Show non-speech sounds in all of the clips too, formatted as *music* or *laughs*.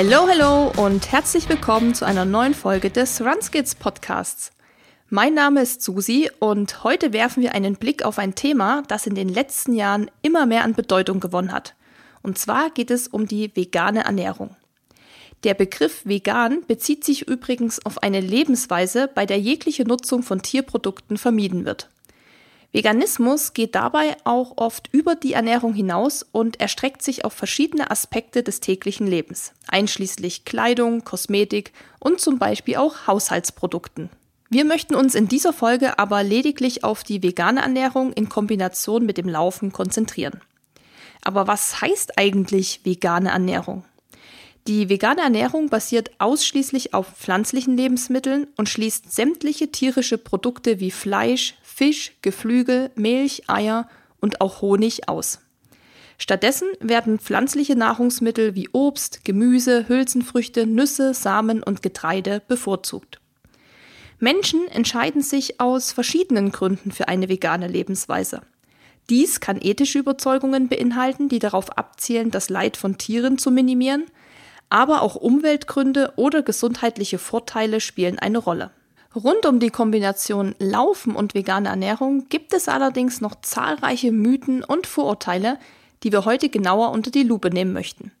Hello, hello und herzlich willkommen zu einer neuen Folge des Runskids Podcasts. Mein Name ist Susi und heute werfen wir einen Blick auf ein Thema, das in den letzten Jahren immer mehr an Bedeutung gewonnen hat. Und zwar geht es um die vegane Ernährung. Der Begriff vegan bezieht sich übrigens auf eine Lebensweise, bei der jegliche Nutzung von Tierprodukten vermieden wird. Veganismus geht dabei auch oft über die Ernährung hinaus und erstreckt sich auf verschiedene Aspekte des täglichen Lebens, einschließlich Kleidung, Kosmetik und zum Beispiel auch Haushaltsprodukten. Wir möchten uns in dieser Folge aber lediglich auf die vegane Ernährung in Kombination mit dem Laufen konzentrieren. Aber was heißt eigentlich vegane Ernährung? Die vegane Ernährung basiert ausschließlich auf pflanzlichen Lebensmitteln und schließt sämtliche tierische Produkte wie Fleisch, Fisch, Geflügel, Milch, Eier und auch Honig aus. Stattdessen werden pflanzliche Nahrungsmittel wie Obst, Gemüse, Hülsenfrüchte, Nüsse, Samen und Getreide bevorzugt. Menschen entscheiden sich aus verschiedenen Gründen für eine vegane Lebensweise. Dies kann ethische Überzeugungen beinhalten, die darauf abzielen, das Leid von Tieren zu minimieren, aber auch Umweltgründe oder gesundheitliche Vorteile spielen eine Rolle. Rund um die Kombination Laufen und vegane Ernährung gibt es allerdings noch zahlreiche Mythen und Vorurteile, die wir heute genauer unter die Lupe nehmen möchten.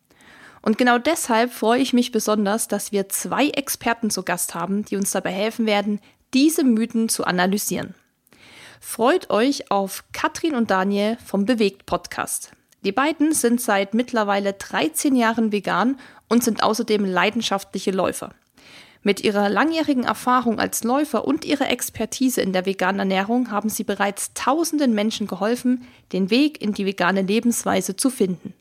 Und genau deshalb freue ich mich besonders, dass wir zwei Experten zu Gast haben, die uns dabei helfen werden, diese Mythen zu analysieren. Freut euch auf Katrin und Daniel vom Bewegt Podcast. Die beiden sind seit mittlerweile 13 Jahren vegan und sind außerdem leidenschaftliche Läufer. Mit ihrer langjährigen Erfahrung als Läufer und ihrer Expertise in der veganen Ernährung haben sie bereits tausenden Menschen geholfen, den Weg in die vegane Lebensweise zu finden.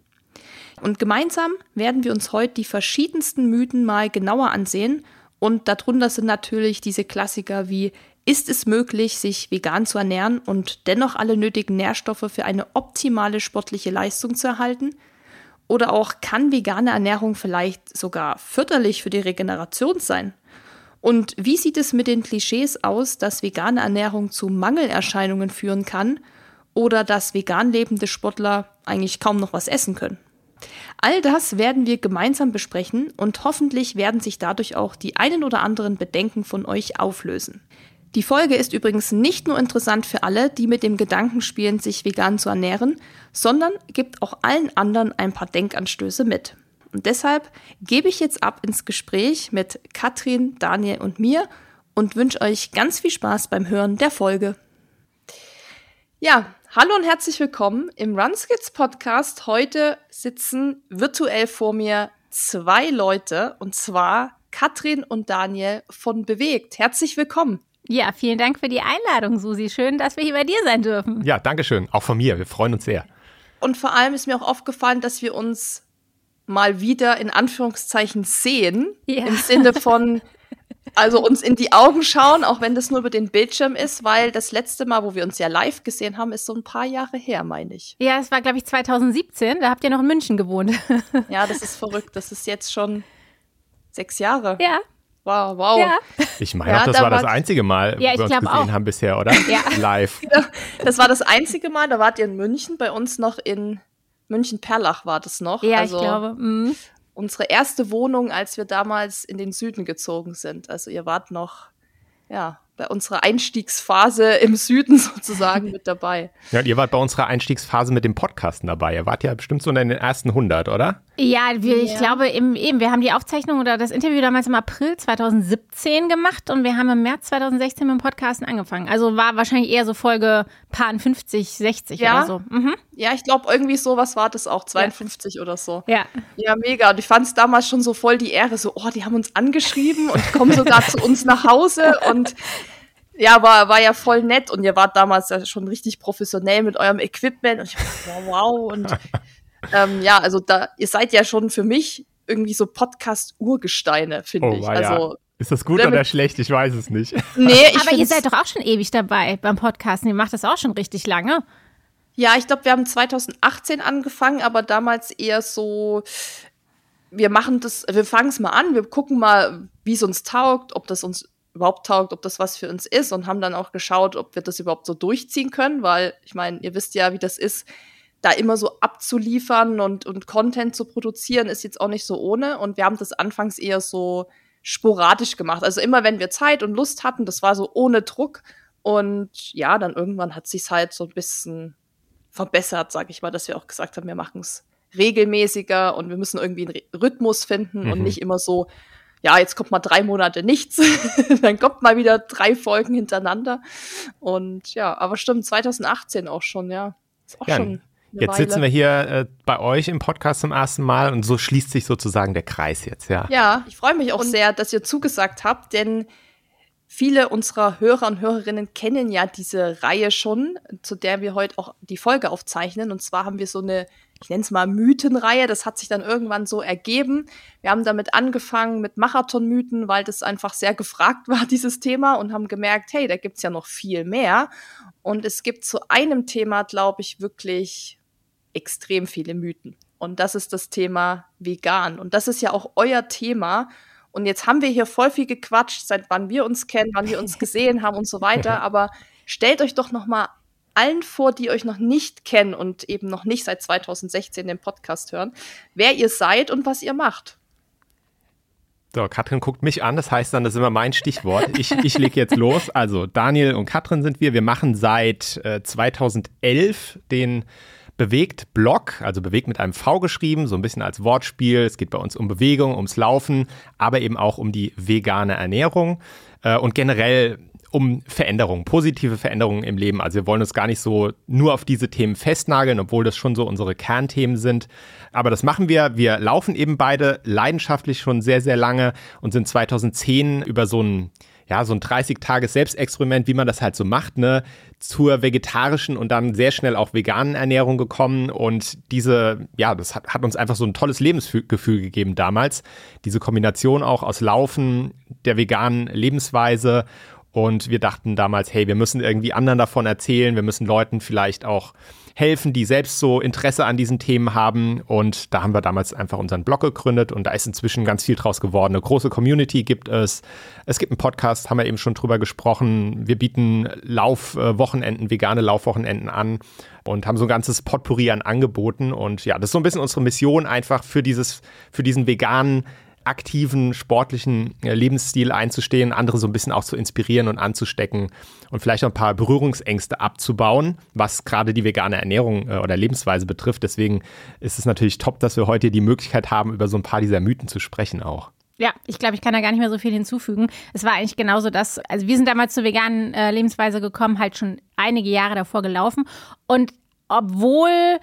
Und gemeinsam werden wir uns heute die verschiedensten Mythen mal genauer ansehen und darunter sind natürlich diese Klassiker wie ist es möglich, sich vegan zu ernähren und dennoch alle nötigen Nährstoffe für eine optimale sportliche Leistung zu erhalten? Oder auch kann vegane Ernährung vielleicht sogar förderlich für die Regeneration sein? Und wie sieht es mit den Klischees aus, dass vegane Ernährung zu Mangelerscheinungen führen kann oder dass vegan lebende Sportler eigentlich kaum noch was essen können? All das werden wir gemeinsam besprechen und hoffentlich werden sich dadurch auch die einen oder anderen Bedenken von euch auflösen. Die Folge ist übrigens nicht nur interessant für alle, die mit dem Gedanken spielen, sich vegan zu ernähren, sondern gibt auch allen anderen ein paar Denkanstöße mit. Und deshalb gebe ich jetzt ab ins Gespräch mit Katrin, Daniel und mir und wünsche euch ganz viel Spaß beim Hören der Folge. Ja, hallo und herzlich willkommen im Runskits Podcast. Heute sitzen virtuell vor mir zwei Leute und zwar Katrin und Daniel von Bewegt. Herzlich willkommen. Ja, vielen Dank für die Einladung, Susi. Schön, dass wir hier bei dir sein dürfen. Ja, danke schön. Auch von mir. Wir freuen uns sehr. Und vor allem ist mir auch aufgefallen, dass wir uns mal wieder in Anführungszeichen sehen. Ja. Im Sinne von, also uns in die Augen schauen, auch wenn das nur über den Bildschirm ist, weil das letzte Mal, wo wir uns ja live gesehen haben, ist so ein paar Jahre her, meine ich. Ja, es war, glaube ich, 2017. Da habt ihr noch in München gewohnt. ja, das ist verrückt. Das ist jetzt schon sechs Jahre. Ja, Wow, wow. Ja. Ich meine ja, auch, das da war das einzige Mal, ja, wo wir uns gesehen auch. haben bisher, oder? *laughs* Ja. Live. Das war das einzige Mal, da wart ihr in München, bei uns noch in München-Perlach war das noch. Ja, also ich glaube. Mhm. Unsere erste Wohnung, als wir damals in den Süden gezogen sind. Also ihr wart noch, ja, bei unserer Einstiegsphase im Süden *laughs* sozusagen mit dabei. Ja, und ihr wart bei unserer Einstiegsphase mit dem Podcasten dabei. Ihr wart ja bestimmt so in den ersten 100, oder? Ja, wir, ich glaube, im, eben, wir haben die Aufzeichnung oder das Interview damals im April 2017 gemacht und wir haben im März 2016 mit dem Podcasten angefangen. Also war wahrscheinlich eher so Folge paar 50, 60 ja? oder so. Mhm. Ja, ich glaube, irgendwie sowas war das auch, 52 ja. oder so. Ja. Ja, mega. Und ich fand es damals schon so voll die Ehre, so, oh, die haben uns angeschrieben und kommen sogar zu uns nach Hause und *laughs* ja, war, war ja voll nett und ihr wart damals ja schon richtig professionell mit eurem Equipment und ich war wow und *laughs* ähm, ja, also da, ihr seid ja schon für mich irgendwie so Podcast-Urgesteine, finde oh, ich. Also, ist das gut oder schlecht? Ich weiß es nicht. *laughs* Nee, ich Aber ihr seid doch auch schon ewig dabei beim Podcasten. Ihr macht das auch schon richtig lange. Ja, ich glaube, wir haben 2018 angefangen, aber damals eher so, wir machen das, wir fangen es mal an, wir gucken mal, wie es uns taugt, ob das uns überhaupt taugt, ob das was für uns ist und haben dann auch geschaut, ob wir das überhaupt so durchziehen können, weil ich meine, ihr wisst ja, wie das ist. da immer so abzuliefern und, und Content zu produzieren, ist jetzt auch nicht so ohne. Und wir haben das anfangs eher so sporadisch gemacht. Also immer, wenn wir Zeit und Lust hatten, das war so ohne Druck. Und ja, dann irgendwann hat sich's halt so ein bisschen verbessert, sag ich mal, dass wir auch gesagt haben, wir machen es regelmäßiger und wir müssen irgendwie einen Rhythmus finden mhm. und nicht immer so, ja, jetzt kommt mal drei Monate nichts, *laughs* dann kommt mal wieder drei Folgen hintereinander. Und ja, aber stimmt, 2018 auch schon, ja. Ist auch ja, schon Jetzt Weile. sitzen wir hier äh, bei euch im Podcast zum ersten Mal und so schließt sich sozusagen der Kreis jetzt, ja. Ja, ich freue mich auch und sehr, dass ihr zugesagt habt, denn viele unserer Hörer und Hörerinnen kennen ja diese Reihe schon, zu der wir heute auch die Folge aufzeichnen. Und zwar haben wir so eine, ich nenne es mal Mythenreihe, das hat sich dann irgendwann so ergeben. Wir haben damit angefangen mit Marathonmythen, weil das einfach sehr gefragt war, *laughs* dieses Thema, und haben gemerkt, hey, da gibt's ja noch viel mehr. Und es gibt zu einem Thema, glaube ich, wirklich extrem viele Mythen. Und das ist das Thema vegan. Und das ist ja auch euer Thema. Und jetzt haben wir hier voll viel gequatscht, seit wann wir uns kennen, wann wir uns *laughs* gesehen haben und so weiter. Aber stellt euch doch noch mal allen vor, die euch noch nicht kennen und eben noch nicht seit 2016 den Podcast hören, wer ihr seid und was ihr macht. So, Katrin guckt mich an, das heißt dann, das ist immer mein Stichwort. Ich, ich lege jetzt los. Also, Daniel und Katrin sind wir. Wir machen seit äh, 2011 den Bewegt Blog, also bewegt mit einem V geschrieben, so ein bisschen als Wortspiel. Es geht bei uns um Bewegung, ums Laufen, aber eben auch um die vegane Ernährung äh, und generell um Veränderungen, positive Veränderungen im Leben. Also wir wollen uns gar nicht so nur auf diese Themen festnageln, obwohl das schon so unsere Kernthemen sind. Aber das machen wir. Wir laufen eben beide leidenschaftlich schon sehr, sehr lange und sind 2010 über so ein ja, so ein 30-Tages-Selbstexperiment, wie man das halt so macht, ne, zur vegetarischen und dann sehr schnell auch veganen Ernährung gekommen. Und diese, ja, das hat, hat uns einfach so ein tolles Lebensgefühl gegeben damals. Diese Kombination auch aus Laufen, der veganen Lebensweise und wir dachten damals, hey, wir müssen irgendwie anderen davon erzählen, wir müssen Leuten vielleicht auch helfen, die selbst so Interesse an diesen Themen haben. Und da haben wir damals einfach unseren Blog gegründet und da ist inzwischen ganz viel draus geworden. Eine große Community gibt es. Es gibt einen Podcast, haben wir eben schon drüber gesprochen. Wir bieten Laufwochenenden, vegane Laufwochenenden an und haben so ein ganzes Potpourri an Angeboten. Und ja, das ist so ein bisschen unsere Mission einfach für dieses, für diesen veganen aktiven, sportlichen äh, Lebensstil einzustehen, andere so ein bisschen auch zu inspirieren und anzustecken und vielleicht auch ein paar Berührungsängste abzubauen, was gerade die vegane Ernährung äh, oder Lebensweise betrifft. Deswegen ist es natürlich top, dass wir heute die Möglichkeit haben, über so ein paar dieser Mythen zu sprechen auch. Ja, ich glaube, ich kann da gar nicht mehr so viel hinzufügen. Es war eigentlich genauso das. Also wir sind damals zur veganen äh, Lebensweise gekommen, halt schon einige Jahre davor gelaufen. Und obwohl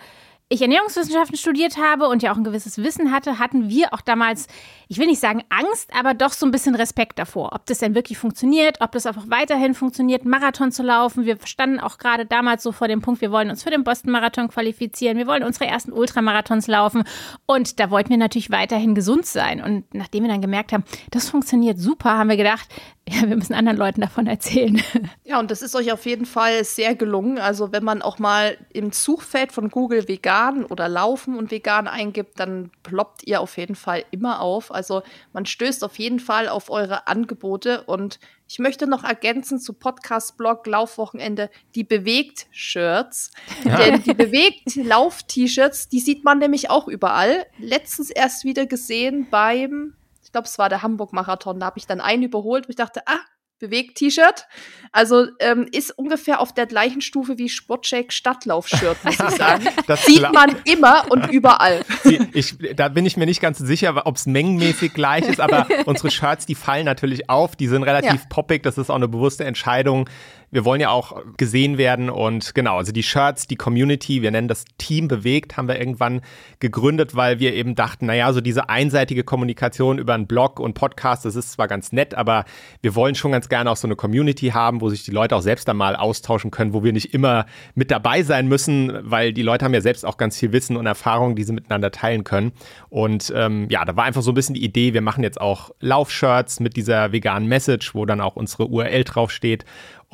ich Ernährungswissenschaften studiert habe und ja auch ein gewisses Wissen hatte, hatten wir auch damals, ich will nicht sagen Angst, aber doch so ein bisschen Respekt davor, ob das denn wirklich funktioniert, ob das auch weiterhin funktioniert, Marathon zu laufen. Wir standen auch gerade damals so vor dem Punkt, wir wollen uns für den Boston Marathon qualifizieren, wir wollen unsere ersten Ultramarathons laufen und da wollten wir natürlich weiterhin gesund sein. Und nachdem wir dann gemerkt haben, das funktioniert super, haben wir gedacht, *laughs* ja, wir müssen anderen Leuten davon erzählen. *laughs* Ja, und das ist euch auf jeden Fall sehr gelungen. Also wenn man auch mal im Suchfeld von Google vegan oder laufen und vegan eingibt, dann ploppt ihr auf jeden Fall immer auf. Also man stößt auf jeden Fall auf eure Angebote. Und ich möchte noch ergänzen zu Podcast-Blog Laufwochenende die Bewegt-Shirts. Ja. Denn die Bewegt-Lauf-T-Shirts, die sieht man nämlich auch überall. Letztens erst wieder gesehen beim glaube, es war der Hamburg-Marathon. Da habe ich dann einen überholt, wo ich dachte, ah, Bewegt-T-Shirt. Also ähm, ist ungefähr auf der gleichen Stufe wie Sportcheck Stadtlauf-Shirt, muss ich *laughs* sagen. Das Sieht man immer und *laughs* überall. Ich, da bin ich mir nicht ganz sicher, ob es mengenmäßig gleich ist, aber *laughs* unsere Shirts, die fallen natürlich auf. Die sind relativ ja. poppig. Das ist auch eine bewusste Entscheidung wir wollen ja auch gesehen werden und genau, also die Shirts, die Community, wir nennen das Team bewegt, haben wir irgendwann gegründet, weil wir eben dachten, naja, so diese einseitige Kommunikation über einen Blog und Podcast, das ist zwar ganz nett, aber wir wollen schon ganz gerne auch so eine Community haben, wo sich die Leute auch selbst einmal austauschen können, wo wir nicht immer mit dabei sein müssen, weil die Leute haben ja selbst auch ganz viel Wissen und Erfahrung, die sie miteinander teilen können. Und ähm, ja, da war einfach so ein bisschen die Idee, wir machen jetzt auch Laufshirts mit dieser veganen Message, wo dann auch unsere URL draufsteht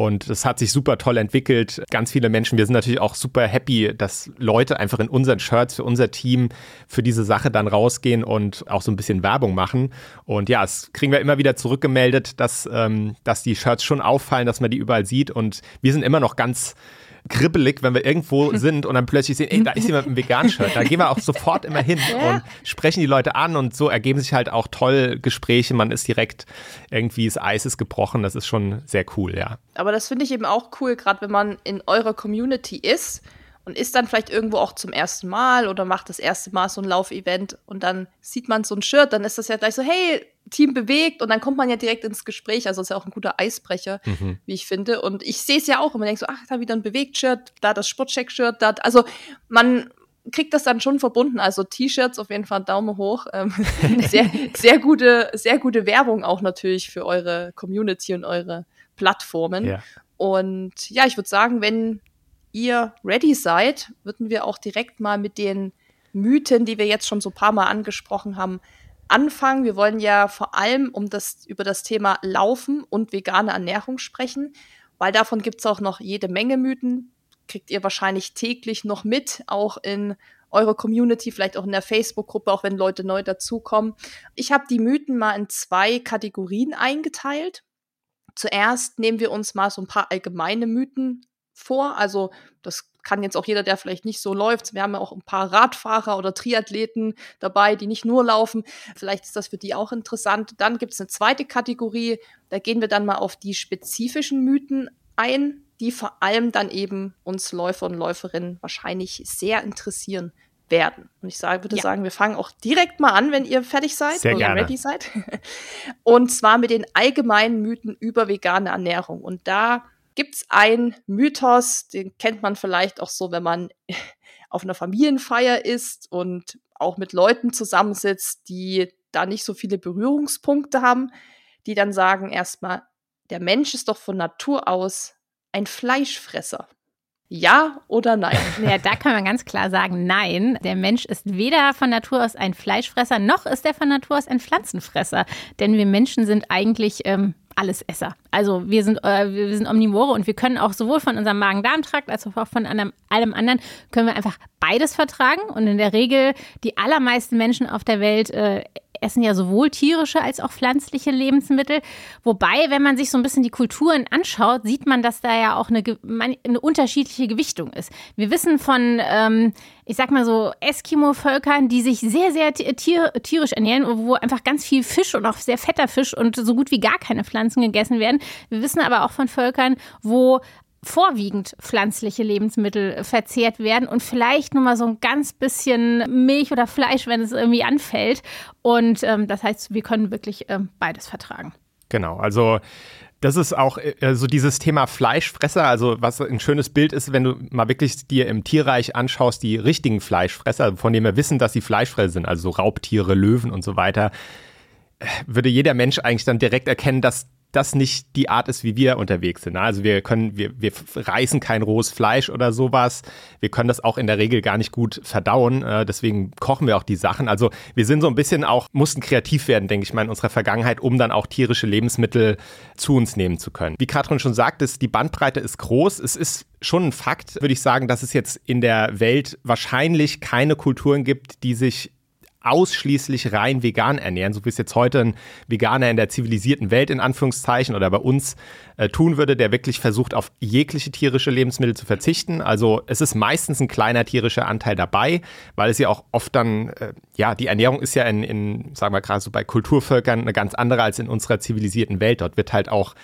und es hat sich super toll entwickelt. Ganz viele Menschen, wir sind natürlich auch super happy, dass Leute einfach in unseren Shirts für unser Team für diese Sache dann rausgehen und auch so ein bisschen Werbung machen. Und ja, es kriegen wir immer wieder zurückgemeldet, dass, ähm, dass die Shirts schon auffallen, dass man die überall sieht. Und wir sind immer noch ganz kribbelig, wenn wir irgendwo *laughs* sind und dann plötzlich sehen, ey, da ist jemand mit einem Vegan-Shirt. Da gehen wir auch sofort immer hin ja. und sprechen die Leute an und so ergeben sich halt auch toll Gespräche. Man ist direkt irgendwie, das Eis ist gebrochen. Das ist schon sehr cool, ja. Aber das finde ich eben auch cool, gerade wenn man in eurer Community ist und ist dann vielleicht irgendwo auch zum ersten Mal oder macht das erste Mal so ein Laufevent und dann sieht man so ein Shirt, dann ist das ja gleich so, hey, Team bewegt und dann kommt man ja direkt ins Gespräch. Also ist ja auch ein guter Eisbrecher, mhm. wie ich finde. Und ich sehe es ja auch und man denkt so, ach, da wieder ein Bewegt-Shirt, da das Sportcheck-Shirt, da, also man kriegt das dann schon verbunden. Also T-Shirts auf jeden Fall Daumen hoch. Ähm, *laughs* sehr, sehr gute, sehr gute Werbung auch natürlich für eure Community und eure Plattformen. Ja. Und ja, ich würde sagen, wenn ihr ready seid, würden wir auch direkt mal mit den Mythen, die wir jetzt schon so ein paar Mal angesprochen haben, anfangen. Wir wollen ja vor allem um das, über das Thema Laufen und vegane Ernährung sprechen, weil davon gibt es auch noch jede Menge Mythen. Kriegt ihr wahrscheinlich täglich noch mit, auch in eurer Community, vielleicht auch in der Facebook-Gruppe, auch wenn Leute neu dazukommen. Ich habe die Mythen mal in zwei Kategorien eingeteilt. Zuerst nehmen wir uns mal so ein paar allgemeine Mythen vor. Also das kann jetzt auch jeder, der vielleicht nicht so läuft. Wir haben ja auch ein paar Radfahrer oder Triathleten dabei, die nicht nur laufen. Vielleicht ist das für die auch interessant. Dann gibt es eine zweite Kategorie. Da gehen wir dann mal auf die spezifischen Mythen ein, die vor allem dann eben uns Läufer und Läuferinnen wahrscheinlich sehr interessieren werden. Und ich sage, würde ja. sagen, wir fangen auch direkt mal an, wenn ihr fertig seid Sehr oder gerne. ready seid. *laughs* Und zwar mit den allgemeinen Mythen über vegane Ernährung. Und da gibt es einen Mythos, den kennt man vielleicht auch so, wenn man *laughs* auf einer Familienfeier ist und auch mit Leuten zusammensitzt, die da nicht so viele Berührungspunkte haben, die dann sagen erstmal, der Mensch ist doch von Natur aus ein Fleischfresser. Ja oder nein? *laughs* Ja, da kann man ganz klar sagen, nein. Der Mensch ist weder von Natur aus ein Fleischfresser, noch ist er von Natur aus ein Pflanzenfresser. Denn wir Menschen sind eigentlich ähm, Allesesser. Also wir sind, äh, wir sind Omnivore und wir können auch sowohl von unserem Magen-Darm-Trakt als auch von allem, allem anderen, können wir einfach beides vertragen. Und in der Regel, die allermeisten Menschen auf der Welt äh, essen ja sowohl tierische als auch pflanzliche Lebensmittel. Wobei, wenn man sich so ein bisschen die Kulturen anschaut, sieht man, dass da ja auch eine, eine unterschiedliche Gewichtung ist. Wir wissen von, ähm, ich sag mal so, Eskimo-Völkern, die sich sehr, sehr tier, tierisch ernähren, wo einfach ganz viel Fisch und auch sehr fetter Fisch und so gut wie gar keine Pflanzen gegessen werden. Wir wissen aber auch von Völkern, wo vorwiegend pflanzliche Lebensmittel verzehrt werden und vielleicht nur mal so ein ganz bisschen Milch oder Fleisch, wenn es irgendwie anfällt. Und ähm, das heißt, wir können wirklich ähm, beides vertragen. Genau, also das ist auch äh, so dieses Thema Fleischfresser, also was ein schönes Bild ist, wenn du mal wirklich dir im Tierreich anschaust, die richtigen Fleischfresser, von denen wir wissen, dass sie Fleischfresser sind, also so Raubtiere, Löwen und so weiter, äh, würde jeder Mensch eigentlich dann direkt erkennen, dass das nicht die Art ist, wie wir unterwegs sind. Also wir können, wir, wir reißen kein rohes Fleisch oder sowas. Wir können das auch in der Regel gar nicht gut verdauen. Äh, deswegen kochen wir auch die Sachen. Also wir sind so ein bisschen auch, mussten kreativ werden, denke ich mal, in unserer Vergangenheit, um dann auch tierische Lebensmittel zu uns nehmen zu können. Wie Katrin schon sagt, ist, die Bandbreite ist groß. Es ist schon ein Fakt, würde ich sagen, dass es jetzt in der Welt wahrscheinlich keine Kulturen gibt, die sich ausschließlich rein vegan ernähren, so wie es jetzt heute ein Veganer in der zivilisierten Welt in Anführungszeichen oder bei uns äh, tun würde, der wirklich versucht, auf jegliche tierische Lebensmittel zu verzichten. Also es ist meistens ein kleiner tierischer Anteil dabei, weil es ja auch oft dann, äh, ja, die Ernährung ist ja in, in sagen wir gerade so bei Kulturvölkern eine ganz andere als in unserer zivilisierten Welt. Dort wird halt auch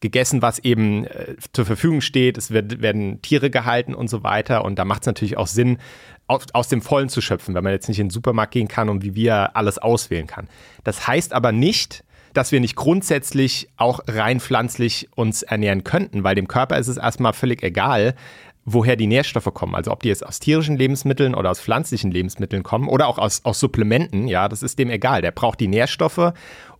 gegessen, was eben äh, zur Verfügung steht. Es wird, werden Tiere gehalten und so weiter. Und da macht es natürlich auch Sinn, aus, aus dem Vollen zu schöpfen, wenn man jetzt nicht in den Supermarkt gehen kann und wie wir alles auswählen kann. Das heißt aber nicht, dass wir nicht grundsätzlich auch rein pflanzlich uns ernähren könnten, weil dem Körper ist es erstmal völlig egal, woher die Nährstoffe kommen. Also ob die jetzt aus tierischen Lebensmitteln oder aus pflanzlichen Lebensmitteln kommen oder auch aus, aus Supplementen, ja, das ist dem egal. Der braucht die Nährstoffe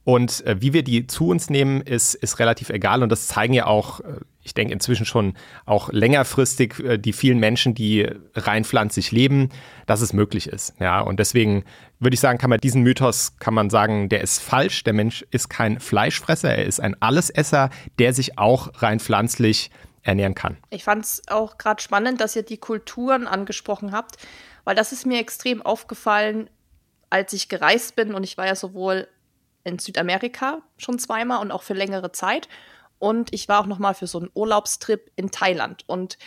und äh, wie wir die zu uns nehmen, ist, ist relativ egal. Und das zeigen ja auch, äh, ich denke inzwischen schon auch längerfristig äh, die vielen Menschen, die rein pflanzlich leben, dass es möglich ist. Ja, und deswegen würde ich sagen, kann man diesen Mythos, kann man sagen, der ist falsch. Der Mensch ist kein Fleischfresser, er ist ein Allesesser, der sich auch rein pflanzlich ernähren kann. Ich fand es auch gerade spannend, dass ihr die Kulturen angesprochen habt, weil das ist mir extrem aufgefallen, als ich gereist bin und ich war ja sowohl in Südamerika schon zweimal und auch für längere Zeit. Und ich war auch noch mal für so einen Urlaubstrip in Thailand. Und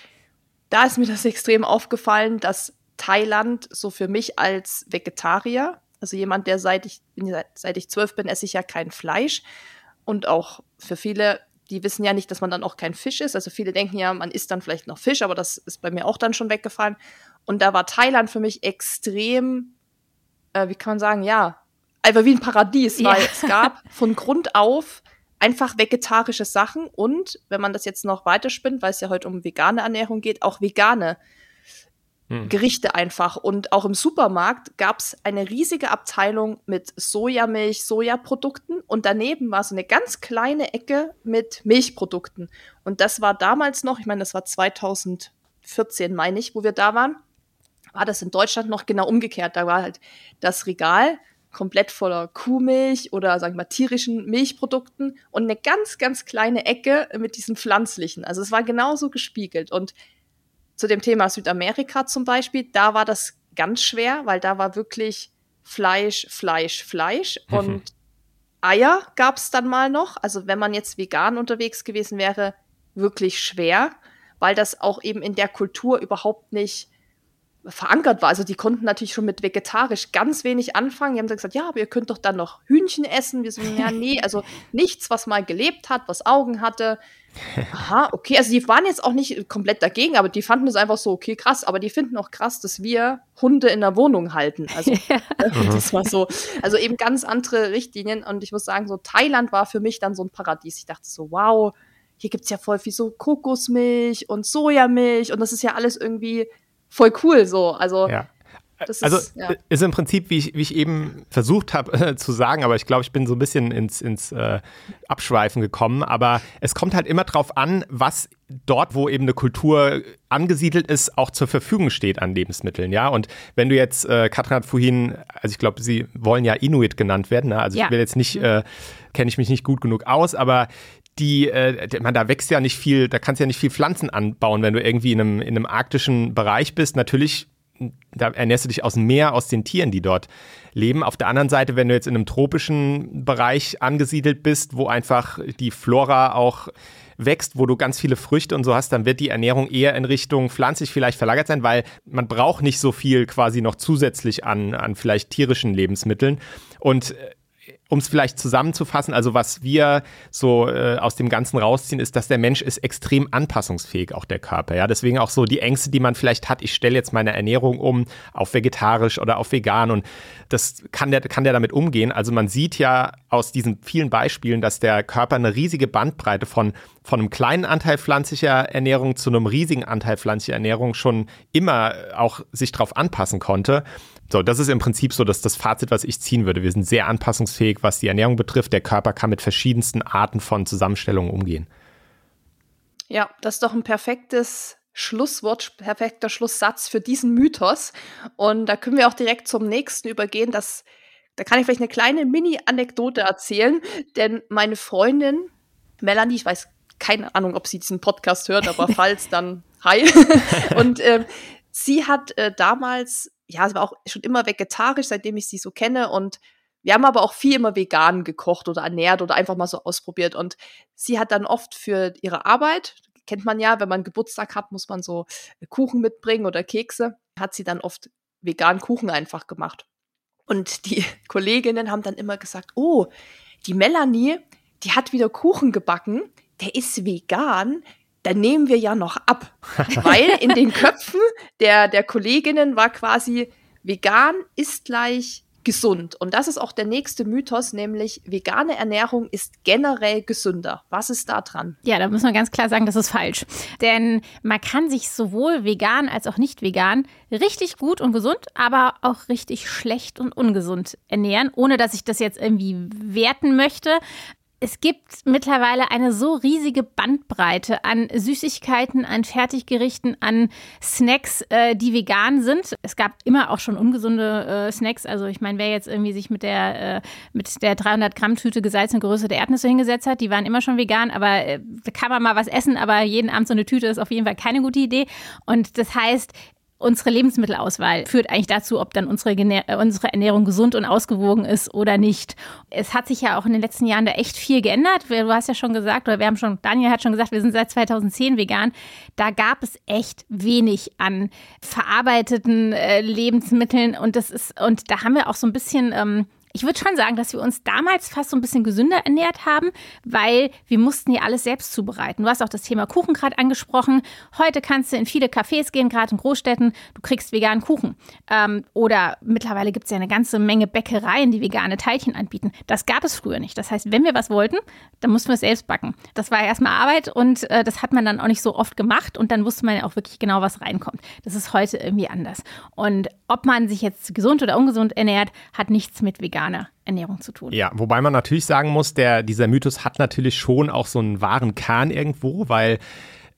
da ist mir das *laughs* extrem aufgefallen, dass Thailand so für mich als Vegetarier, also jemand, der seit ich, seit ich zwölf bin, esse ich ja kein Fleisch. Und auch für viele, die wissen ja nicht, dass man dann auch kein Fisch ist. Also viele denken ja, man isst dann vielleicht noch Fisch, aber das ist bei mir auch dann schon weggefallen. Und da war Thailand für mich extrem, äh, wie kann man sagen, ja, einfach wie ein Paradies, weil ja. es gab von Grund auf einfach vegetarische Sachen und, wenn man das jetzt noch weiterspinnt, weil es ja heute um vegane Ernährung geht, auch vegane hm. Gerichte einfach. Und auch im Supermarkt gab es eine riesige Abteilung mit Sojamilch, Sojaprodukten und daneben war so eine ganz kleine Ecke mit Milchprodukten. Und das war damals noch, ich meine, das war 2014, meine ich, wo wir da waren, war das in Deutschland noch genau umgekehrt. Da war halt das Regal komplett voller Kuhmilch oder sagen wir mal tierischen Milchprodukten und eine ganz, ganz kleine Ecke mit diesen pflanzlichen. Also es war genauso gespiegelt. Und zu dem Thema Südamerika zum Beispiel, da war das ganz schwer, weil da war wirklich Fleisch, Fleisch, Fleisch mhm. und Eier gab es dann mal noch. Also wenn man jetzt vegan unterwegs gewesen wäre, wirklich schwer, weil das auch eben in der Kultur überhaupt nicht verankert war. Also die konnten natürlich schon mit vegetarisch ganz wenig anfangen. Die haben gesagt, ja, aber ihr könnt doch dann noch Hühnchen essen. Wir so, ja, nee, *laughs* also nichts, was mal gelebt hat, was Augen hatte. Aha, okay. Also die waren jetzt auch nicht komplett dagegen, aber die fanden es einfach so, okay, krass. Aber die finden auch krass, dass wir Hunde in der Wohnung halten. Also *laughs* ja. das war so. Also eben ganz andere Richtlinien. Und ich muss sagen, so Thailand war für mich dann so ein Paradies. Ich dachte so, wow, hier gibt es ja voll viel so Kokosmilch und Sojamilch und das ist ja alles irgendwie voll cool so. Also ja. Das also ist, ja. ist im Prinzip, wie ich, wie ich eben versucht habe äh, zu sagen, aber ich glaube, ich bin so ein bisschen ins, ins äh, Abschweifen gekommen. Aber es kommt halt immer drauf an, was dort, wo eben eine Kultur angesiedelt ist, auch zur Verfügung steht an Lebensmitteln. Ja, und wenn du jetzt, äh, Katrin hat vorhin, also ich glaube, sie wollen ja Inuit genannt werden. Ne? Also ja. ich will jetzt nicht, äh, kenne ich mich nicht gut genug aus, aber die, äh, man, da wächst ja nicht viel, da kannst du ja nicht viel Pflanzen anbauen, wenn du irgendwie in einem, in einem arktischen Bereich bist. Natürlich da ernährst du dich aus dem Meer, aus den Tieren, die dort leben. Auf der anderen Seite, wenn du jetzt in einem tropischen Bereich angesiedelt bist, wo einfach die Flora auch wächst, wo du ganz viele Früchte und so hast, dann wird die Ernährung eher in Richtung pflanzlich vielleicht verlagert sein, weil man braucht nicht so viel quasi noch zusätzlich an, an vielleicht tierischen Lebensmitteln. Und äh, um es vielleicht zusammenzufassen, also was wir so äh, aus dem Ganzen rausziehen, ist, dass der Mensch ist extrem anpassungsfähig, auch der Körper. Ja, deswegen auch so die Ängste, die man vielleicht hat. Ich stelle jetzt meine Ernährung um auf vegetarisch oder auf vegan und das kann der kann der damit umgehen. Also man sieht ja aus diesen vielen Beispielen, dass der Körper eine riesige Bandbreite von von einem kleinen Anteil pflanzlicher Ernährung zu einem riesigen Anteil pflanzlicher Ernährung schon immer auch sich darauf anpassen konnte. So, das ist im Prinzip so dass das Fazit, was ich ziehen würde. Wir sind sehr anpassungsfähig, was die Ernährung betrifft. Der Körper kann mit verschiedensten Arten von Zusammenstellungen umgehen. Ja, das ist doch ein perfektes Schlusswort, perfekter Schlusssatz für diesen Mythos. Und da können wir auch direkt zum nächsten übergehen. Das, da kann ich vielleicht eine kleine Mini-Anekdote erzählen, denn meine Freundin Melanie, ich weiß keine Ahnung, ob sie diesen Podcast hört, aber *laughs* falls, dann hi. *laughs* Und äh, sie hat äh, damals ja, sie war auch schon immer vegetarisch, seitdem ich sie so kenne. Und wir haben aber auch viel immer vegan gekocht oder ernährt oder einfach mal so ausprobiert. Und sie hat dann oft für ihre Arbeit, kennt man ja, wenn man Geburtstag hat, muss man so Kuchen mitbringen oder Kekse, hat sie dann oft vegan Kuchen einfach gemacht. Und die *laughs* Kolleginnen haben dann immer gesagt, oh, die Melanie, die hat wieder Kuchen gebacken, der ist vegan, dann nehmen wir ja noch ab. *laughs* Weil in den Köpfen der, der Kolleginnen war quasi, vegan ist gleich gesund. Und das ist auch der nächste Mythos, nämlich vegane Ernährung ist generell gesünder. Was ist da dran? Ja, da muss man ganz klar sagen, das ist falsch. Denn man kann sich sowohl vegan als auch nicht vegan richtig gut und gesund, aber auch richtig schlecht und ungesund ernähren, ohne dass ich das jetzt irgendwie werten möchte es gibt mittlerweile eine so riesige Bandbreite an Süßigkeiten, an Fertiggerichten, an Snacks, äh, die vegan sind. Es gab immer auch schon ungesunde äh, Snacks. Also ich meine, wer jetzt irgendwie sich mit der, äh, mit der 300 Gramm Tüte gesalzene Größe der Erdnüsse hingesetzt hat, die waren immer schon vegan. Aber äh, da kann man mal was essen, aber jeden Abend so eine Tüte ist auf jeden Fall keine gute Idee. Und das heißt, unsere Lebensmittelauswahl führt eigentlich dazu, ob dann unsere, unsere Ernährung gesund und ausgewogen ist oder nicht. Es hat sich ja auch in den letzten Jahren da echt viel geändert. Du hast ja schon gesagt, oder wir haben schon, Daniel hat schon gesagt, wir sind seit 2010 vegan. Da gab es echt wenig an verarbeiteten äh, Lebensmitteln und das ist, und da haben wir auch so ein bisschen ähm, ich würde schon sagen, dass wir uns damals fast so ein bisschen gesünder ernährt haben, weil wir mussten ja alles selbst zubereiten. Du hast auch das Thema Kuchen gerade angesprochen. Heute kannst du in viele Cafés gehen, gerade in Großstädten, du kriegst veganen Kuchen. Ähm, oder mittlerweile gibt es ja eine ganze Menge Bäckereien, die vegane Teilchen anbieten. Das gab es früher nicht. Das heißt, wenn wir was wollten, dann mussten wir es selbst backen. Das war erstmal Arbeit und äh, das hat man dann auch nicht so oft gemacht und dann wusste man ja auch wirklich genau, was reinkommt. Das ist heute irgendwie anders. Und ob man sich jetzt gesund oder ungesund ernährt, hat nichts mit vegan vegane Ernährung zu tun. Ja, wobei man natürlich sagen muss, der, dieser Mythos hat natürlich schon auch so einen wahren Kern irgendwo, weil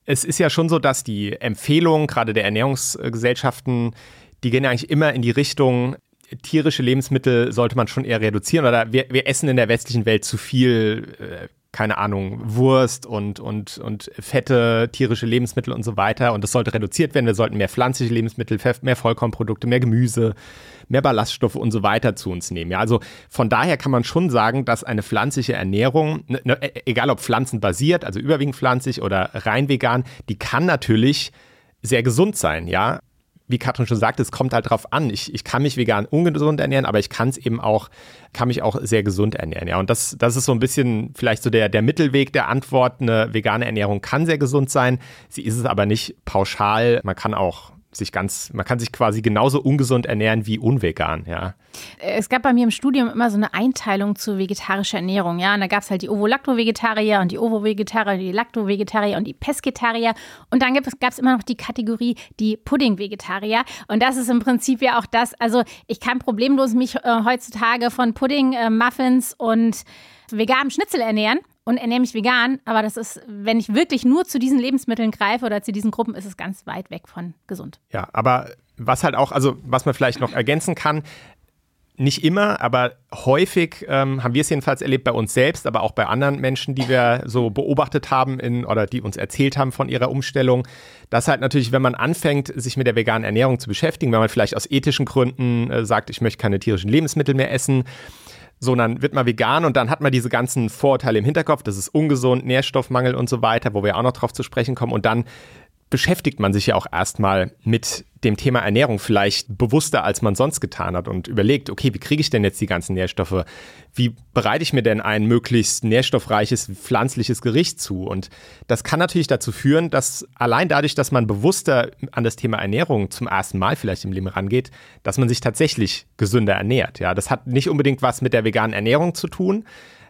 es ist ja schon so, dass die Empfehlungen, gerade der Ernährungsgesellschaften, die gehen ja eigentlich immer in die Richtung, tierische Lebensmittel sollte man schon eher reduzieren oder wir, wir essen in der westlichen Welt zu viel, äh, keine Ahnung, Wurst und, und, und fette tierische Lebensmittel und so weiter und das sollte reduziert werden. Wir sollten mehr pflanzliche Lebensmittel, mehr Vollkornprodukte, mehr Gemüse, mehr Ballaststoffe und so weiter zu uns nehmen. Ja, also von daher kann man schon sagen, dass eine pflanzliche Ernährung, ne, ne, e, egal ob pflanzenbasiert, also überwiegend pflanzlich oder rein vegan, die kann natürlich sehr gesund sein, ja wie Katrin schon sagte, es kommt halt drauf an. Ich, ich kann mich vegan ungesund ernähren, aber ich kann es eben auch, kann mich auch sehr gesund ernähren. Ja, und das, das ist so ein bisschen vielleicht so der, der Mittelweg der Antwort. Eine vegane Ernährung kann sehr gesund sein. Sie ist es aber nicht pauschal. Man kann auch sich ganz, man kann sich quasi genauso ungesund ernähren wie unvegan, ja. Es gab bei mir im Studium immer so eine Einteilung zu vegetarischer Ernährung, ja. Und da gab es halt die Ovo-Lacto-Vegetarier und die Ovo-Vegetarier, die Lacto-Vegetarier und die Pesketarier. Und dann gab es immer noch die Kategorie die Pudding-Vegetarier. Und das ist im Prinzip ja auch das, also ich kann problemlos mich äh, heutzutage von Pudding, äh, Muffins und veganem Schnitzel ernähren und ernähre mich vegan, aber das ist, wenn ich wirklich nur zu diesen Lebensmitteln greife oder zu diesen Gruppen, ist es ganz weit weg von gesund. Ja, aber was halt auch, also was man vielleicht noch ergänzen kann, nicht immer, aber häufig ähm, haben wir es jedenfalls erlebt bei uns selbst, aber auch bei anderen Menschen, die wir so beobachtet haben in, oder die uns erzählt haben von ihrer Umstellung, dass halt natürlich, wenn man anfängt, sich mit der veganen Ernährung zu beschäftigen, wenn man vielleicht aus ethischen Gründen äh, sagt, ich möchte keine tierischen Lebensmittel mehr essen, so, dann wird man vegan und dann hat man diese ganzen Vorurteile im Hinterkopf, das ist ungesund, Nährstoffmangel und so weiter, wo wir auch noch drauf zu sprechen kommen. Und dann beschäftigt man sich ja auch erstmal mit dem Thema Ernährung vielleicht bewusster, als man sonst getan hat und überlegt, okay, wie kriege ich denn jetzt die ganzen Nährstoffe? Wie bereite ich mir denn ein möglichst nährstoffreiches pflanzliches Gericht zu? Und das kann natürlich dazu führen, dass allein dadurch, dass man bewusster an das Thema Ernährung zum ersten Mal vielleicht im Leben rangeht, dass man sich tatsächlich gesünder ernährt. Ja, das hat nicht unbedingt was mit der veganen Ernährung zu tun.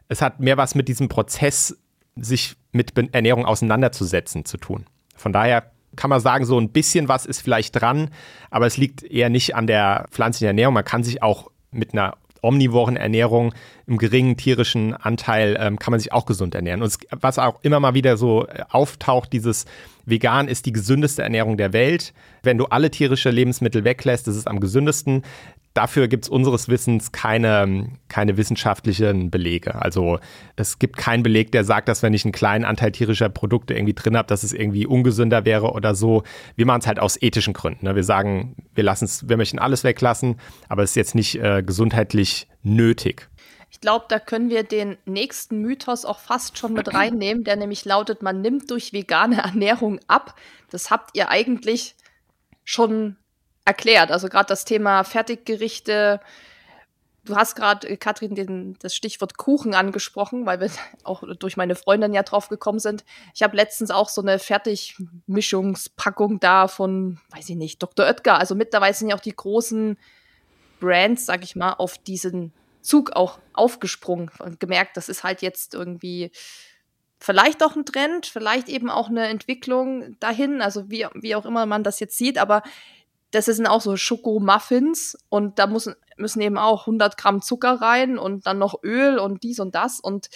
Es hat mehr was mit diesem Prozess, sich mit Ernährung auseinanderzusetzen, zu tun. Von daher kann man sagen, so ein bisschen was ist vielleicht dran, aber es liegt eher nicht an der pflanzlichen Ernährung. Man kann sich auch mit einer omnivoren Ernährung im geringen tierischen Anteil ähm, kann man sich auch gesund ernähren. Und es, was auch immer mal wieder so äh, auftaucht, dieses Vegan ist die gesündeste Ernährung der Welt. Wenn du alle tierische Lebensmittel weglässt, ist es am gesündesten. Dafür gibt es unseres Wissens keine, keine wissenschaftlichen Belege. Also es gibt keinen Beleg, der sagt, dass wenn ich einen kleinen Anteil tierischer Produkte irgendwie drin habe, dass es irgendwie ungesünder wäre oder so. Wir machen es halt aus ethischen Gründen. Ne? Wir sagen, wir lassen es, wir möchten alles weglassen, aber es ist jetzt nicht äh, gesundheitlich nötig. Ich glaube, da können wir den nächsten Mythos auch fast schon mit reinnehmen, der nämlich lautet, man nimmt durch vegane Ernährung ab. Das habt ihr eigentlich schon erklärt. Also gerade das Thema Fertiggerichte. Du hast gerade, äh, Katrin, den, das Stichwort Kuchen angesprochen, weil wir *laughs* auch durch meine Freundin ja drauf gekommen sind. Ich habe letztens auch so eine Fertigmischungspackung da von, weiß ich nicht, Dr. Oetker. Also mittlerweile sind ja auch die großen Brands, sag ich mal, auf diesen Zug auch aufgesprungen und gemerkt, das ist halt jetzt irgendwie vielleicht auch ein Trend, vielleicht eben auch eine Entwicklung dahin, also wie, wie auch immer man das jetzt sieht, aber das sind auch so Schokomuffins und da müssen, müssen eben auch 100 Gramm Zucker rein und dann noch Öl und dies und das und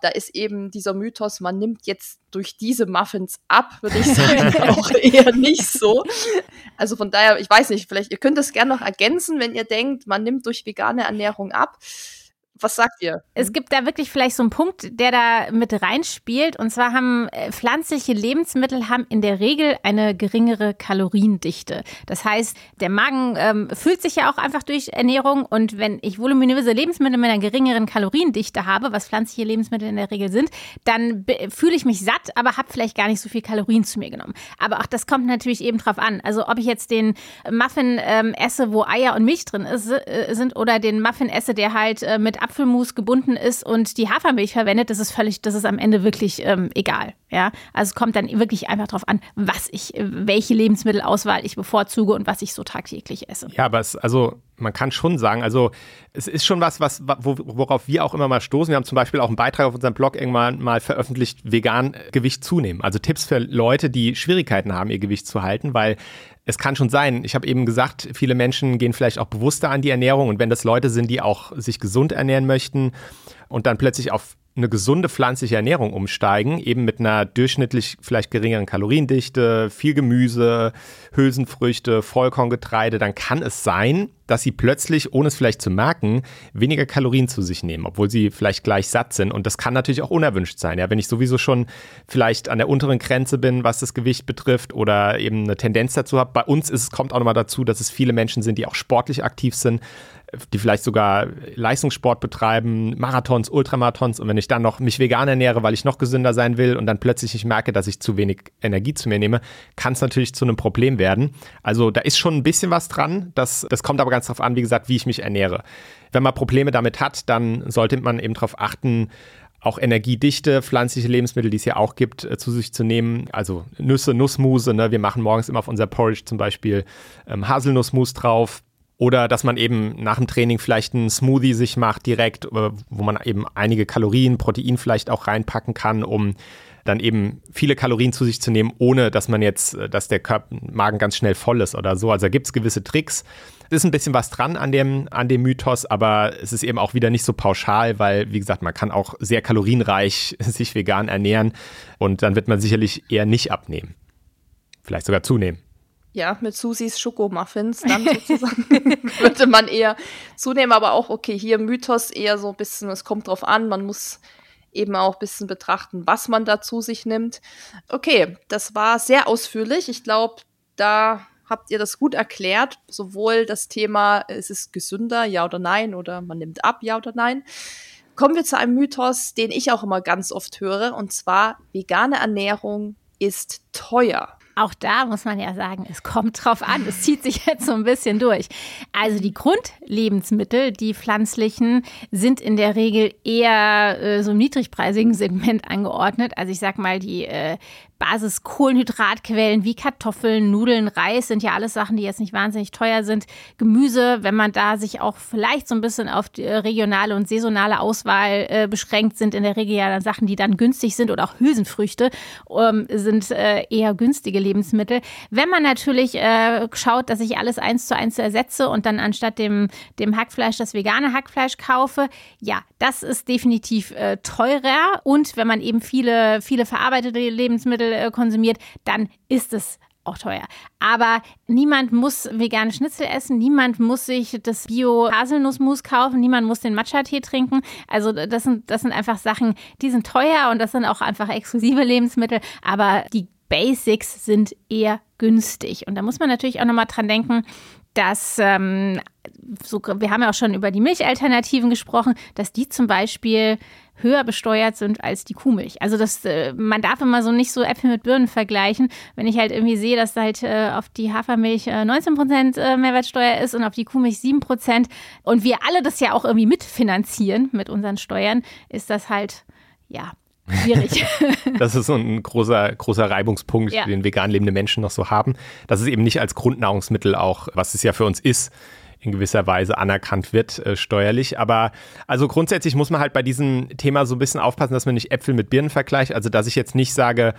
da ist eben dieser Mythos, man nimmt jetzt durch diese Muffins ab, würde ich *laughs* sagen, auch eher nicht so. Also von daher, ich weiß nicht, vielleicht, ihr könnt das gerne noch ergänzen, wenn ihr denkt, man nimmt durch vegane Ernährung ab. Was sagt ihr? Es gibt da wirklich vielleicht so einen Punkt, der da mit reinspielt. Und zwar haben äh, pflanzliche Lebensmittel haben in der Regel eine geringere Kaloriendichte. Das heißt, der Magen ähm, fühlt sich ja auch einfach durch Ernährung. Und wenn ich voluminöse Lebensmittel mit einer geringeren Kaloriendichte habe, was pflanzliche Lebensmittel in der Regel sind, dann fühle ich mich satt, aber habe vielleicht gar nicht so viel Kalorien zu mir genommen. Aber auch das kommt natürlich eben drauf an. Also ob ich jetzt den Muffin ähm, esse, wo Eier und Milch drin ist, äh, sind, oder den Muffin esse, der halt äh, mit Apfelmus gebunden ist und die Hafermilch verwendet, das ist völlig, das ist am Ende wirklich ähm, egal. Ja, also es kommt dann wirklich einfach darauf an, was ich, welche Lebensmittelauswahl ich bevorzuge und was ich so tagtäglich esse. Ja, aber es, also man kann schon sagen, also es ist schon was, was worauf wir auch immer mal stoßen. Wir haben zum Beispiel auch einen Beitrag auf unserem Blog irgendwann mal veröffentlicht, vegan Gewicht zunehmen. Also Tipps für Leute, die Schwierigkeiten haben, ihr Gewicht zu halten, weil es kann schon sein, ich habe eben gesagt, viele Menschen gehen vielleicht auch bewusster an die Ernährung und wenn das Leute sind, die auch sich gesund ernähren möchten und dann plötzlich auf eine gesunde pflanzliche Ernährung umsteigen, eben mit einer durchschnittlich vielleicht geringeren Kaloriendichte, viel Gemüse, Hülsenfrüchte, Vollkorngetreide, dann kann es sein, dass sie plötzlich, ohne es vielleicht zu merken, weniger Kalorien zu sich nehmen, obwohl sie vielleicht gleich satt sind. Und das kann natürlich auch unerwünscht sein. Ja, wenn ich sowieso schon vielleicht an der unteren Grenze bin, was das Gewicht betrifft oder eben eine Tendenz dazu habe. Bei uns ist, kommt auch nochmal dazu, dass es viele Menschen sind, die auch sportlich aktiv sind die vielleicht sogar Leistungssport betreiben, Marathons, Ultramarathons und wenn ich dann noch mich vegan ernähre, weil ich noch gesünder sein will und dann plötzlich ich merke, dass ich zu wenig Energie zu mir nehme, kann es natürlich zu einem Problem werden. Also da ist schon ein bisschen was dran. Das, das kommt aber ganz darauf an, wie gesagt, wie ich mich ernähre. Wenn man Probleme damit hat, dann sollte man eben darauf achten, auch energiedichte pflanzliche Lebensmittel, die es ja auch gibt, äh, zu sich zu nehmen. Also Nüsse, Nussmuse. Ne? Wir machen morgens immer auf unser Porridge zum Beispiel ähm, Haselnussmus drauf. Oder dass man eben nach dem Training vielleicht einen Smoothie sich macht direkt, äh, wo man eben einige Kalorien, Protein vielleicht auch reinpacken kann, um dann eben viele Kalorien zu sich zu nehmen, ohne dass man jetzt, äh, dass der Körper, Magen ganz schnell voll ist oder so. Also da gibt es gewisse Tricks. Ist ein bisschen was dran an dem, an dem Mythos, aber es ist eben auch wieder nicht so pauschal, weil, wie gesagt, man kann auch sehr kalorienreich *laughs* sich vegan ernähren und dann wird man sicherlich eher nicht abnehmen. Vielleicht sogar zunehmen ja, mit Susis Schokomuffins dann *laughs* sozusagen *laughs* würde man eher zunehmen, aber auch, okay, hier Mythos eher so ein bisschen, es kommt drauf an, man muss eben auch ein bisschen betrachten, was man da zu sich nimmt. Okay, das war sehr ausführlich. Ich glaube, da habt ihr das gut erklärt. Sowohl das Thema, ist es gesünder, ja oder nein, oder man nimmt ab, ja oder nein. Kommen wir zu einem Mythos, den ich auch immer ganz oft höre, und zwar vegane Ernährung ist teuer. Auch da muss man ja sagen, es kommt drauf an. Es zieht sich jetzt so ein bisschen durch. Also die Grundlebensmittel, die pflanzlichen, sind in der Regel eher äh, so im niedrigpreisigen Segment angeordnet. Also ich sag mal, die äh, Basis-Kohlenhydratquellen wie Kartoffeln, Nudeln, Reis sind ja alles Sachen, die jetzt nicht wahnsinnig teuer sind. Gemüse, wenn man da sich auch vielleicht so ein bisschen auf die regionale und saisonale Auswahl äh, beschränkt, sind in der Regel ja dann Sachen, die dann günstig sind oder auch Hülsenfrüchte ähm, sind äh, eher günstige Lebensmittel. Wenn man natürlich äh, schaut, dass ich alles eins zu eins ersetze und dann anstatt dem, dem Hackfleisch das vegane Hackfleisch kaufe, ja, das ist definitiv äh, teurer und wenn man eben viele, viele verarbeitete Lebensmittel äh, konsumiert, dann ist es auch teuer. Aber niemand muss vegane Schnitzel essen, niemand muss sich das Bio-Haselnussmus kaufen, niemand muss den Matcha-Tee trinken. Also das sind, das sind einfach Sachen, die sind teuer und das sind auch einfach exklusive Lebensmittel, aber die Basics sind eher günstig. Und da muss man natürlich auch nochmal dran denken, dass ähm, so, wir haben ja auch schon über die Milchalternativen gesprochen, dass die zum Beispiel höher besteuert sind als die Kuhmilch. Also das, äh, man darf immer so nicht so Äpfel mit Birnen vergleichen. Wenn ich halt irgendwie sehe, dass halt äh, auf die Hafermilch äh, 19 Prozent äh, Mehrwertsteuer ist und auf die Kuhmilch 7 Prozent und wir alle das ja auch irgendwie mitfinanzieren mit unseren Steuern, ist das halt, ja, schwierig. *laughs* das ist so ein großer, großer Reibungspunkt, ja. den vegan lebende Menschen noch so haben. Dass es eben nicht als Grundnahrungsmittel auch, was es ja für uns ist, in gewisser Weise anerkannt wird äh, steuerlich. Aber also grundsätzlich muss man halt bei diesem Thema so ein bisschen aufpassen, dass man nicht Äpfel mit Birnen vergleicht. Also dass ich jetzt nicht sage,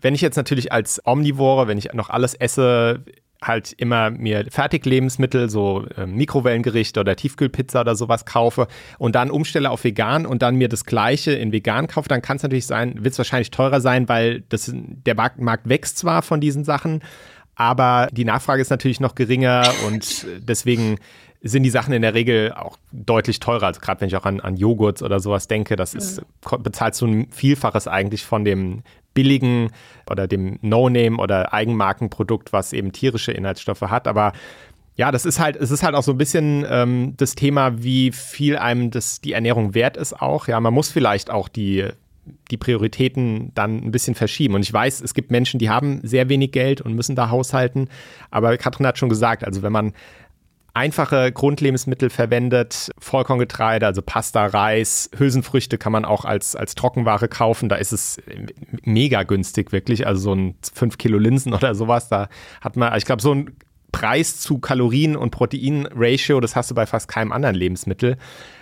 wenn ich jetzt natürlich als Omnivore, wenn ich noch alles esse, halt immer mir Fertiglebensmittel, so äh, Mikrowellengerichte oder Tiefkühlpizza oder sowas kaufe und dann umstelle auf vegan und dann mir das gleiche in vegan kaufe, dann kann es natürlich sein, wird es wahrscheinlich teurer sein, weil das, der Markt wächst zwar von diesen Sachen, aber die Nachfrage ist natürlich noch geringer und deswegen sind die Sachen in der Regel auch deutlich teurer. Also gerade wenn ich auch an, an Joghurt oder sowas denke, das ist, mhm. bezahlt so ein Vielfaches eigentlich von dem billigen oder dem No-Name oder Eigenmarkenprodukt, was eben tierische Inhaltsstoffe hat. Aber ja, das ist halt, es ist halt auch so ein bisschen ähm, das Thema, wie viel einem das die Ernährung wert ist auch. Ja, man muss vielleicht auch die die Prioritäten dann ein bisschen verschieben. Und ich weiß, es gibt Menschen, die haben sehr wenig Geld und müssen da haushalten. Aber Katrin hat schon gesagt, also wenn man einfache Grundlebensmittel verwendet, Vollkorngetreide, also Pasta, Reis, Hülsenfrüchte kann man auch als, als Trockenware kaufen. Da ist es mega günstig, wirklich. Also so ein 5 Kilo Linsen *laughs* oder sowas. Da hat man, ich glaube, so ein Preis zu Kalorien- und Protein-Ratio, das hast du bei fast keinem anderen Lebensmittel,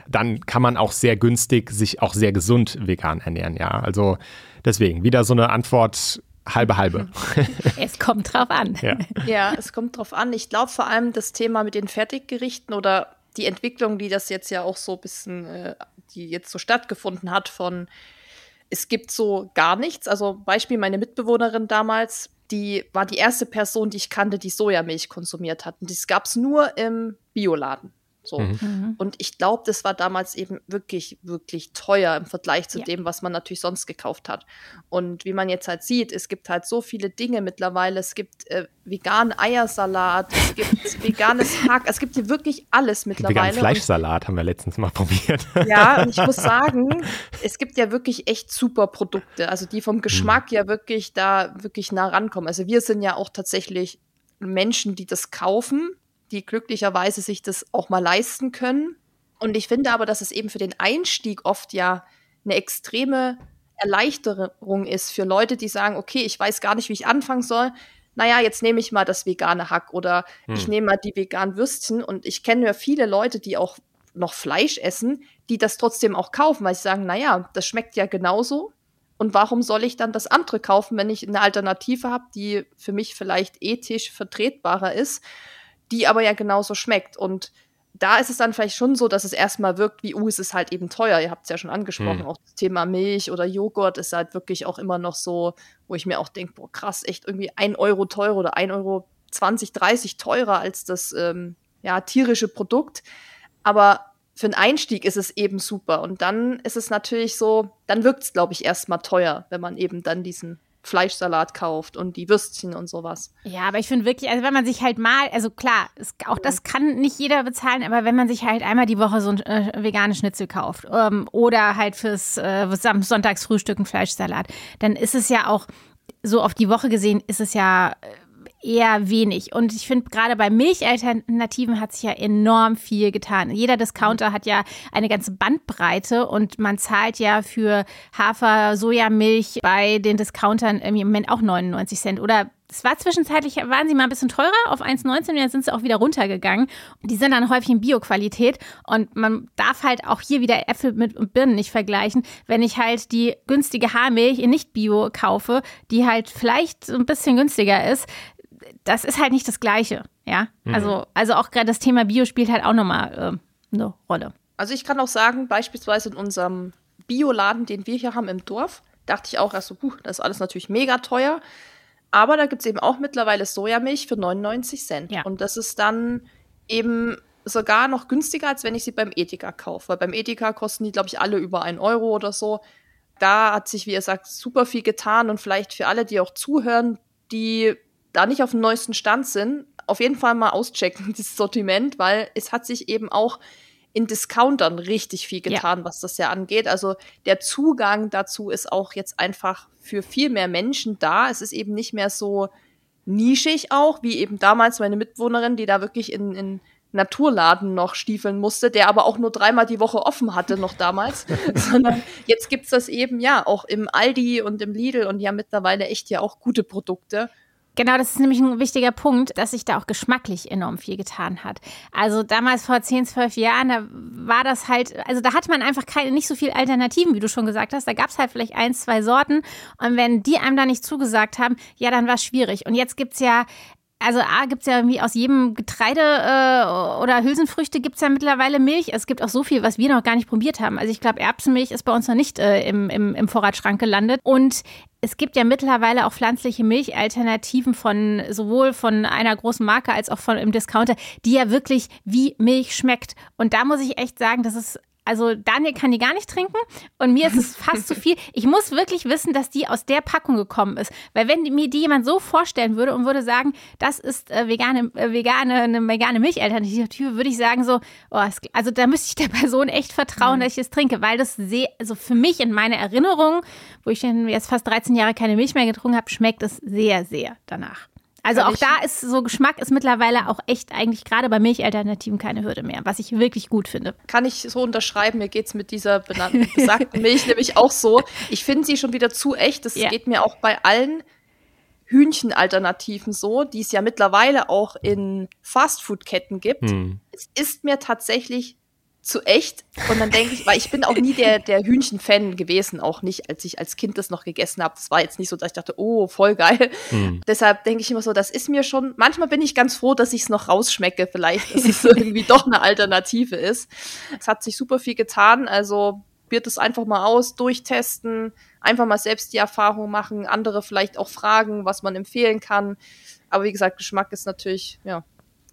dann kann man auch sehr günstig sich auch sehr gesund vegan ernähren, ja. Also deswegen wieder so eine Antwort halbe halbe. *laughs* Es kommt drauf an. Ja, ja es kommt drauf an. Ich glaube vor allem das Thema mit den Fertiggerichten oder die Entwicklung, die das jetzt ja auch so ein bisschen, äh, die jetzt so stattgefunden hat von es gibt so gar nichts. Also Beispiel meine Mitbewohnerin damals, die war die erste Person, die ich kannte, die Sojamilch konsumiert hat. Und das gab es nur im Bioladen. So. Mhm. mhm. Und ich glaube, das war damals eben wirklich, wirklich teuer im Vergleich zu ja. dem, was man natürlich sonst gekauft hat. Und wie man jetzt halt sieht, es gibt halt so viele Dinge mittlerweile. Es gibt äh, veganen Eiersalat, es gibt *laughs* veganes Hack, es gibt hier wirklich alles mittlerweile. Veganen Fleischsalat haben wir letztens mal *laughs* probiert. Ja, und ich muss sagen, es gibt ja wirklich echt super Produkte, also die vom Geschmack mhm. ja wirklich da wirklich nah rankommen. Also wir sind ja auch tatsächlich Menschen, die das kaufen die glücklicherweise sich das auch mal leisten können. Und ich finde aber, dass es eben für den Einstieg oft ja eine extreme Erleichterung ist für Leute, die sagen, okay, ich weiß gar nicht, wie ich anfangen soll. Naja, jetzt nehme ich mal das vegane Hack oder hm. ich nehme mal die veganen Würstchen. Und ich kenne ja viele Leute, die auch noch Fleisch essen, die das trotzdem auch kaufen, weil sie sagen, naja, das schmeckt ja genauso. Und warum soll ich dann das andere kaufen, wenn ich eine Alternative habe, die für mich vielleicht ethisch vertretbarer ist? Die aber ja genauso schmeckt. Und da ist es dann vielleicht schon so, dass es erstmal wirkt wie, uh, es ist halt eben teuer. Ihr habt es ja schon angesprochen, hm. auch das Thema Milch oder Joghurt ist halt wirklich auch immer noch so, wo ich mir auch denke, boah, krass, echt irgendwie ein Euro teurer oder ein Euro 20, 30 teurer als das ähm, ja, tierische Produkt. Aber für einen Einstieg ist es eben super. Und dann ist es natürlich so, dann wirkt es, glaube ich, erstmal teuer, wenn man eben dann diesen Fleischsalat kauft und die Würstchen und sowas. Ja, aber ich finde wirklich, also wenn man sich halt mal, also klar, es, auch das kann nicht jeder bezahlen, aber wenn man sich halt einmal die Woche so ein äh, veganes Schnitzel kauft ähm, oder halt fürs äh, Sonntagsfrühstück ein Fleischsalat, dann ist es ja auch so auf die Woche gesehen, ist es ja äh, eher wenig. Und ich finde, gerade bei Milchalternativen hat sich ja enorm viel getan. Jeder Discounter hat ja eine ganze Bandbreite und man zahlt ja für Hafer, Sojamilch bei den Discountern im Moment auch 99 Cent oder es war zwischenzeitlich, waren sie mal ein bisschen teurer auf 1,19 und jetzt sind sie auch wieder runtergegangen. Die sind dann häufig in Bio-Qualität und man darf halt auch hier wieder Äpfel mit Birnen nicht vergleichen. Wenn ich halt die günstige Haarmilch in Nicht-Bio kaufe, die halt vielleicht ein bisschen günstiger ist, das ist halt nicht das Gleiche, ja. Mhm. Also, also auch gerade das Thema Bio spielt halt auch nochmal äh, eine Rolle. Also ich kann auch sagen, beispielsweise in unserem Bioladen, den wir hier haben im Dorf, dachte ich auch erst so, puh, das ist alles natürlich mega teuer. Aber da gibt es eben auch mittlerweile Sojamilch für 99 Cent. Ja. Und das ist dann eben sogar noch günstiger, als wenn ich sie beim Edeka kaufe. Weil beim Edeka kosten die, glaube ich, alle über 1 Euro oder so. Da hat sich, wie ihr sagt, super viel getan. Und vielleicht für alle, die auch zuhören, die da nicht auf dem neuesten Stand sind, auf jeden Fall mal auschecken, *laughs* dieses Sortiment, weil es hat sich eben auch in Discountern richtig viel getan, ja. was das ja angeht. Also der Zugang dazu ist auch jetzt einfach für viel mehr Menschen da. Es ist eben nicht mehr so nischig auch, wie eben damals meine Mitwohnerin, die da wirklich in, in Naturladen noch stiefeln musste, der aber auch nur dreimal die Woche offen hatte noch damals, *laughs* *laughs* sondern jetzt gibt's das eben ja auch im Aldi und im Lidl und ja mittlerweile echt ja auch gute Produkte. Genau, das ist nämlich ein wichtiger Punkt, dass sich da auch geschmacklich enorm viel getan hat. Also damals vor 10, 12 Jahren, da war das halt, also da hatte man einfach keine, nicht so viele Alternativen, wie du schon gesagt hast. Da gab es halt vielleicht ein, zwei Sorten. Und wenn die einem da nicht zugesagt haben, ja, dann war es schwierig. Und jetzt gibt es ja also A, gibt es ja irgendwie aus jedem Getreide äh, oder Hülsenfrüchte gibt es ja mittlerweile Milch. Es gibt auch so viel, was wir noch gar nicht probiert haben. Also ich glaube, Erbsenmilch ist bei uns noch nicht äh, im, im, im Vorratsschrank gelandet. Und es gibt ja mittlerweile auch pflanzliche Milchalternativen von sowohl von einer großen Marke als auch von im Discounter, die ja wirklich wie Milch schmeckt. Und da muss ich echt sagen, das ist also Daniel kann die gar nicht trinken und mir ist es fast zu *laughs* viel. Ich muss wirklich wissen, dass die aus der Packung gekommen ist. Weil wenn mir die jemand so vorstellen würde und würde sagen, das ist äh, vegane, äh, vegane, eine vegane Milchalternative, würde ich sagen so, oh, es, also da müsste ich der Person echt vertrauen, mhm. dass ich es trinke, weil das sehr, also für mich in meiner Erinnerung, wo ich jetzt fast 13 Jahre keine Milch mehr getrunken habe, schmeckt es sehr, sehr danach. Also auch da ist so Geschmack ist mittlerweile auch echt eigentlich gerade bei Milchalternativen keine Hürde mehr, was ich wirklich gut finde. Kann ich so unterschreiben. Mir geht es mit dieser benannten, *laughs* besagten Milch nämlich auch so. Ich finde sie schon wieder zu echt. Das ja. geht mir auch bei allen Hühnchenalternativen so, die es ja mittlerweile auch in Fastfood-Ketten gibt. Hm. Es ist mir tatsächlich zu echt. Und dann denke ich, weil ich bin auch nie der, der Hühnchen-Fan gewesen, auch nicht, als ich als Kind das noch gegessen habe. Das war jetzt nicht so, dass ich dachte, oh, voll geil. Mhm. Deshalb denke ich immer so, das ist mir schon, manchmal bin ich ganz froh, dass ich es noch rausschmecke, vielleicht, dass es *laughs* irgendwie doch eine Alternative ist. Es hat sich super viel getan, also probiert es einfach mal aus, durchtesten, einfach mal selbst die Erfahrung machen, andere vielleicht auch fragen, was man empfehlen kann. Aber wie gesagt, Geschmack ist natürlich, ja,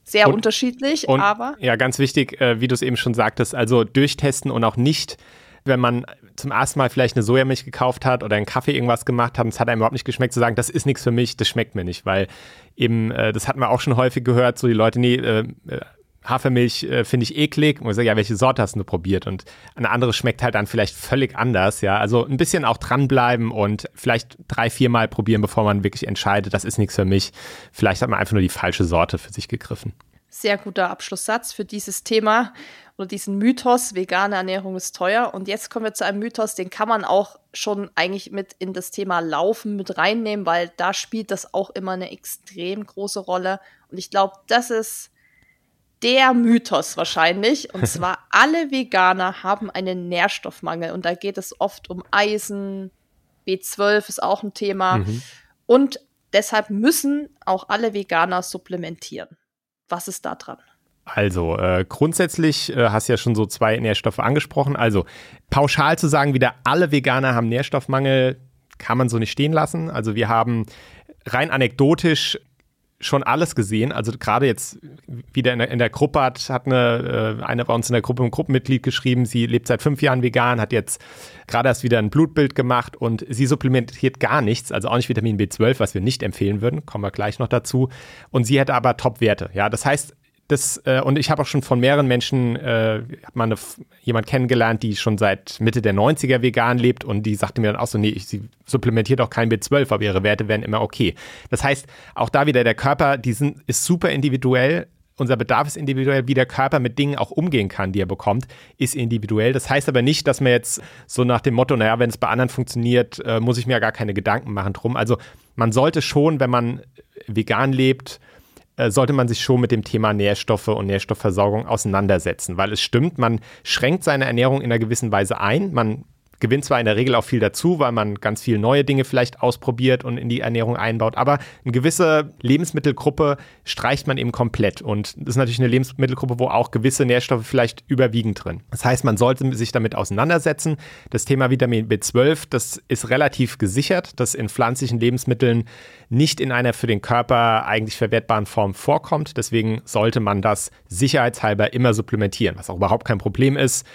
sehr und, unterschiedlich, und, aber. Ja, ganz wichtig, äh, wie du es eben schon sagtest, also durchtesten und auch nicht, wenn man zum ersten Mal vielleicht eine Sojamilch gekauft hat oder einen Kaffee irgendwas gemacht hat und es hat einem überhaupt nicht geschmeckt, zu sagen, das ist nichts für mich, das schmeckt mir nicht, weil eben, äh, das hatten wir auch schon häufig gehört, so die Leute, nee, äh, äh Hafermilch äh, finde ich eklig. Und ich sage, ja, welche Sorte hast du probiert? Und eine andere schmeckt halt dann vielleicht völlig anders, ja. Also ein bisschen auch dranbleiben und vielleicht drei, viermal probieren, bevor man wirklich entscheidet, das ist nichts für mich. Vielleicht hat man einfach nur die falsche Sorte für sich gegriffen. Sehr guter Abschlusssatz für dieses Thema oder diesen Mythos, vegane Ernährung ist teuer. Und jetzt kommen wir zu einem Mythos, den kann man auch schon eigentlich mit in das Thema Laufen mit reinnehmen, weil da spielt das auch immer eine extrem große Rolle. Und ich glaube, das ist der Mythos wahrscheinlich. Und *laughs* zwar alle Veganer haben einen Nährstoffmangel. Und da geht es oft um Eisen, B12 ist auch ein Thema. Mhm. Und deshalb müssen auch alle Veganer supplementieren. Was ist da dran? Also, äh, grundsätzlich äh, hast du ja schon so zwei Nährstoffe angesprochen. Also, pauschal zu sagen, wieder alle Veganer haben Nährstoffmangel, kann man so nicht stehen lassen. Also, wir haben rein anekdotisch schon alles gesehen. Also gerade jetzt wieder in der, in der Gruppe hat, hat eine, äh, eine bei uns in der Gruppe ein Gruppenmitglied geschrieben, sie lebt seit fünf Jahren vegan, hat jetzt gerade erst wieder ein Blutbild gemacht und sie supplementiert gar nichts, also auch nicht Vitamin B12, was wir nicht empfehlen würden, kommen wir gleich noch dazu. Und sie hätte aber Top-Werte. Ja, das heißt, das, äh, und ich habe auch schon von mehreren Menschen äh, mal eine, jemand kennengelernt, die schon seit Mitte der 90er vegan lebt und die sagte mir dann auch so, nee, ich, sie supplementiert auch kein B12, aber ihre Werte werden immer okay. Das heißt, auch da wieder der Körper, die sind, ist super individuell. Unser Bedarf ist individuell, wie der Körper mit Dingen auch umgehen kann, die er bekommt, ist individuell. Das heißt aber nicht, dass man jetzt so nach dem Motto, naja, wenn es bei anderen funktioniert, äh, muss ich mir ja gar keine Gedanken machen drum. Also man sollte schon, wenn man vegan lebt, sollte man sich schon mit dem Thema Nährstoffe und Nährstoffversorgung auseinandersetzen, weil es stimmt, man schränkt seine Ernährung in einer gewissen Weise ein. Man gewinnt zwar in der Regel auch viel dazu, weil man ganz viele neue Dinge vielleicht ausprobiert und in die Ernährung einbaut, aber eine gewisse Lebensmittelgruppe streicht man eben komplett. Und das ist natürlich eine Lebensmittelgruppe, wo auch gewisse Nährstoffe vielleicht überwiegen drin. Das heißt, man sollte sich damit auseinandersetzen. Das Thema Vitamin B12, das ist relativ gesichert, dass in pflanzlichen Lebensmitteln nicht in einer für den Körper eigentlich verwertbaren Form vorkommt. Deswegen sollte man das sicherheitshalber immer supplementieren, was auch überhaupt kein Problem ist.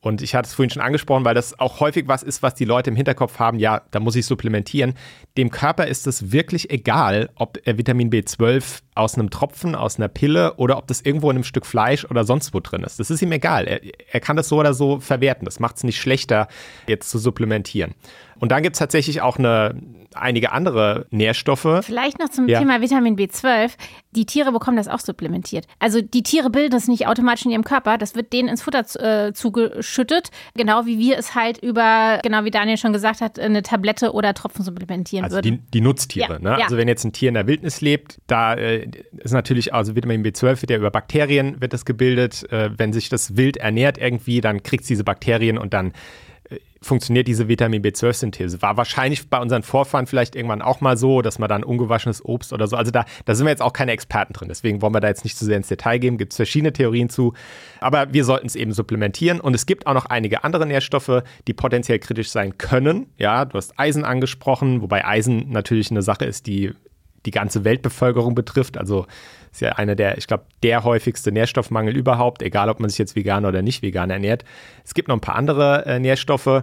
Und ich hatte es vorhin schon angesprochen, weil das auch häufig was ist, was die Leute im Hinterkopf haben, ja, da muss ich supplementieren. Dem Körper ist es wirklich egal, ob er Vitamin B12 aus einem Tropfen, aus einer Pille oder ob das irgendwo in einem Stück Fleisch oder sonst wo drin ist. Das ist ihm egal. Er, er kann das so oder so verwerten. Das macht es nicht schlechter, jetzt zu supplementieren. Und dann gibt es tatsächlich auch eine, einige andere Nährstoffe. Vielleicht noch zum ja. Thema Vitamin B12. Die Tiere bekommen das auch supplementiert. Also die Tiere bilden es nicht automatisch in ihrem Körper. Das wird denen ins Futter äh, zugeschüttet. Genau wie wir es halt über, genau wie Daniel schon gesagt hat, eine Tablette oder Tropfen supplementieren also würden. Die, die Nutztiere. Ja. Ne? Ja. Also wenn jetzt ein Tier in der Wildnis lebt, da äh, ist natürlich, also Vitamin B12 wird ja über Bakterien wird das gebildet. Äh, wenn sich das Wild ernährt irgendwie, dann kriegt es diese Bakterien und dann funktioniert diese Vitamin B12-Synthese. War wahrscheinlich bei unseren Vorfahren vielleicht irgendwann auch mal so, dass man dann ungewaschenes Obst oder so, also da, da sind wir jetzt auch keine Experten drin, deswegen wollen wir da jetzt nicht zu sehr ins Detail gehen, gibt es verschiedene Theorien zu, aber wir sollten es eben supplementieren. Und es gibt auch noch einige andere Nährstoffe, die potenziell kritisch sein können. Ja, du hast Eisen angesprochen, wobei Eisen natürlich eine Sache ist, die die ganze Weltbevölkerung betrifft, also ist ja einer der, ich glaube, der häufigste Nährstoffmangel überhaupt, egal ob man sich jetzt vegan oder nicht vegan ernährt. Es gibt noch ein paar andere äh, Nährstoffe.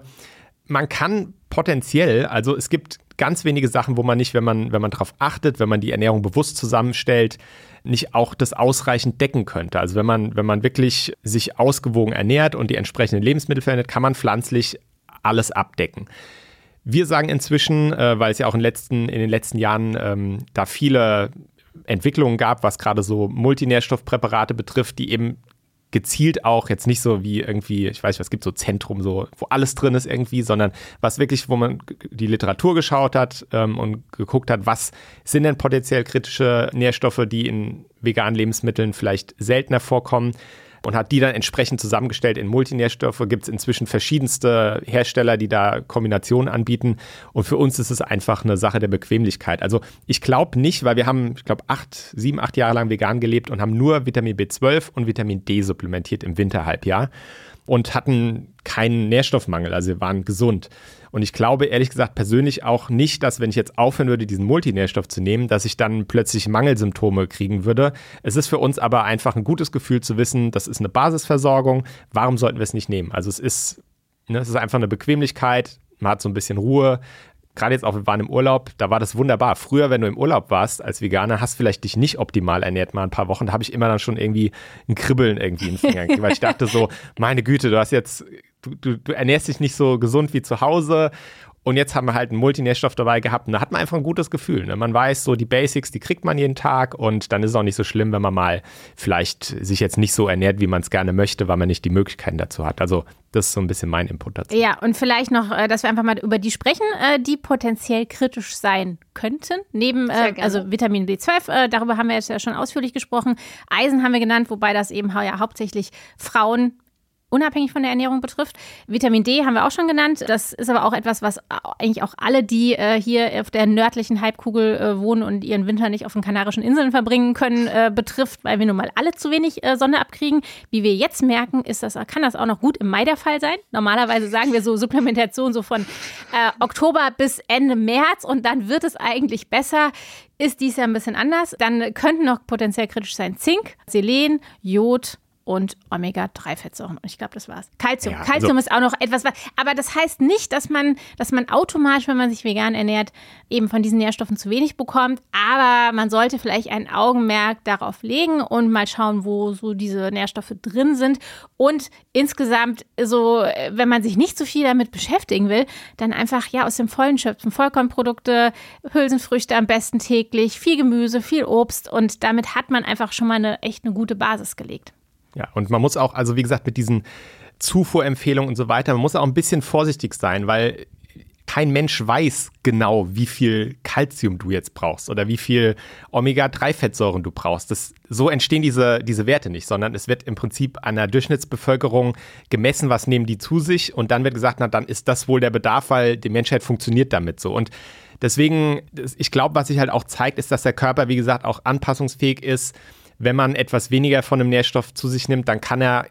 Man kann potenziell, also es gibt ganz wenige Sachen, wo man nicht, wenn man, wenn man darauf achtet, wenn man die Ernährung bewusst zusammenstellt, nicht auch das ausreichend decken könnte. Also wenn man, wenn man wirklich sich ausgewogen ernährt und die entsprechenden Lebensmittel verwendet, kann man pflanzlich alles abdecken. Wir sagen inzwischen, äh, weil es ja auch in, letzten, in den letzten Jahren ähm, da viele Entwicklungen gab, was gerade so Multinährstoffpräparate betrifft, die eben gezielt auch jetzt nicht so wie irgendwie, ich weiß nicht, was gibt so Zentrum, so, wo alles drin ist irgendwie, sondern was wirklich, wo man die Literatur geschaut hat ähm, und geguckt hat, was sind denn potenziell kritische Nährstoffe, die in veganen Lebensmitteln vielleicht seltener vorkommen und hat die dann entsprechend zusammengestellt in Multinährstoffe. Gibt es inzwischen verschiedenste Hersteller, die da Kombinationen anbieten. Und für uns ist es einfach eine Sache der Bequemlichkeit. Also ich glaube nicht, weil wir haben, ich glaube, acht, sieben, acht Jahre lang vegan gelebt und haben nur Vitamin B12 und Vitamin D supplementiert im Winterhalbjahr und hatten keinen Nährstoffmangel, also wir waren gesund. Und ich glaube ehrlich gesagt persönlich auch nicht, dass wenn ich jetzt aufhören würde, diesen Multinährstoff zu nehmen, dass ich dann plötzlich Mangelsymptome kriegen würde. Es ist für uns aber einfach ein gutes Gefühl zu wissen, das ist eine Basisversorgung. Warum sollten wir es nicht nehmen? Also es ist, ne, es ist einfach eine Bequemlichkeit. Man hat so ein bisschen Ruhe gerade jetzt auch, wir waren im Urlaub, da war das wunderbar. Früher, wenn du im Urlaub warst als Veganer, hast vielleicht dich nicht optimal ernährt, mal ein paar Wochen, da habe ich immer dann schon irgendwie ein Kribbeln irgendwie in den Fingern, weil ich dachte so, meine Güte, du hast jetzt, du, du, du ernährst dich nicht so gesund wie zu Hause und jetzt haben wir halt einen Multinährstoff dabei gehabt und da hat man einfach ein gutes Gefühl. Ne? Man weiß so, die Basics, die kriegt man jeden Tag und dann ist es auch nicht so schlimm, wenn man mal vielleicht sich jetzt nicht so ernährt, wie man es gerne möchte, weil man nicht die Möglichkeiten dazu hat. Also das ist so ein bisschen mein Input dazu. Ja, und vielleicht noch, äh, dass wir einfach mal über die sprechen, äh, die potenziell kritisch sein könnten. Neben äh, also Vitamin B12, darüber haben wir jetzt ja schon ausführlich gesprochen. Eisen haben wir genannt, wobei das eben ja hauptsächlich Frauen unabhängig von der Ernährung betrifft. Vitamin D haben wir auch schon genannt. Das ist aber auch etwas, was eigentlich auch alle, die äh, hier auf der nördlichen Halbkugel äh, wohnen und ihren Winter nicht auf den Kanarischen Inseln verbringen können, äh, betrifft, weil wir nun mal alle zu wenig äh, Sonne abkriegen. Wie wir jetzt merken, ist das, kann das auch noch gut im Mai der Fall sein. Normalerweise sagen wir so Supplementation so von äh, Oktober bis Ende März und dann wird es eigentlich besser ist dies ja ein bisschen anders. Dann könnten noch potenziell kritisch sein Zink, Selen, Jod, und Omega-3-Fettsäuren. Und ich glaube, das war's. Calcium. Ja, Calcium also ist auch noch etwas, aber das heißt nicht, dass man, dass man automatisch, wenn man sich vegan ernährt, eben von diesen Nährstoffen zu wenig bekommt. Aber man sollte vielleicht ein Augenmerk darauf legen und mal schauen, wo so diese Nährstoffe drin sind. Und insgesamt, so, wenn man sich nicht so viel damit beschäftigen will, dann einfach ja aus dem Vollen schöpfen. Vollkornprodukte, Hülsenfrüchte am besten täglich, viel Gemüse, viel Obst und damit hat man einfach schon mal eine echt eine gute Basis gelegt. Ja, und man muss auch, also wie gesagt, mit diesen Zufuhrempfehlungen und so weiter, man muss auch ein bisschen vorsichtig sein, weil kein Mensch weiß genau, wie viel Kalzium du jetzt brauchst oder wie viel Omega-3-Fettsäuren du brauchst. Das, so entstehen diese, diese Werte nicht, sondern es wird im Prinzip an der Durchschnittsbevölkerung gemessen, was nehmen die zu sich und dann wird gesagt, na dann ist das wohl der Bedarf, weil die Menschheit funktioniert damit so. Und deswegen, ich glaube, was sich halt auch zeigt, ist, dass der Körper, wie gesagt, auch anpassungsfähig ist wenn man etwas weniger von einem Nährstoff zu sich nimmt, dann kann er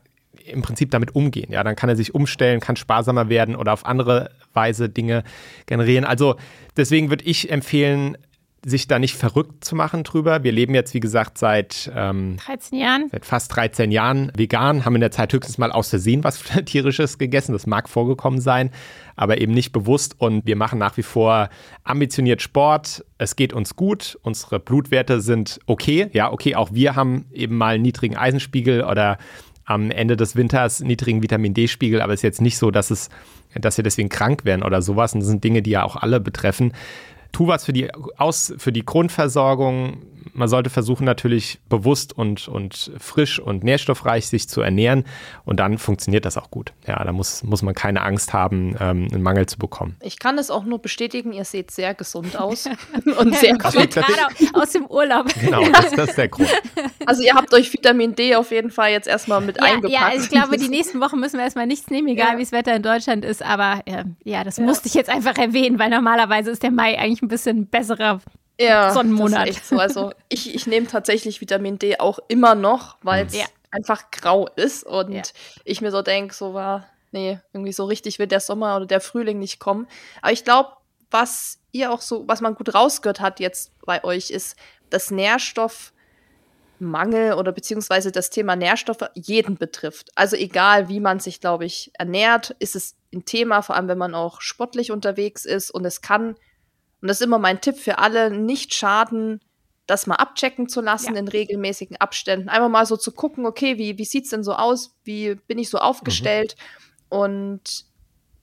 im Prinzip damit umgehen. Ja, dann kann er sich umstellen, kann sparsamer werden oder auf andere Weise Dinge generieren. Also deswegen würde ich empfehlen, sich da nicht verrückt zu machen drüber. Wir leben jetzt, wie gesagt, seit ähm, 13 Jahren. Seit fast 13 Jahren vegan, haben in der Zeit höchstens mal aus Versehen was *laughs* tierisches gegessen. Das mag vorgekommen sein, aber eben nicht bewusst. Und wir machen nach wie vor ambitioniert Sport. Es geht uns gut. Unsere Blutwerte sind okay. Ja, okay, auch wir haben eben mal einen niedrigen Eisenspiegel oder am Ende des Winters niedrigen Vitamin D-Spiegel, aber es ist jetzt nicht so, dass es, dass wir deswegen krank werden oder sowas. Und das sind Dinge, die ja auch alle betreffen tu was für die, Aus, für die Grundversorgung, man sollte versuchen natürlich bewusst und, und frisch und nährstoffreich sich zu ernähren und dann funktioniert das auch gut. Ja, da muss, muss man keine Angst haben, ähm, einen Mangel zu bekommen. Ich kann es auch nur bestätigen, ihr seht sehr gesund *laughs* aus und sehr gut. Gerade aus dem Urlaub. Genau, das, das, ist der Grund. Also ihr habt euch Vitamin D auf jeden Fall jetzt erstmal mit ja, eingepackt. Ja, ich glaube, die *laughs* nächsten Wochen müssen wir erstmal nichts nehmen, egal ja. wie das Wetter in Deutschland ist, aber äh, ja, das ja. musste ich jetzt einfach erwähnen, weil normalerweise ist der Mai eigentlich ein bisschen besserer ja, Sonnenmonat. Das ist echt so. Also ich, ich nehme tatsächlich Vitamin D auch immer noch, weil es ja. einfach grau ist und ja. ich mir so denke, so war, nee, irgendwie so richtig wird der Sommer oder der Frühling nicht kommen. Aber ich glaube, was ihr auch so, was man gut rausgehört hat jetzt bei euch, ist, dass Nährstoffmangel oder beziehungsweise das Thema Nährstoffe jeden betrifft. Also egal, wie man sich, glaube ich, ernährt, ist es ein Thema, vor allem wenn man auch sportlich unterwegs ist und es kann und das ist immer mein Tipp für alle, nicht schaden, das mal abchecken zu lassen ja. in regelmäßigen Abständen. Einfach mal so zu gucken, okay, wie, wie sieht es denn so aus? Wie bin ich so aufgestellt? Mhm. Und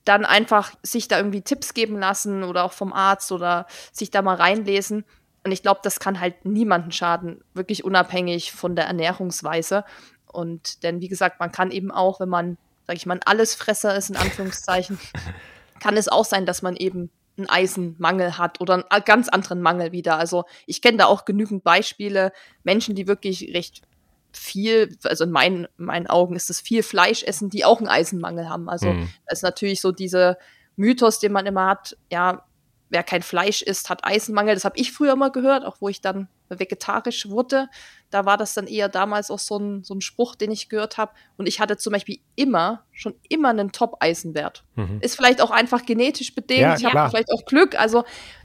dann einfach sich da irgendwie Tipps geben lassen oder auch vom Arzt oder sich da mal reinlesen. Und ich glaube, das kann halt niemanden schaden, wirklich unabhängig von der Ernährungsweise. Und denn wie gesagt, man kann eben auch, wenn man, sag ich mal, ein Allesfresser ist, in Anführungszeichen, *laughs* kann es auch sein, dass man eben einen Eisenmangel hat oder einen ganz anderen Mangel wieder. Also ich kenne da auch genügend Beispiele, Menschen, die wirklich recht viel, also in meinen, meinen Augen ist es viel Fleisch essen, die auch einen Eisenmangel haben. Also mhm. das ist natürlich so dieser Mythos, den man immer hat, ja, wer kein Fleisch isst, hat Eisenmangel. Das habe ich früher immer gehört, auch wo ich dann vegetarisch wurde. Da war das dann eher damals auch so ein, so ein Spruch, den ich gehört habe. Und ich hatte zum Beispiel immer, schon immer einen Top-Eisenwert. Mhm. Ist vielleicht auch einfach genetisch bedingt. Ja, ich habe vielleicht auch Glück. Also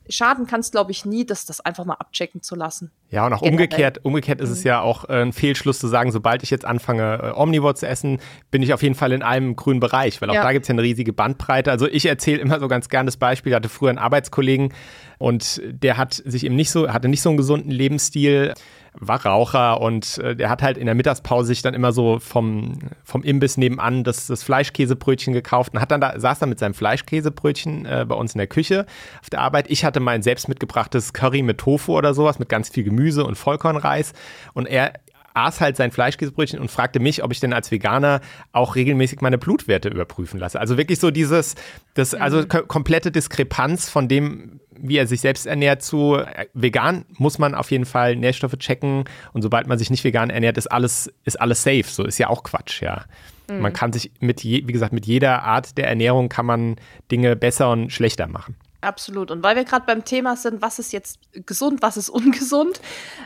schaden kann es, glaube ich, nie, das, das einfach mal abchecken zu lassen. Ja, und auch umgekehrt, umgekehrt ist es mhm. ja auch äh, ein Fehlschluss zu sagen, sobald ich jetzt anfange, äh, Omnivore zu essen, bin ich auf jeden Fall in einem grünen Bereich, weil auch ja. da gibt es ja eine riesige Bandbreite. Also ich erzähle immer so ganz gern das Beispiel, ich hatte früher einen Arbeitskollegen und der hat sich eben nicht so, hatte nicht so einen gesunden Lebensstil war Raucher und äh, der hat halt in der Mittagspause sich dann immer so vom, vom Imbiss nebenan das, das Fleischkäsebrötchen gekauft und hat dann da, saß dann mit seinem Fleischkäsebrötchen äh, bei uns in der Küche auf der Arbeit. Ich hatte mein selbst mitgebrachtes Curry mit Tofu oder sowas, mit ganz viel Gemüse und Vollkornreis und er aß halt sein Fleischkäsebrötchen und fragte mich, ob ich denn als Veganer auch regelmäßig meine Blutwerte überprüfen lasse. Also wirklich so dieses, das, also mhm. komplette Diskrepanz von dem, wie er sich selbst ernährt, zu äh, vegan muss man auf jeden Fall Nährstoffe checken und sobald man sich nicht vegan ernährt, ist alles, ist alles safe. So ist ja auch Quatsch, ja. Mhm. Man kann sich mit, je, wie gesagt, mit jeder Art der Ernährung kann man Dinge besser und schlechter machen. Absolut. Und weil wir gerade beim Thema sind, was ist jetzt gesund, was ist ungesund,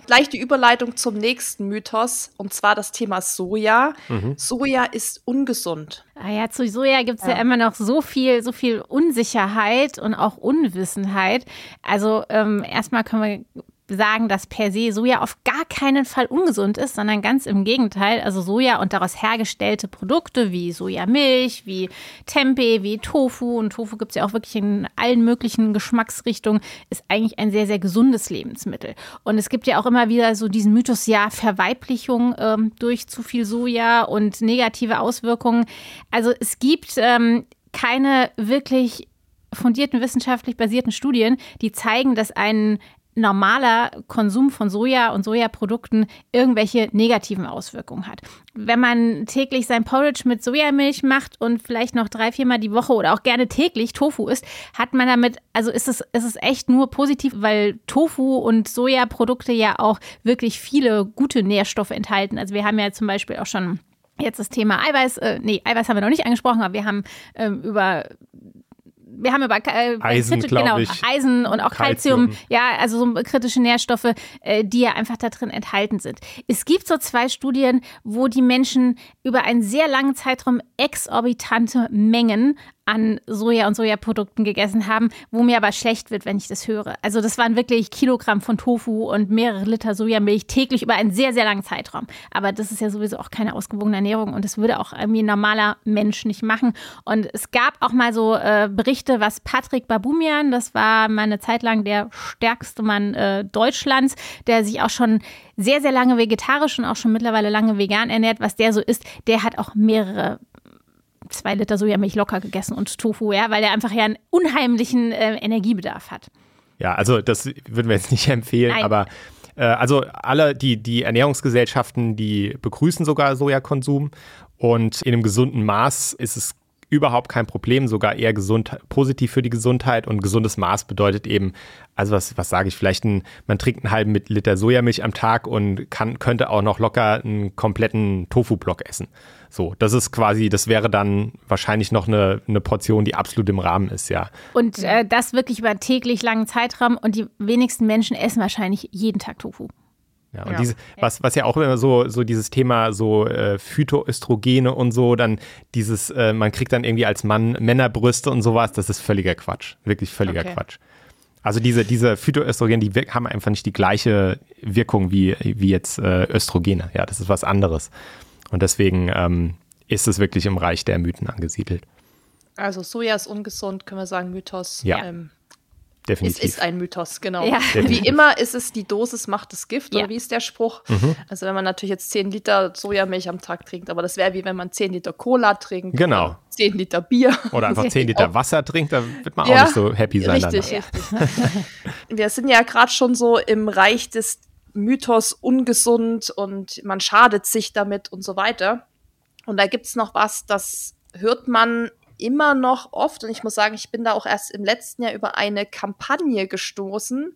gleich die Überleitung zum nächsten Mythos, und zwar das Thema Soja. Mhm. Soja ist ungesund. Ah ja, zu Soja gibt es ja. ja. immer noch so viel, so viel Unsicherheit und auch Unwissenheit. Also ähm, erstmal können wir sagen, dass per se Soja auf gar keinen Fall ungesund ist, sondern ganz im Gegenteil. Also Soja und daraus hergestellte Produkte wie Sojamilch, wie Tempeh, wie Tofu und Tofu gibt es ja auch wirklich in allen möglichen Geschmacksrichtungen, ist eigentlich ein sehr, sehr gesundes Lebensmittel. Und es gibt ja auch immer wieder so diesen Mythos, ja, Verweiblichung ähm, durch zu viel Soja und negative Auswirkungen. Also es gibt ähm, keine wirklich fundierten wissenschaftlich basierten Studien, die zeigen, dass ein normaler Konsum von Soja und Sojaprodukten irgendwelche negativen Auswirkungen hat. Wenn man täglich sein Porridge mit Sojamilch macht und vielleicht noch drei, viermal die Woche oder auch gerne täglich Tofu isst, hat man damit, also ist es, ist es echt nur positiv, weil Tofu und Sojaprodukte ja auch wirklich viele gute Nährstoffe enthalten. Also wir haben ja zum Beispiel auch schon Jetzt das Thema Eiweiß, äh, nee, Eiweiß haben wir noch nicht angesprochen, aber wir haben ähm, über wir haben über äh, Eisen, genau, ich. Eisen und auch Calcium, ja, also so kritische Nährstoffe, äh, die ja einfach da drin enthalten sind. Es gibt so zwei Studien, wo die Menschen über einen sehr langen Zeitraum exorbitante Mengen an Soja und Sojaprodukten gegessen haben, wo mir aber schlecht wird, wenn ich das höre. Also das waren wirklich Kilogramm von Tofu und mehrere Liter Sojamilch täglich über einen sehr, sehr langen Zeitraum. Aber das ist ja sowieso auch keine ausgewogene Ernährung und das würde auch irgendwie ein normaler Mensch nicht machen. Und es gab auch mal so äh, Berichte, was Patrick Babumian, das war mal eine Zeit lang der stärkste Mann äh, Deutschlands, der sich auch schon sehr, sehr lange vegetarisch und auch schon mittlerweile lange vegan ernährt, was der so ist, der hat auch mehrere zwei Liter Sojamilch locker gegessen und Tofu, ja, weil er einfach ja einen unheimlichen äh, Energiebedarf hat. Ja, also das würden wir jetzt nicht *laughs* empfehlen, Nein. aber Äh, also alle, die, die Ernährungsgesellschaften, die begrüßen sogar Sojakonsum und in einem gesunden Maß ist es überhaupt kein Problem, sogar eher gesund, positiv für die Gesundheit und gesundes Maß bedeutet eben, also was, was sage ich, vielleicht ein, man trinkt einen halben Liter Sojamilch am Tag und kann, könnte auch noch locker einen kompletten Tofu-Block essen. So, das ist quasi, das wäre dann wahrscheinlich noch eine, eine Portion, die absolut im Rahmen ist, ja. Und äh, das wirklich über täglich langen Zeitraum und die wenigsten Menschen essen wahrscheinlich jeden Tag Tofu. Ja, und ja. Diese, was, was ja auch immer so, so dieses Thema so äh, Phytoöstrogene und so, dann dieses, äh, man kriegt dann irgendwie als Mann Männerbrüste und sowas, das ist völliger Quatsch. Wirklich völliger okay. Quatsch. Also diese, diese Phytoöstrogene, die haben einfach nicht die gleiche Wirkung wie, wie jetzt äh, Östrogene. Ja, das ist was anderes. Und deswegen ähm, ist es wirklich im Reich der Mythen angesiedelt. Also Soja ist ungesund, können wir sagen, Mythos. Ja. Ähm, Definitiv. Es ist ein Mythos, genau. Ja. Wie immer ist es, die Dosis macht das Gift, ja. oder wie ist der Spruch? Mhm. Also wenn man natürlich jetzt 10 Liter Sojamilch am Tag trinkt, aber das wäre wie wenn man 10 Liter Cola trinkt. Genau. 10 Liter Bier. Oder einfach 10 Liter *laughs* Wasser trinkt, da wird man ja, auch nicht so happy sein. Richtig, danach. richtig. *laughs* Wir sind ja gerade schon so im Reich des Mythos ungesund und man schadet sich damit und so weiter. Und da gibt es noch was, das hört man immer noch oft, und ich muss sagen, ich bin da auch erst im letzten Jahr über eine Kampagne gestoßen,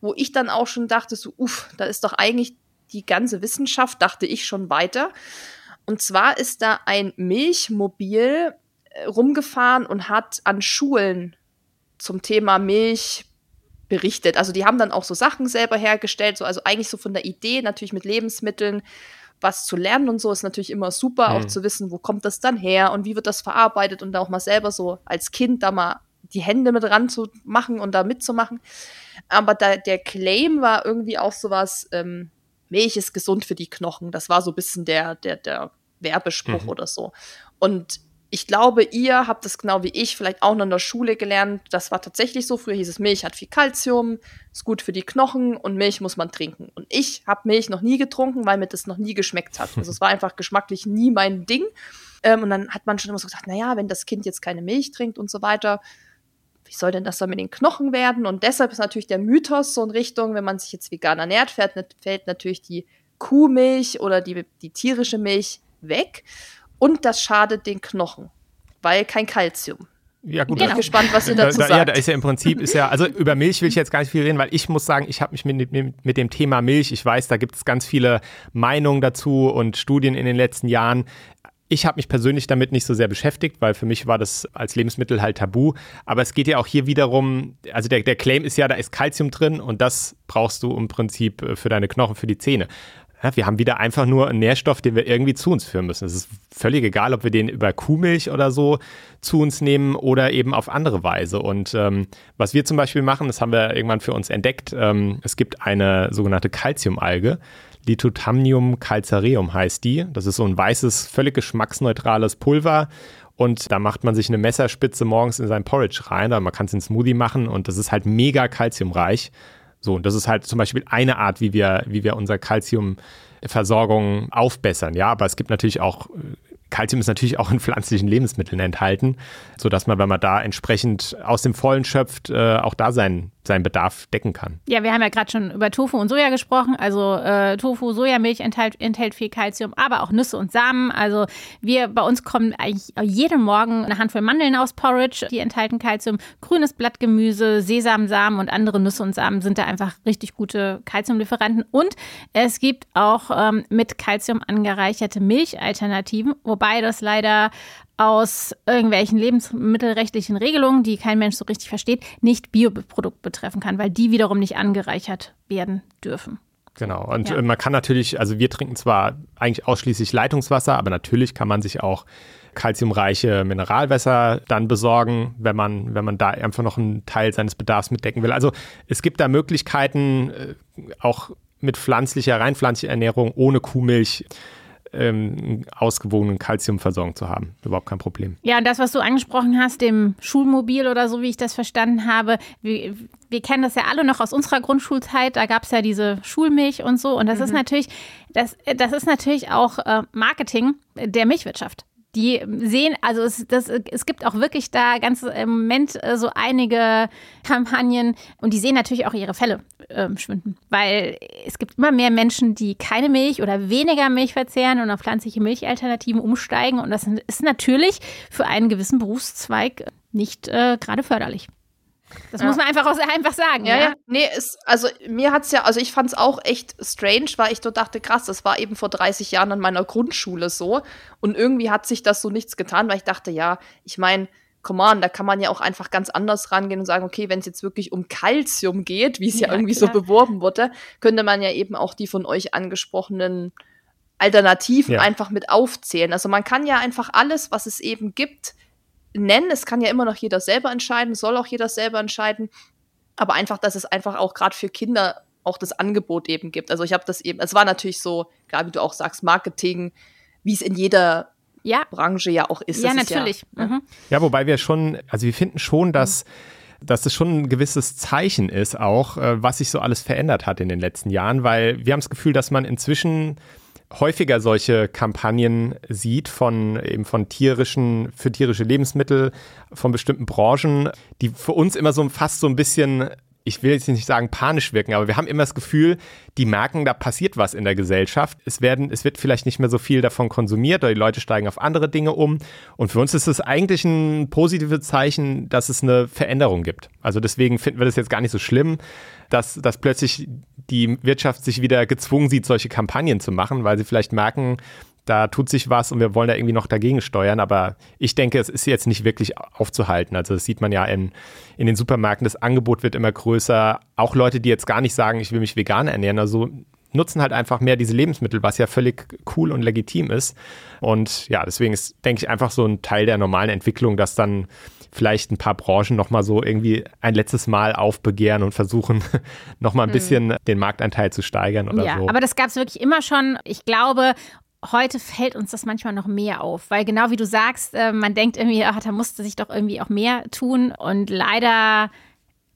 wo ich dann auch schon dachte, so, uff, da ist doch eigentlich die ganze Wissenschaft, dachte ich schon weiter. Und zwar ist da ein Milchmobil äh, rumgefahren und hat an Schulen zum Thema Milch berichtet. Also die haben dann auch so Sachen selber hergestellt, so also eigentlich so von der Idee natürlich mit Lebensmitteln was zu lernen und so ist natürlich immer super, mhm. auch zu wissen, wo kommt das dann her und wie wird das verarbeitet und da auch mal selber so als Kind da mal die Hände mit ranzumachen und da mitzumachen. Aber da, der Claim war irgendwie auch sowas, ähm, Milch ist gesund für die Knochen. Das war so ein bisschen der, der, der Werbespruch mhm. oder so. Und ich glaube, ihr habt es genau wie ich vielleicht auch noch in der Schule gelernt. Das war tatsächlich so. Früher hieß es, Milch hat viel Kalzium, ist gut für die Knochen und Milch muss man trinken. Und ich habe Milch noch nie getrunken, weil mir das noch nie geschmeckt hat. Also es war einfach geschmacklich nie mein Ding. Ähm, und dann hat man schon immer so gesagt, naja, wenn das Kind jetzt keine Milch trinkt und so weiter, wie soll denn das dann mit den Knochen werden? Und deshalb ist natürlich der Mythos so in Richtung, wenn man sich jetzt vegan ernährt, fällt, fällt natürlich die Kuhmilch oder die, die tierische Milch weg und das schadet den Knochen, weil kein Kalzium. Ja, gut. Ich bin genau. gespannt, was ihr dazu da, sagt. Ja, da ist ja im Prinzip, ist ja, also über Milch will ich jetzt gar nicht viel reden, weil ich muss sagen, ich habe mich mit, mit, mit, dem Thema Milch, ich weiß, da gibt es ganz viele Meinungen dazu und Studien in den letzten Jahren. Ich habe mich persönlich damit nicht so sehr beschäftigt, weil für mich war das als Lebensmittel halt tabu. Aber es geht ja auch hier wiederum, also der, der Claim ist ja, da ist Kalzium drin und das brauchst du im Prinzip für deine Knochen, für die Zähne. Ja, wir haben wieder einfach nur einen Nährstoff, den wir irgendwie zu uns führen müssen. Es ist völlig egal, ob wir den über Kuhmilch oder so zu uns nehmen oder eben auf andere Weise. Und ähm, was wir zum Beispiel machen, das haben wir irgendwann für uns entdeckt, ähm, es gibt eine sogenannte Calciumalge. Litotamnium calcareum heißt die. Das ist so ein weißes, völlig geschmacksneutrales Pulver. Und da macht man sich eine Messerspitze morgens in sein Porridge rein. Oder man kann es in Smoothie machen und das ist halt mega kalziumreich. So, und das ist halt zum Beispiel eine Art, wie wir, wie wir unser Kalziumversorgung aufbessern. Ja, aber es gibt natürlich auch Kalzium ist natürlich auch in pflanzlichen Lebensmitteln enthalten, sodass man, wenn man da entsprechend aus dem Vollen schöpft, äh, auch da seinen, seinen Bedarf decken kann. Ja, wir haben ja gerade schon über Tofu und Soja gesprochen. Also äh, Tofu, Sojamilch enthält, enthält viel Kalzium, aber auch Nüsse und Samen. Also wir bei uns kommen eigentlich jeden Morgen eine Handvoll Mandeln aus Porridge, die enthalten Kalzium. Grünes Blattgemüse, Sesamsamen und andere Nüsse und Samen sind da einfach richtig gute Kalziumlieferanten. Und es gibt auch ähm, mit Kalzium angereicherte Milchalternativen, wobei wobei das leider aus irgendwelchen lebensmittelrechtlichen Regelungen, die kein Mensch so richtig versteht, nicht Bioprodukt betreffen kann, weil die wiederum nicht angereichert werden dürfen. Genau. Und ja. man kann natürlich, also wir trinken zwar eigentlich ausschließlich Leitungswasser, aber natürlich kann man sich auch kalziumreiche Mineralwässer dann besorgen, wenn man, wenn man da einfach noch einen Teil seines Bedarfs mitdecken will. Also es gibt da Möglichkeiten, äh, auch mit pflanzlicher, rein pflanzlicher Ernährung ohne Kuhmilch ähm, ausgewogenen Kalziumversorgung zu haben. Überhaupt kein Problem. Ja, und das, was du angesprochen hast, dem Schulmobil oder so, wie ich das verstanden habe, wir, wir kennen das ja alle noch aus unserer Grundschulzeit. Da gab es ja diese Schulmilch und so. Und das mhm. ist natürlich, das, das ist natürlich auch äh, Marketing der Milchwirtschaft. Die sehen, also es, das, es gibt auch wirklich da ganz im Moment äh, so einige Kampagnen und die sehen natürlich auch ihre Fälle äh, schwinden, weil es gibt immer mehr Menschen, die keine Milch oder weniger Milch verzehren und auf pflanzliche Milchalternativen umsteigen und das ist natürlich für einen gewissen Berufszweig nicht äh, gerade förderlich. Das ja. muss man einfach, *laughs* einfach sagen. Ja, ja. ja. Nee, ist, also mir hat es ja, also ich fand es auch echt strange, weil ich so dachte, krass, das war eben vor 30 Jahren an meiner Grundschule so. Und irgendwie hat sich das so nichts getan, weil ich dachte, ja, ich meine, come on, da kann man ja auch einfach ganz anders rangehen und sagen, okay, wenn es jetzt wirklich um Kalzium geht, wie es ja, ja, irgendwie klar. so beworben wurde, könnte man ja eben auch die von euch angesprochenen Alternativen ja. einfach mit aufzählen. Also man kann ja einfach alles, was es eben gibt, nennen. Es kann ja immer noch jeder selber entscheiden, soll auch jeder selber entscheiden. Aber einfach, dass es einfach auch gerade für Kinder auch das Angebot eben gibt. Also ich habe das eben, es war natürlich so, klar, wie du auch sagst, Marketing, wie es in jeder ja. Branche ja auch ist. Ja, das natürlich. Ist ja, mhm. ja, wobei wir schon, also wir finden schon, dass dass es schon ein gewisses Zeichen ist, auch äh, was sich so alles verändert hat in den letzten Jahren, weil wir haben das Gefühl, dass man inzwischen häufiger solche Kampagnen sieht von eben von tierischen, für tierische Lebensmittel, von bestimmten Branchen, die für uns immer so fast so ein bisschen ich will jetzt nicht sagen panisch wirken, aber wir haben immer das Gefühl, die merken, da passiert was in der Gesellschaft. Es, werden, es wird vielleicht nicht mehr so viel davon konsumiert oder die Leute steigen auf andere Dinge um. Und für uns ist es eigentlich ein positives Zeichen, dass es eine Veränderung gibt. Also deswegen finden wir das jetzt gar nicht so schlimm, dass, dass plötzlich die Wirtschaft sich wieder gezwungen sieht, solche Kampagnen zu machen, weil sie vielleicht merken, da tut sich was und wir wollen da irgendwie noch dagegen steuern. Aber ich denke, es ist jetzt nicht wirklich aufzuhalten. Also das sieht man ja in, in den Supermärkten, das Angebot wird immer größer. Auch Leute, die jetzt gar nicht sagen, ich will mich vegan ernähren, also nutzen halt einfach mehr diese Lebensmittel, was ja völlig cool und legitim ist. Und ja, deswegen ist, denke ich, einfach so ein Teil der normalen Entwicklung, dass dann vielleicht ein paar Branchen nochmal so irgendwie ein letztes Mal aufbegehren und versuchen, *laughs* nochmal ein hm. bisschen den Marktanteil zu steigern oder ja, so. Aber das gab es wirklich immer schon. Ich glaube, heute fällt uns das manchmal noch mehr auf, weil genau wie du sagst, äh, man denkt irgendwie, ach, da musste sich doch irgendwie auch mehr tun und leider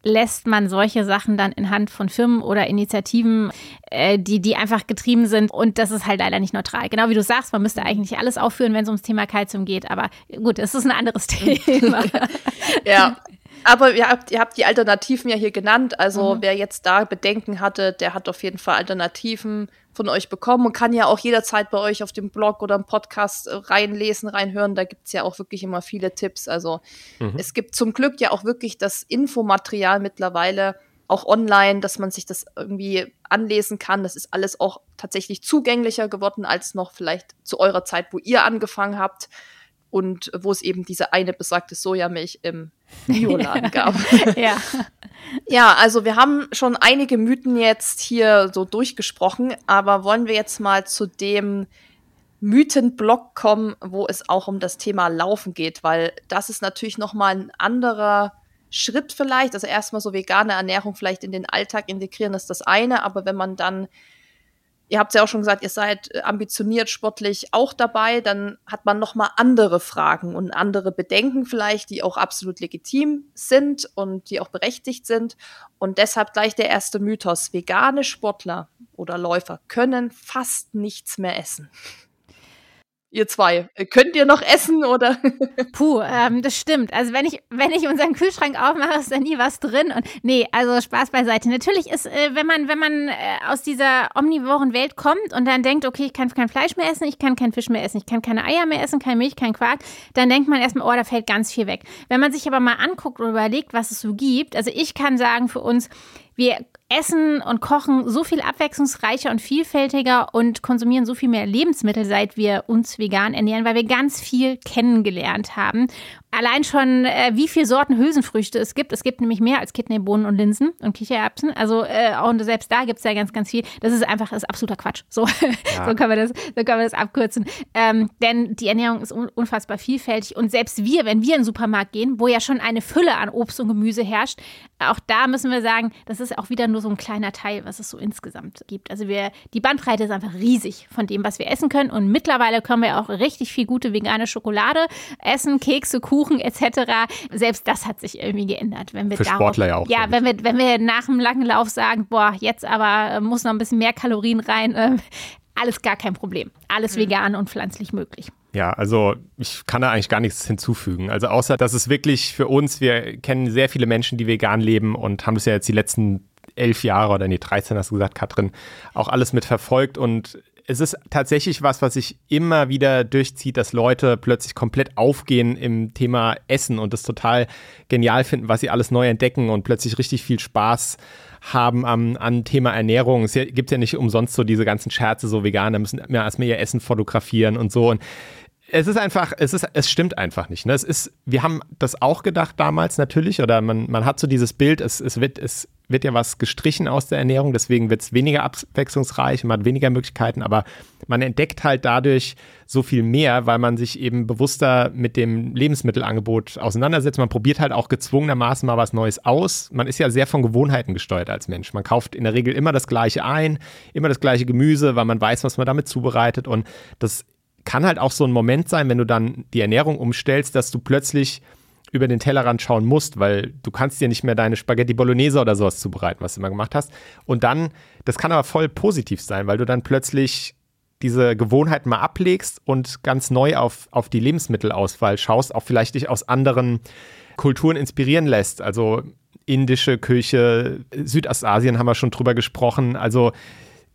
lässt man solche Sachen dann in Hand von Firmen oder Initiativen, äh, die, die einfach getrieben sind. Und das ist halt leider nicht neutral. Genau wie du sagst, man müsste eigentlich alles aufführen, wenn es ums Thema Kalzium geht. Aber gut, es ist ein anderes *laughs* Thema. *laughs* ja. Aber ihr habt, ihr habt die Alternativen ja hier genannt. Also mhm. wer jetzt da Bedenken hatte, der hat auf jeden Fall Alternativen von euch bekommen und kann ja auch jederzeit bei euch auf dem Blog oder im Podcast äh, reinlesen, reinhören. Da gibt es ja auch wirklich immer viele Tipps. Also mhm. es gibt zum Glück ja auch wirklich das Infomaterial mittlerweile auch online, dass man sich das irgendwie anlesen kann. Das ist alles auch tatsächlich zugänglicher geworden als noch vielleicht zu eurer Zeit, wo ihr angefangen habt und wo es eben diese eine besagte Sojamilch im Bioladen gab. *laughs* ja. ja, also wir haben schon einige Mythen jetzt hier so durchgesprochen, aber wollen wir jetzt mal zu dem Mythenblock kommen, wo es auch um das Thema Laufen geht, weil das ist natürlich noch mal ein anderer Schritt vielleicht. Also erstmal so vegane Ernährung vielleicht in den Alltag integrieren ist das eine, aber wenn man dann ihr habt ja auch schon gesagt, ihr seid äh, ambitioniert sportlich auch dabei, dann hat man noch mal andere Fragen und andere Bedenken vielleicht, die auch absolut legitim sind und die auch berechtigt sind. Und deshalb gleich der erste Mythos, vegane Sportler oder Läufer können fast nichts mehr essen ihr zwei. Könnt ihr noch essen oder? *laughs* Puh, ähm, das stimmt. Also wenn ich, wenn ich unseren Kühlschrank aufmache, ist da nie was drin. Und nee, also Spaß beiseite. Natürlich ist, äh, wenn man, wenn man äh, aus dieser omnivoren Welt kommt und dann denkt, okay, ich kann kein Fleisch mehr essen, ich kann kein Fisch mehr essen, ich kann keine Eier mehr essen, keine Milch, kein Quark, dann denkt man erstmal, oh, da fällt ganz viel weg. Wenn man sich aber mal anguckt und überlegt, was es so gibt, also ich kann sagen für uns, wir essen und kochen so viel abwechslungsreicher und vielfältiger und konsumieren so viel mehr Lebensmittel, seit wir uns vegan ernähren, weil wir ganz viel kennengelernt haben allein schon, äh, wie viele Sorten Hülsenfrüchte es gibt. Es gibt nämlich mehr als Kidneybohnen und Linsen und Kichererbsen. Also äh, und selbst da gibt es ja ganz, ganz viel. Das ist einfach das ist absoluter Quatsch. So, *laughs* ja. so, können wir das, so können wir das abkürzen. Ähm, denn die Ernährung ist un unfassbar vielfältig. Und selbst wir, wenn wir in den Supermarkt gehen, wo ja schon eine Fülle an Obst und Gemüse herrscht, auch da müssen wir sagen, das ist auch wieder nur so ein kleiner Teil, was es so insgesamt gibt. Also wir, die Bandbreite ist einfach riesig von dem, was wir essen können. Und mittlerweile können wir auch richtig viel gute vegane Schokolade essen, Kekse, Kuchen Kuchen etc. Selbst das hat sich irgendwie geändert. Wenn wir Für darauf, Sportler ja auch. Ja, wenn wir, wenn wir nach dem langen Lauf sagen, boah, jetzt aber äh, muss noch ein bisschen mehr Kalorien rein, äh, alles gar kein Problem. Alles mhm. vegan und pflanzlich möglich. Ja, also ich kann da eigentlich gar nichts hinzufügen. Also außer, dass es wirklich für uns, wir kennen sehr viele Menschen, die vegan leben und haben das ja jetzt die letzten elf Jahre oder nee, 13 hast du gesagt, Katrin, auch alles mit verfolgt und es ist tatsächlich was, was sich immer wieder durchzieht, dass Leute plötzlich komplett aufgehen im Thema Essen und das total genial finden, was sie alles neu entdecken und plötzlich richtig viel Spaß haben am, an Thema Ernährung. Es gibt ja nicht umsonst so diese ganzen Scherze, so Veganer müssen mehr erstmal ihr Essen fotografieren und so. Und es ist einfach, es ist, es stimmt einfach nicht. Ne? Es ist, wir haben das auch gedacht damals natürlich, oder man, man hat so dieses Bild, es, es wird, es wird ja was gestrichen aus der Ernährung, deswegen wird es weniger abwechslungsreich, man hat weniger Möglichkeiten, aber man entdeckt halt dadurch so viel mehr, weil man sich eben bewusster mit dem Lebensmittelangebot auseinandersetzt. Man probiert halt auch gezwungenermaßen mal was Neues aus. Man ist ja sehr von Gewohnheiten gesteuert als Mensch. Man kauft in der Regel immer das Gleiche ein, immer das gleiche Gemüse, weil man weiß, was man damit zubereitet und das kann halt auch so ein Moment sein, wenn du dann die Ernährung umstellst, dass du plötzlich über den Tellerrand schauen musst, weil du kannst dir nicht mehr deine Spaghetti Bolognese oder sowas zubereiten, was du immer gemacht hast. Und dann, das kann aber voll positiv sein, weil du dann plötzlich diese Gewohnheit mal ablegst und ganz neu auf, auf die Lebensmittelauswahl schaust, auch vielleicht dich aus anderen Kulturen inspirieren lässt. Also indische Küche, Südostasien haben wir schon drüber gesprochen. Also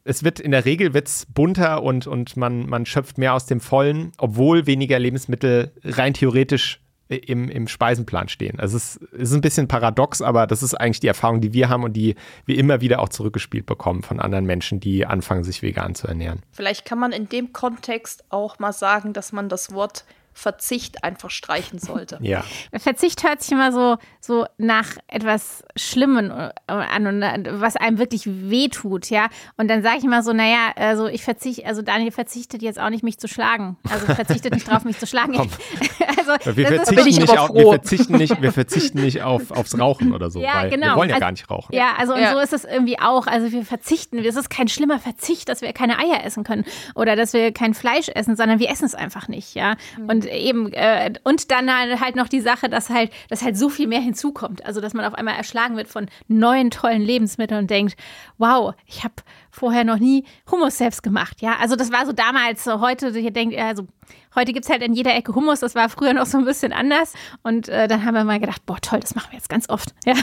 es wird in der Regel wird's bunter und, und man, man schöpft mehr aus dem Vollen, obwohl weniger Lebensmittel rein theoretisch im, im Speisenplan stehen. Also es ist, ist ein bisschen paradox, aber das ist eigentlich die Erfahrung, die wir haben und die wir immer wieder auch zurückgespielt bekommen von anderen Menschen, die anfangen, sich vegan zu ernähren. Vielleicht kann man in dem Kontext auch mal sagen, dass man das Wort Verzicht einfach streichen sollte. Ja. Verzicht hört sich immer so, so nach etwas Schlimmen äh, an und äh, was einem wirklich wehtut, ja. Und dann sage ich immer so, naja, also ich verzichte, also Daniel verzichtet jetzt auch nicht, mich zu schlagen. Also verzichtet nicht drauf, mich zu schlagen. *laughs* also, wir, verzichten nicht auf, wir verzichten nicht, wir verzichten nicht auf, aufs Rauchen oder so, ja, weil genau. wir wollen ja also, gar nicht rauchen. Ja, also und ja. so ist es irgendwie auch. Also wir verzichten. Es ist kein schlimmer Verzicht, dass wir keine Eier essen können oder dass wir kein Fleisch essen, sondern wir essen es einfach nicht, ja. Und und eben, äh, und dann halt noch die Sache, dass halt, dass halt so viel mehr hinzukommt. Also, dass man auf einmal erschlagen wird von neuen, tollen Lebensmitteln und denkt, wow, ich habe vorher noch nie Hummus selbst gemacht. Ja, also das war so damals, so heute, ihr denkt, also heute gibt es halt in jeder Ecke Hummus, das war früher noch so ein bisschen anders. Und äh, dann haben wir mal gedacht, boah, toll, das machen wir jetzt ganz oft. *laughs* Ja.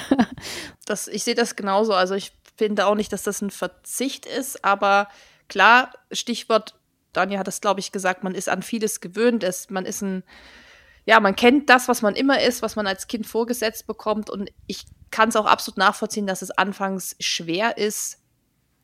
Das, ich sehe das genauso. Also ich finde auch nicht, dass das ein Verzicht ist, aber klar, Stichwort Daniel hat das, glaube ich, gesagt, man ist an vieles gewöhnt, ist, man ist ein, ja, man kennt das, was man immer ist, was man als Kind vorgesetzt bekommt. Und ich kann es auch absolut nachvollziehen, dass es anfangs schwer ist,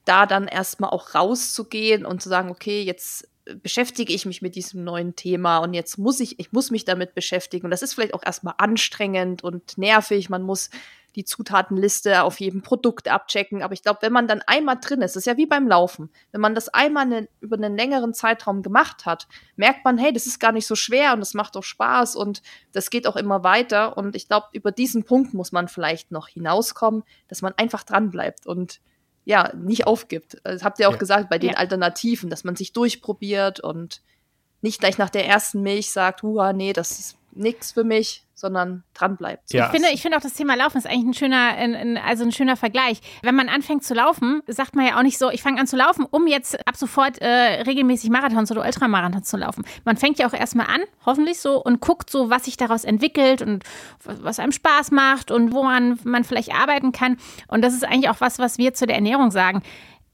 da dann erstmal auch rauszugehen und zu sagen, okay, jetzt beschäftige ich mich mit diesem neuen Thema und jetzt muss ich, ich muss mich damit beschäftigen. Und das ist vielleicht auch erstmal anstrengend und nervig. Man muss die Zutatenliste auf jedem Produkt abchecken. Aber ich glaube, wenn man dann einmal drin ist, ist ja wie beim Laufen. Wenn man das einmal ne, über einen längeren Zeitraum gemacht hat, merkt man, hey, das ist gar nicht so schwer und das macht doch Spaß und das geht auch immer weiter. Und ich glaube, über diesen Punkt muss man vielleicht noch hinauskommen, dass man einfach dran bleibt und ja, nicht aufgibt. Das habt ihr auch ja. gesagt bei den ja. Alternativen, dass man sich durchprobiert und nicht gleich nach der ersten Milch sagt, huha, nee, das ist nichts für mich, sondern dran bleibt. Ja. Ich finde, ich finde auch das Thema Laufen ist eigentlich ein schöner, ein, ein, also ein schöner Vergleich. Wenn man anfängt zu laufen, sagt man ja auch nicht so, ich fange an zu laufen, um jetzt ab sofort äh, regelmäßig Marathons oder Ultramarathons zu laufen. Man fängt ja auch erstmal an, hoffentlich so, und guckt so, was sich daraus entwickelt und was einem Spaß macht und woran man vielleicht arbeiten kann. Und das ist eigentlich auch was, was wir zu der Ernährung sagen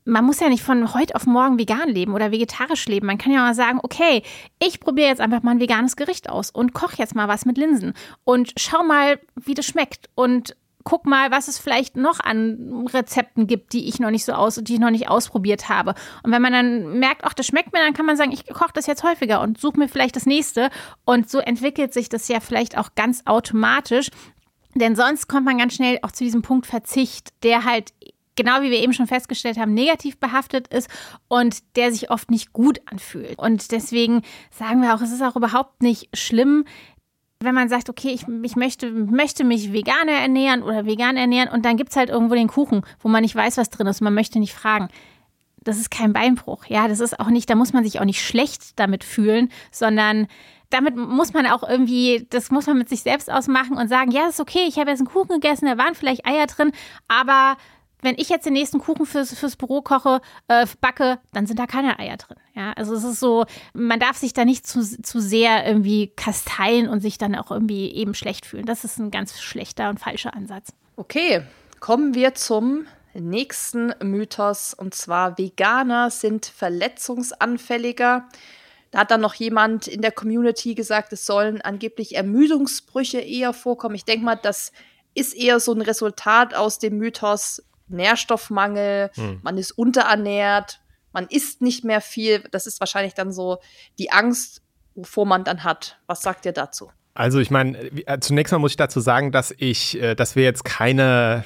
man muss ja nicht von heute auf morgen vegan leben oder vegetarisch leben. Man kann ja mal sagen, okay, ich probiere jetzt einfach mal ein veganes Gericht aus und koche jetzt mal was mit Linsen und schau mal, wie das schmeckt und guck mal, was es vielleicht noch an Rezepten gibt, die ich noch nicht so aus, die ich noch nicht ausprobiert habe. Und wenn man dann merkt, ach, das schmeckt mir, dann kann man sagen, ich koche das jetzt häufiger und suche mir vielleicht das nächste. Und so entwickelt sich das ja vielleicht auch ganz automatisch. Denn sonst kommt man ganz schnell auch zu diesem Punkt Verzicht, der halt genau wie wir eben schon festgestellt haben, negativ behaftet ist und der sich oft nicht gut anfühlt. Und deswegen sagen wir auch, es ist auch überhaupt nicht schlimm, wenn man sagt, okay, ich, ich möchte, möchte mich vegan ernähren oder vegan ernähren und dann gibt es halt irgendwo den Kuchen, wo man nicht weiß, was drin ist man möchte nicht fragen. Das ist kein Beinbruch. Ja, das ist auch nicht, da muss man sich auch nicht schlecht damit fühlen, sondern damit muss man auch irgendwie, das muss man mit sich selbst ausmachen und sagen, ja, ist okay, ich habe jetzt einen Kuchen gegessen, da waren vielleicht Eier drin, aber wenn ich jetzt den nächsten Kuchen fürs, fürs Büro koche, äh, backe, dann sind da keine Eier drin. Ja, also es ist so, man darf sich da nicht zu, zu sehr irgendwie kasteien und sich dann auch irgendwie eben schlecht fühlen. Das ist ein ganz schlechter und falscher Ansatz. Okay, kommen wir zum nächsten Mythos und zwar Veganer sind verletzungsanfälliger. Da hat dann noch jemand in der Community gesagt, es sollen angeblich Ermüdungsbrüche eher vorkommen. Ich denke mal, das ist eher so ein Resultat aus dem Mythos Nährstoffmangel, hm. man ist unterernährt, man isst nicht mehr viel. Das ist wahrscheinlich dann so die Angst, wovor man dann hat. Was sagt ihr dazu? Also ich meine, äh, zunächst mal muss ich dazu sagen, dass ich, äh, dass wir jetzt keine,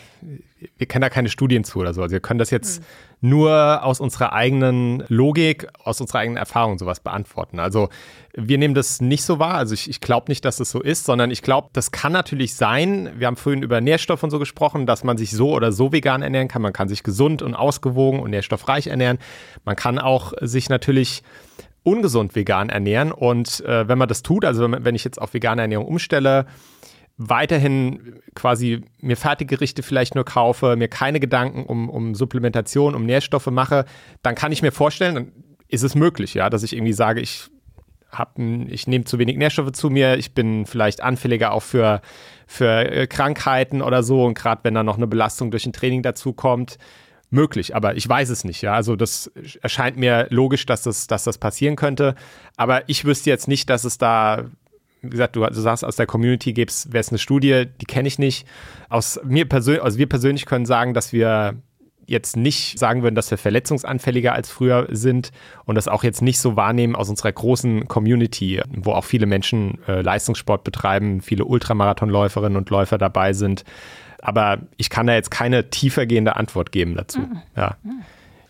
wir kennen da keine Studien zu oder so. Also wir können das jetzt mhm. nur aus unserer eigenen Logik, aus unserer eigenen Erfahrung sowas beantworten. Also wir nehmen das nicht so wahr. Also ich, ich glaube nicht, dass es das so ist, sondern ich glaube, das kann natürlich sein. Wir haben vorhin über Nährstoffe und so gesprochen, dass man sich so oder so vegan ernähren kann. Man kann sich gesund und ausgewogen und nährstoffreich ernähren. Man kann auch sich natürlich ungesund vegan ernähren. Und äh, wenn man das tut, also wenn ich jetzt auf vegane Ernährung umstelle, weiterhin quasi mir Fertiggerichte vielleicht nur kaufe, mir keine Gedanken um, um Supplementation, um Nährstoffe mache, dann kann ich mir vorstellen, dann ist es möglich, ja, dass ich irgendwie sage, ich hab, ich nehme zu wenig Nährstoffe zu mir, ich bin vielleicht anfälliger auch für, für äh, Krankheiten oder so und gerade wenn da noch eine Belastung durch ein Training dazu kommt, möglich, aber ich weiß es nicht. Ja, also das erscheint mir logisch, dass das, dass das passieren könnte. Aber ich wüsste jetzt nicht, dass es da, wie gesagt, du, du sagst, aus der Community gäbe es, eine Studie, die kenne ich nicht. Aus mir persönlich, also wir persönlich können sagen, dass wir jetzt nicht sagen würden, dass wir verletzungsanfälliger als früher sind und das auch jetzt nicht so wahrnehmen aus unserer großen Community, wo auch viele Menschen äh, Leistungssport betreiben, viele Ultramarathonläuferinnen und Läufer dabei sind aber ich kann da jetzt keine tiefergehende Antwort geben dazu. Mhm. Ja,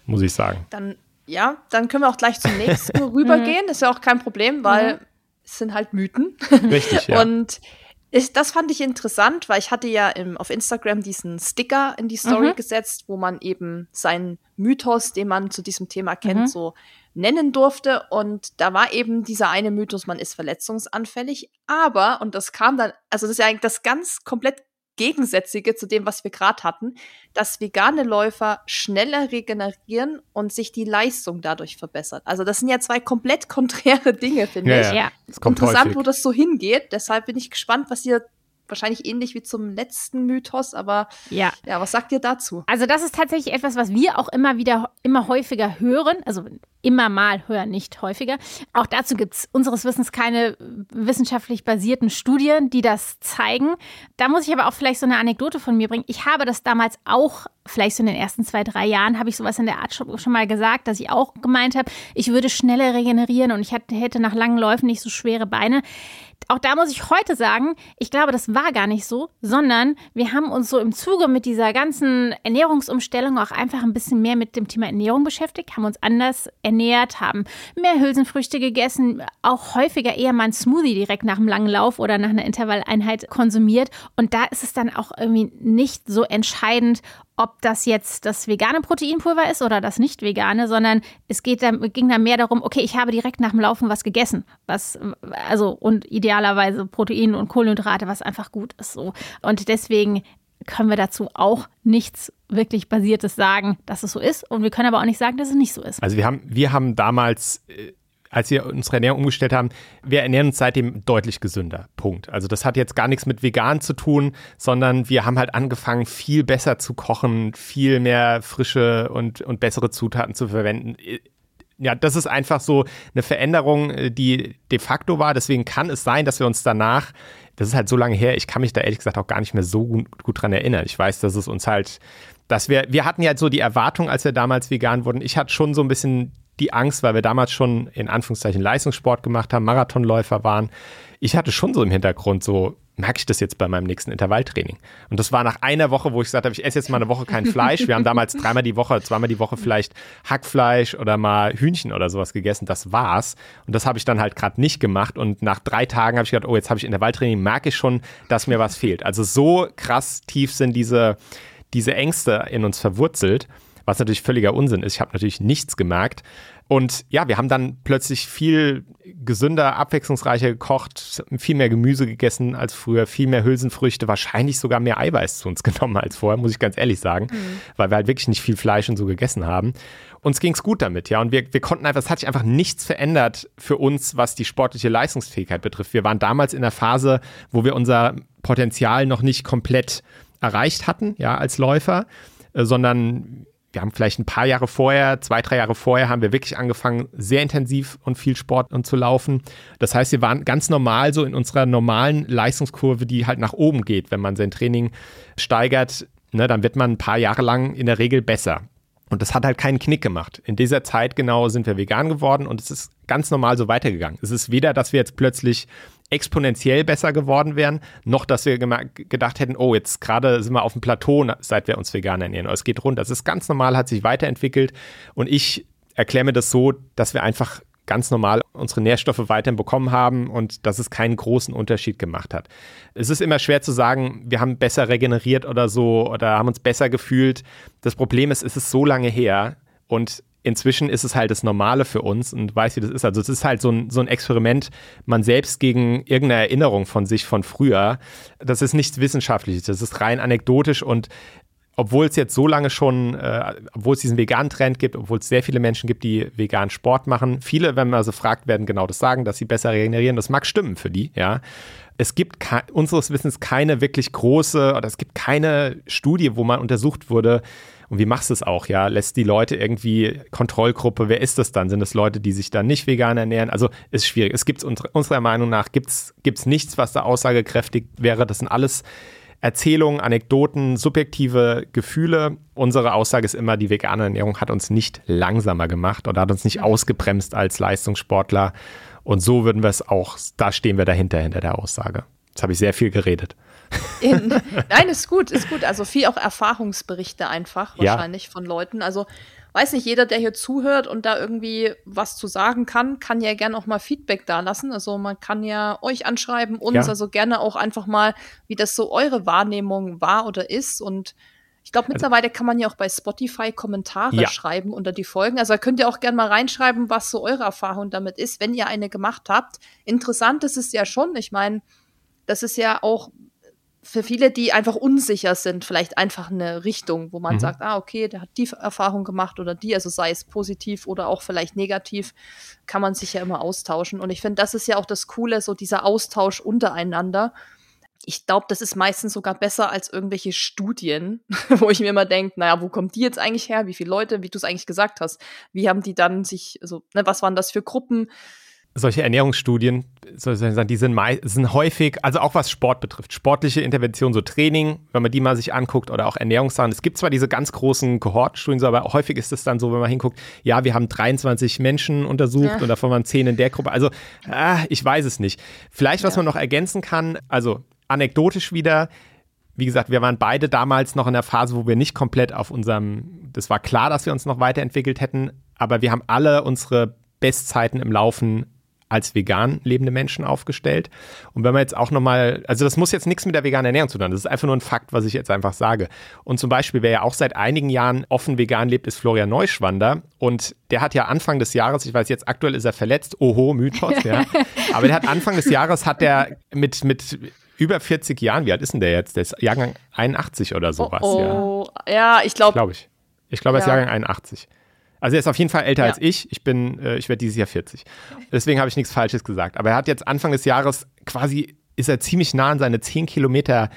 muss ich sagen. Dann, ja, dann können wir auch gleich zum nächsten *laughs* rübergehen. Das ist ja auch kein Problem, weil mhm. es sind halt Mythen. Richtig, ja. Und ich, das fand ich interessant, weil ich hatte ja im, auf Instagram diesen Sticker in die Story mhm. gesetzt, wo man eben seinen Mythos, den man zu diesem Thema kennt, mhm. so nennen durfte. Und da war eben dieser eine Mythos, man ist verletzungsanfällig. Aber, und das kam dann, also das ist ja eigentlich das ganz komplett Gegensätzige zu dem, was wir gerade hatten, dass vegane Läufer schneller regenerieren und sich die Leistung dadurch verbessert. Also das sind ja zwei komplett *laughs* konträre Dinge, finde ja, ich. Ja. Interessant, häufig. wo das so hingeht. Deshalb bin ich gespannt, was ihr wahrscheinlich ähnlich wie zum letzten Mythos, aber ja. ja, was sagt ihr dazu? Also das ist tatsächlich etwas, was wir auch immer wieder, immer häufiger hören, also immer mal hören, nicht häufiger. Auch dazu gibt es unseres Wissens keine wissenschaftlich basierten Studien, die das zeigen. Da muss ich aber auch vielleicht so eine Anekdote von mir bringen. Ich habe das damals auch, vielleicht so in den ersten zwei, drei Jahren, habe ich sowas in der Art schon, schon mal gesagt, dass ich auch gemeint habe, ich würde schneller regenerieren und ich hätte nach langen Läufen nicht so schwere Beine auch da muss ich heute sagen, ich glaube, das war gar nicht so, sondern wir haben uns so im Zuge mit dieser ganzen Ernährungsumstellung auch einfach ein bisschen mehr mit dem Thema Ernährung beschäftigt, haben uns anders ernährt, haben mehr Hülsenfrüchte gegessen, auch häufiger eher mal ein Smoothie direkt nach einem langen Lauf oder nach einer Intervalleinheit konsumiert. Und da ist es dann auch irgendwie nicht so entscheidend, ob das jetzt das vegane Proteinpulver ist oder das nicht vegane, sondern es geht da, ging da mehr darum, okay, ich habe direkt nach dem Laufen was gegessen, was, also und idealerweise Protein und Kohlenhydrate, was einfach gut ist so. Und deswegen können wir dazu auch nichts wirklich Basiertes sagen, dass es so ist. Und wir können aber auch nicht sagen, dass es nicht so ist. Also wir haben, wir haben damals äh, als wir unsere Ernährung umgestellt haben, wir ernähren uns seitdem deutlich gesünder. Punkt. Also das hat jetzt gar nichts mit vegan zu tun, sondern wir haben halt angefangen, viel besser zu kochen, viel mehr frische und, und bessere Zutaten zu verwenden. Ja, das ist einfach so eine Veränderung, die de facto war. Deswegen kann es sein, dass wir uns danach, das ist halt so lange her, ich kann mich da ehrlich gesagt auch gar nicht mehr so gut, gut dran erinnern. Ich weiß, dass es uns halt dass wir, wir hatten ja so die Erwartung, als wir damals vegan wurden. Ich hatte schon so ein bisschen die Angst, weil wir damals schon in Anführungszeichen Leistungssport gemacht haben, Marathonläufer waren. Ich hatte schon so im Hintergrund so, merke ich das jetzt bei meinem nächsten Intervalltraining? Und das war nach einer Woche, wo ich gesagt habe, ich esse jetzt mal eine Woche kein Fleisch. Wir haben damals dreimal die Woche, zweimal die Woche vielleicht Hackfleisch oder mal Hühnchen oder sowas gegessen. Das war's. Und das habe ich dann halt gerade nicht gemacht. Und nach drei Tagen habe ich gedacht, oh, jetzt habe ich Intervalltraining, merke ich schon, dass mir was fehlt. Also so krass tief sind diese, diese Ängste in uns verwurzelt was natürlich völliger Unsinn ist. Ich habe natürlich nichts gemerkt. Und ja, wir haben dann plötzlich viel gesünder, abwechslungsreicher gekocht, viel mehr Gemüse gegessen als früher, viel mehr Hülsenfrüchte, wahrscheinlich sogar mehr Eiweiß zu uns *laughs* genommen als vorher, muss ich ganz ehrlich sagen, mhm. weil wir halt wirklich nicht viel Fleisch und so gegessen haben. Uns ging es gut damit, ja, und wir, wir konnten einfach, es hat sich einfach nichts verändert für uns, was die sportliche Leistungsfähigkeit betrifft. Wir waren damals in der Phase, wo wir unser Potenzial noch nicht komplett erreicht hatten, ja, als Läufer, äh, sondern wir haben vielleicht ein paar Jahre vorher, zwei, drei Jahre vorher, haben wir wirklich angefangen, sehr intensiv und viel Sport und zu laufen. Das heißt, wir waren ganz normal so in unserer normalen Leistungskurve, die halt nach oben geht. Wenn man sein Training steigert, ne, dann wird man ein paar Jahre lang in der Regel besser. Und das hat halt keinen Knick gemacht. In dieser Zeit genau sind wir vegan geworden und es ist ganz normal so weitergegangen. Es ist weder, dass wir jetzt plötzlich exponentiell besser geworden wären, noch dass wir gedacht hätten, oh, jetzt gerade sind wir auf dem Plateau, seit wir uns vegan ernähren. Es geht runter. Es ist ganz normal, hat sich weiterentwickelt und ich erkläre mir das so, dass wir einfach ganz normal unsere Nährstoffe weiterhin bekommen haben und dass es keinen großen Unterschied gemacht hat. Es ist immer schwer zu sagen, wir haben besser regeneriert oder so oder haben uns besser gefühlt. Das Problem ist, es ist so lange her und inzwischen ist es halt das Normale für uns und weiß, wie das ist. Also es ist halt so ein, so ein Experiment, man selbst gegen irgendeine Erinnerung von sich von früher. Das ist nichts Wissenschaftliches, das ist rein anekdotisch und obwohl es jetzt so lange schon, äh, obwohl es diesen veganen Trend gibt, obwohl es sehr viele Menschen gibt, die vegan Sport machen, viele, wenn man also fragt, werden genau das sagen, dass sie besser regenerieren. Das mag stimmen für die, ja. Es gibt unseres Wissens keine wirklich große oder es gibt keine Studie, wo man untersucht wurde, und wie machst du es auch, ja? Lässt die Leute irgendwie Kontrollgruppe, wer ist das dann? Sind das Leute, die sich dann nicht vegan ernähren? Also ist schwierig. Es gibt unserer Meinung nach gibt's, gibt's nichts, was da aussagekräftig wäre. Das sind alles Erzählungen, Anekdoten, subjektive Gefühle. Unsere Aussage ist immer, die vegane Ernährung hat uns nicht langsamer gemacht oder hat uns nicht ausgebremst als Leistungssportler. Und so würden wir es auch, da stehen wir dahinter, hinter der Aussage. Jetzt habe ich sehr viel geredet. In, nein, ist gut, ist gut. Also viel auch Erfahrungsberichte einfach wahrscheinlich ja. von Leuten. Also weiß nicht, jeder, der hier zuhört und da irgendwie was zu sagen kann, kann ja gerne auch mal Feedback da lassen. Also man kann ja euch anschreiben, uns, ja. also gerne auch einfach mal, wie das so eure Wahrnehmung war oder ist. Und ich glaube, also mittlerweile kann man ja auch bei Spotify Kommentare ja. schreiben unter die Folgen. Also da könnt ihr auch gerne mal reinschreiben, was so eure Erfahrung damit ist, wenn ihr eine gemacht habt. Interessant ist es ja schon. Ich meine, das ist ja auch für viele, die einfach unsicher sind, vielleicht einfach eine Richtung, wo man mhm. sagt, ah, okay, der hat die Erfahrung gemacht oder die, also sei es positiv oder auch vielleicht negativ, kann man sich ja immer austauschen. Und ich finde, das ist ja auch das Coole, so dieser Austausch untereinander. Ich glaube, das ist meistens sogar besser als irgendwelche Studien, *laughs* wo ich mir immer denke, naja, wo kommt die jetzt eigentlich her? Wie viele Leute, wie du es eigentlich gesagt hast, wie haben die dann sich, also, ne, was waren das für Gruppen? Solche Ernährungsstudien, die sind, sind häufig, also auch was Sport betrifft, sportliche Intervention, so Training, wenn man die mal sich anguckt oder auch Ernährungssachen. Es gibt zwar diese ganz großen Kohortenstudien, aber häufig ist es dann so, wenn man hinguckt, ja, wir haben 23 Menschen untersucht ja. und davon waren 10 in der Gruppe. Also, ah, ich weiß es nicht. Vielleicht, was ja. man noch ergänzen kann, also anekdotisch wieder, wie gesagt, wir waren beide damals noch in der Phase, wo wir nicht komplett auf unserem, das war klar, dass wir uns noch weiterentwickelt hätten, aber wir haben alle unsere Bestzeiten im Laufen als vegan lebende Menschen aufgestellt. Und wenn man jetzt auch nochmal, also das muss jetzt nichts mit der veganen Ernährung zu tun, das ist einfach nur ein Fakt, was ich jetzt einfach sage. Und zum Beispiel, wer ja auch seit einigen Jahren offen vegan lebt, ist Florian Neuschwander. Und der hat ja Anfang des Jahres, ich weiß jetzt aktuell ist er verletzt, oho, Mythos, ja. *laughs* Aber der hat Anfang des Jahres hat er mit, mit über 40 Jahren, wie alt ist denn der jetzt? Der ist Jahrgang 81 oder sowas. Oh, oh. ja. ja, ich glaube. Glaube ich. Ich glaube, er ist Jahrgang 81. Also er ist auf jeden Fall älter ja. als ich. Ich bin, äh, ich werde dieses Jahr 40. Deswegen habe ich nichts Falsches gesagt. Aber er hat jetzt Anfang des Jahres quasi, ist er ziemlich nah an seine 10 Kilometer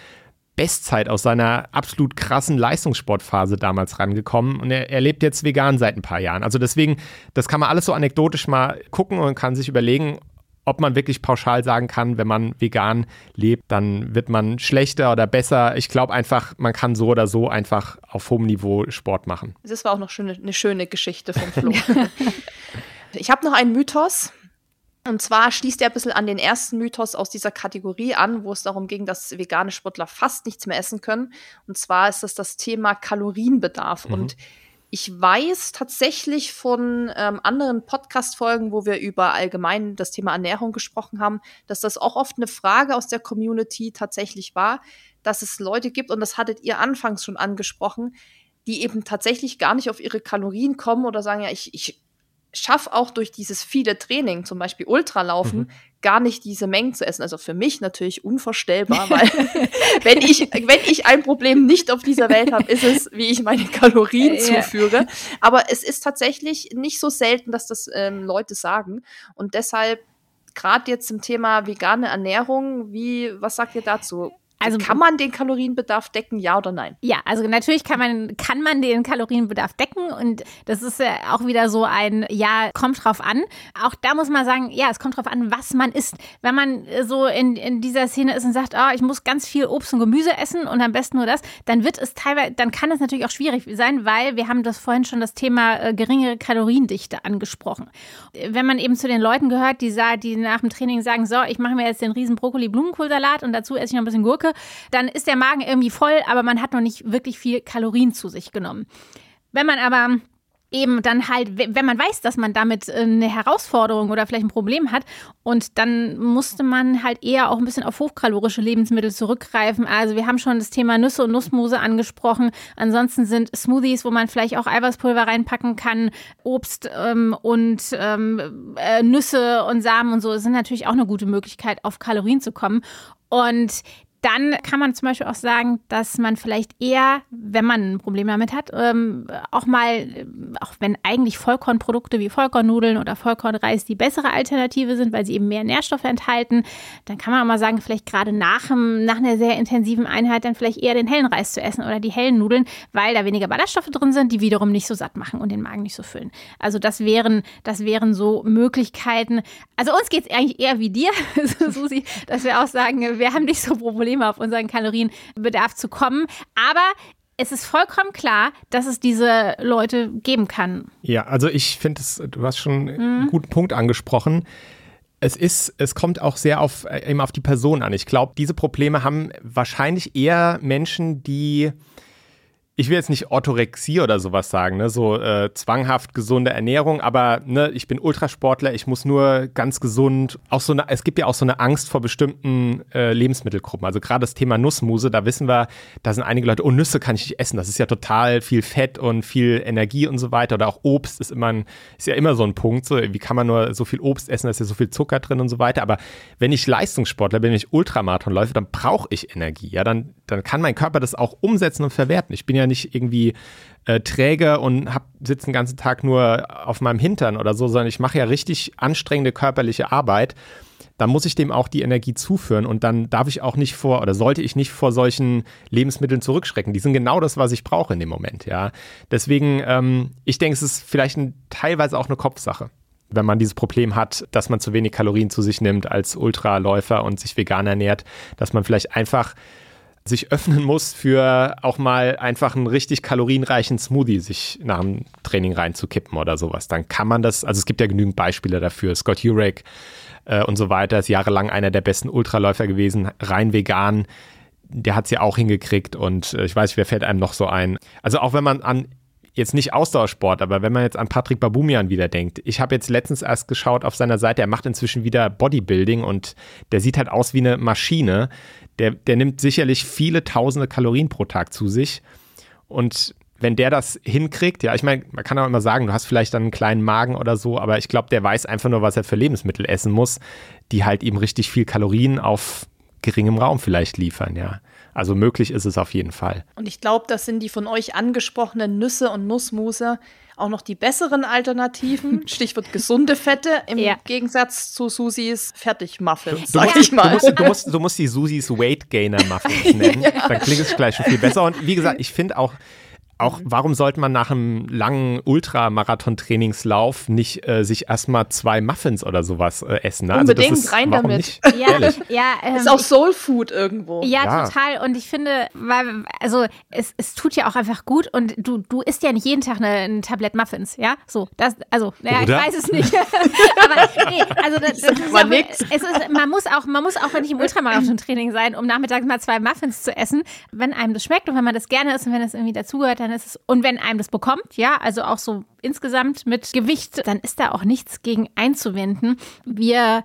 Bestzeit aus seiner absolut krassen Leistungssportphase damals rangekommen und er, er, lebt jetzt vegan seit ein paar Jahren. Also deswegen, das kann man alles so anekdotisch mal gucken und kann sich überlegen, ob man wirklich pauschal sagen kann, wenn man vegan lebt, dann wird man schlechter oder besser. Ich glaube einfach, man kann so oder so einfach auf hohem Niveau Sport machen. Das war auch noch schöne, eine schöne Geschichte vom Flo. *laughs* ich habe noch einen Mythos. Und zwar schließt er ein bisschen an den ersten Mythos aus dieser Kategorie an, wo es darum ging, dass vegane Sportler fast nichts mehr essen können. Und zwar ist das das Thema Kalorienbedarf. Mhm. Und ich weiß tatsächlich von ähm, anderen Podcast-Folgen, wo wir über allgemein das Thema Ernährung gesprochen haben, dass das auch oft eine Frage aus der Community tatsächlich war, dass es Leute gibt, und das hattet ihr anfangs schon angesprochen, die eben tatsächlich gar nicht auf ihre Kalorien kommen oder sagen, ja, ich, ich schaffe auch durch dieses viele Training, zum Beispiel Ultralaufen, mhm. gar nicht diese Mengen zu essen. Also für mich natürlich unvorstellbar, *laughs* weil wenn ich, wenn ich ein Problem nicht auf dieser Welt habe, ist es, wie ich meine Kalorien ja. zuführe. Aber es ist tatsächlich nicht so selten, dass das ähm, Leute sagen. Und deshalb, gerade jetzt zum Thema vegane Ernährung, wie, was sagt ihr dazu? Also kann man den Kalorienbedarf decken, ja oder nein? Ja, also natürlich kann man, kann man den Kalorienbedarf decken und das ist ja auch wieder so ein, ja, kommt drauf an. Auch da muss man sagen, ja, es kommt drauf an, was man isst. Wenn man so in, in dieser Szene ist und sagt, oh, ich muss ganz viel Obst und Gemüse essen und am besten nur das, dann wird es teilweise, dann kann es natürlich auch schwierig sein, weil wir haben das vorhin schon das Thema äh, geringere Kaloriendichte angesprochen. Wenn man eben zu den Leuten gehört, die, die nach dem Training sagen, so, ich mache mir jetzt den riesen Brokkoli-Blumenkohlsalat und dazu esse ich noch ein bisschen Gurke, Gurke, dann ist der Magen irgendwie voll, aber man hat noch nicht wirklich viel Kalorien zu sich genommen. Wenn man aber eben dann halt, wenn man weiß, dass man damit äh, eine Herausforderung oder vielleicht ein Problem hat und dann musste man halt eher auch ein bisschen auf hochkalorische Lebensmittel zurückgreifen. Also wir haben schon das Thema Nüsse und Nussmose angesprochen. Ansonsten sind Smoothies, wo man vielleicht auch Eiweißpulver reinpacken kann, Obst ähm, und ähm, äh, Nüsse und Samen und so sind natürlich auch eine gute Möglichkeit, auf Kalorien zu kommen. Und dann kann man zum Beispiel auch sagen, dass man vielleicht eher, wenn man ein Problem damit hat, ähm, auch mal, auch wenn eigentlich Vollkornprodukte wie Vollkornnudeln oder Vollkornreis die bessere Alternative sind, weil sie eben mehr Nährstoffe enthalten, dann kann man auch mal sagen, vielleicht gerade nach, nach einer sehr intensiven Einheit dann vielleicht eher den hellen Reis zu essen oder die hellen Nudeln, weil da weniger Ballaststoffe drin sind, die wiederum nicht so satt machen und den Magen nicht so füllen. Also das wären, das wären so Möglichkeiten. Also uns geht es eigentlich eher wie dir, *laughs* Susi, dass wir auch sagen, wir haben nicht so Probleme Probleme auf unseren Kalorienbedarf zu kommen. Aber es ist vollkommen klar, dass es diese Leute geben kann. Ja, also ich finde es, du hast schon mhm. einen guten Punkt angesprochen. Es ist, es kommt auch sehr auf, äh, eben auf die Person an. Ich glaube, diese Probleme haben wahrscheinlich eher Menschen, die ich will jetzt nicht Orthorexie oder sowas sagen, ne? so äh, zwanghaft gesunde Ernährung, aber ne, ich bin Ultrasportler, ich muss nur ganz gesund, auch so eine, es gibt ja auch so eine Angst vor bestimmten äh, Lebensmittelgruppen. Also gerade das Thema Nussmuse, da wissen wir, da sind einige Leute, oh, Nüsse kann ich nicht essen, das ist ja total viel Fett und viel Energie und so weiter. Oder auch Obst ist immer ein, ist ja immer so ein Punkt, so, wie kann man nur so viel Obst essen, da ist ja so viel Zucker drin und so weiter. Aber wenn ich Leistungssportler bin, wenn ich Ultramarathon läufe, dann brauche ich Energie. Ja, dann, dann kann mein Körper das auch umsetzen und verwerten. Ich bin ja nicht irgendwie äh, träge und sitze den ganzen Tag nur auf meinem Hintern oder so, sondern ich mache ja richtig anstrengende körperliche Arbeit. Dann muss ich dem auch die Energie zuführen und dann darf ich auch nicht vor oder sollte ich nicht vor solchen Lebensmitteln zurückschrecken. Die sind genau das, was ich brauche in dem Moment, ja. Deswegen, ähm, ich denke, es ist vielleicht ein, teilweise auch eine Kopfsache wenn man dieses Problem hat, dass man zu wenig Kalorien zu sich nimmt als Ultraläufer und sich vegan ernährt, dass man vielleicht einfach sich öffnen muss für auch mal einfach einen richtig kalorienreichen Smoothie sich nach dem Training reinzukippen oder sowas. Dann kann man das, also es gibt ja genügend Beispiele dafür. Scott Jurek äh, und so weiter ist jahrelang einer der besten Ultraläufer gewesen, rein vegan. Der hat es ja auch hingekriegt und äh, ich weiß wer fällt einem noch so ein. Also auch wenn man an jetzt nicht Ausdauersport, aber wenn man jetzt an Patrick Babumian wieder denkt. Ich habe jetzt letztens erst geschaut auf seiner Seite, er macht inzwischen wieder Bodybuilding und der sieht halt aus wie eine Maschine. Der, der nimmt sicherlich viele tausende Kalorien pro Tag zu sich. Und wenn der das hinkriegt, ja, ich meine, man kann auch immer sagen, du hast vielleicht dann einen kleinen Magen oder so, aber ich glaube, der weiß einfach nur, was er für Lebensmittel essen muss, die halt eben richtig viel Kalorien auf geringem Raum vielleicht liefern, ja. Also möglich ist es auf jeden Fall. Und ich glaube, das sind die von euch angesprochenen Nüsse und Nussmuse auch noch die besseren Alternativen. *laughs* Stichwort gesunde Fette im ja. Gegensatz zu Susis Fertigmuffins, sag ich mal. Du musst, du, musst, du musst die Susis Weight Gainer Muffins *laughs* nennen. ja. Dann klingt es gleich schon viel besser. Und wie gesagt, ich finde auch, auch, warum sollte man nach einem langen Ultramarathon-Trainingslauf nicht äh, sich erstmal zwei Muffins oder sowas äh, essen? Ne? Unbedingt also ist, rein damit. Nicht? Ja, ja ähm, ist auch Soul Food irgendwo. Ja, ja, total. Und ich finde, weil, also es, es tut ja auch einfach gut und du, du isst ja nicht jeden Tag eine, ein Tablett Muffins, ja? So, das, also, naja, ich weiß es nicht. *laughs* Aber nee, also das, das ist man, es ist, man muss auch, man muss auch nicht im Ultramarathon-Training sein, um nachmittags mal zwei Muffins zu essen. Wenn einem das schmeckt und wenn man das gerne isst und wenn es irgendwie dazugehört, dann ist es, und wenn einem das bekommt, ja, also auch so insgesamt mit Gewicht, dann ist da auch nichts gegen einzuwenden. Wir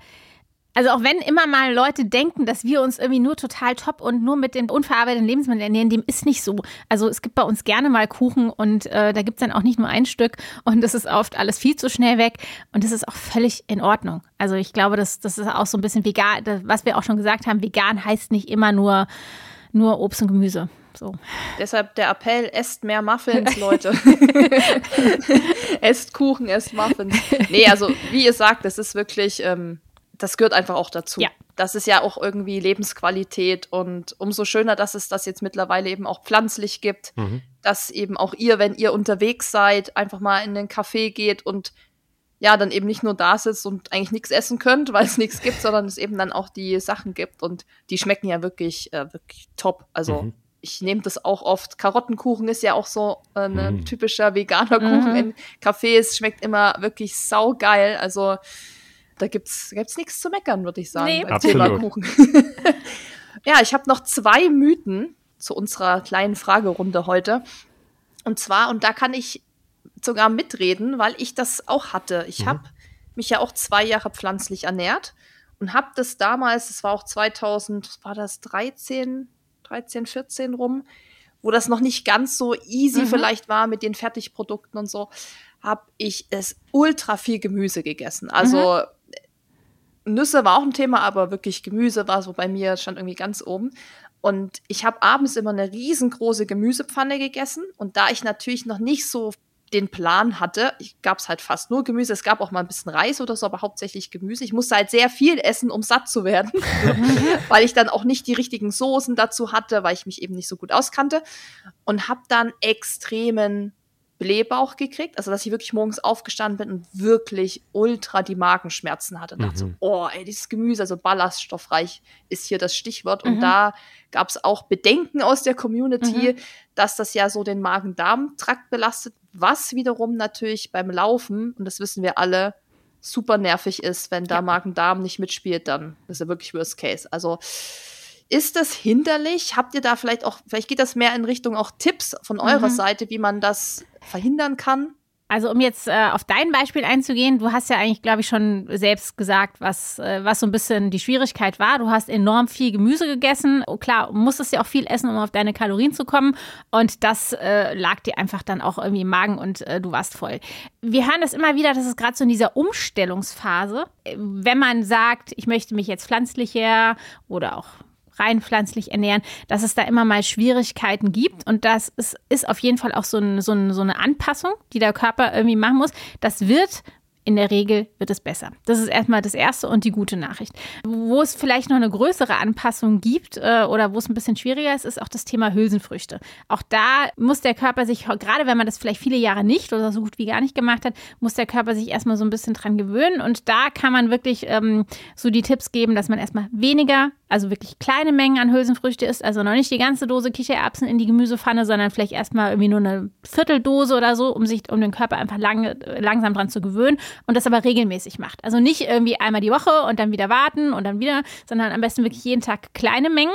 Also auch wenn immer mal Leute denken, dass wir uns irgendwie nur total top und nur mit den unverarbeiteten Lebensmitteln ernähren, dem ist nicht so. Also es gibt bei uns gerne mal Kuchen und äh, da gibt es dann auch nicht nur ein Stück und das ist oft alles viel zu schnell weg und das ist auch völlig in Ordnung. Also ich glaube, das, das ist auch so ein bisschen vegan, was wir auch schon gesagt haben, vegan heißt nicht immer nur, nur Obst und Gemüse. So. Deshalb der Appell, esst mehr Muffins, *laughs* Leute. *laughs* esst Kuchen, esst Muffins. Nee, also wie ihr sagt, das ist wirklich, ähm, das gehört einfach auch dazu. Ja. Das ist ja auch irgendwie Lebensqualität und umso schöner, dass es das jetzt mittlerweile eben auch pflanzlich gibt, mhm. dass eben auch ihr, wenn ihr unterwegs seid, einfach mal in den Café geht und ja, dann eben nicht nur da sitzt und eigentlich nichts essen könnt, weil es nichts gibt, sondern es eben dann auch die Sachen gibt und die schmecken ja wirklich, äh, wirklich top. Also mhm ich nehme das auch oft. Karottenkuchen ist ja auch so äh, ein mm. typischer veganer Kuchen mm. in Cafés. Schmeckt immer wirklich saugeil. Also da gibt's, gibt's nichts zu meckern, würde ich sagen. Nee, absolut. Kuchen. *laughs* ja, ich habe noch zwei Mythen zu unserer kleinen Fragerunde heute. Und zwar, und da kann ich sogar mitreden, weil ich das auch hatte. Ich mhm. habe mich ja auch zwei Jahre pflanzlich ernährt und habe das damals, es war auch 2000, war das 13, 13, 14 rum, wo das noch nicht ganz so easy mhm. vielleicht war mit den Fertigprodukten und so, habe ich es ultra viel Gemüse gegessen. Also mhm. Nüsse war auch ein Thema, aber wirklich Gemüse war so bei mir, stand irgendwie ganz oben. Und ich habe abends immer eine riesengroße Gemüsepfanne gegessen. Und da ich natürlich noch nicht so den Plan hatte, gab es halt fast nur Gemüse. Es gab auch mal ein bisschen Reis oder so, aber hauptsächlich Gemüse. Ich musste halt sehr viel essen, um satt zu werden, *laughs* *laughs* weil ich dann auch nicht die richtigen Soßen dazu hatte, weil ich mich eben nicht so gut auskannte und habe dann extremen Blähbauch gekriegt, also dass ich wirklich morgens aufgestanden bin und wirklich ultra die Magenschmerzen hatte. Und mhm. dachte so, oh, ey, dieses Gemüse, also ballaststoffreich ist hier das Stichwort. Mhm. Und da gab es auch Bedenken aus der Community, mhm. dass das ja so den Magen-Darm-Trakt belastet, was wiederum natürlich beim Laufen, und das wissen wir alle, super nervig ist, wenn da ja. Magen-Darm nicht mitspielt, dann ist ja wirklich Worst Case. Also ist das hinderlich? Habt ihr da vielleicht auch, vielleicht geht das mehr in Richtung auch Tipps von eurer mhm. Seite, wie man das verhindern kann? Also um jetzt äh, auf dein Beispiel einzugehen, du hast ja eigentlich, glaube ich, schon selbst gesagt, was, äh, was so ein bisschen die Schwierigkeit war. Du hast enorm viel Gemüse gegessen. Oh, klar, musstest ja auch viel essen, um auf deine Kalorien zu kommen. Und das äh, lag dir einfach dann auch irgendwie im Magen und äh, du warst voll. Wir hören das immer wieder, dass es gerade so in dieser Umstellungsphase, äh, wenn man sagt, ich möchte mich jetzt pflanzlicher oder auch rein pflanzlich ernähren, dass es da immer mal Schwierigkeiten gibt. Und das ist, ist auf jeden Fall auch so, ein, so, ein, so eine Anpassung, die der Körper irgendwie machen muss. Das wird in der Regel wird es besser. Das ist erstmal das Erste und die gute Nachricht. Wo es vielleicht noch eine größere Anpassung gibt äh, oder wo es ein bisschen schwieriger ist, ist auch das Thema Hülsenfrüchte. Auch da muss der Körper sich, gerade wenn man das vielleicht viele Jahre nicht oder so gut wie gar nicht gemacht hat, muss der Körper sich erstmal so ein bisschen dran gewöhnen. Und da kann man wirklich ähm, so die Tipps geben, dass man erstmal weniger also wirklich kleine Mengen an Hülsenfrüchte isst, also noch nicht die ganze Dose Kichererbsen in die Gemüsepfanne, sondern vielleicht erstmal irgendwie nur eine Vierteldose oder so, um sich, um den Körper einfach lang, langsam dran zu gewöhnen und das aber regelmäßig macht. Also nicht irgendwie einmal die Woche und dann wieder warten und dann wieder, sondern am besten wirklich jeden Tag kleine Mengen.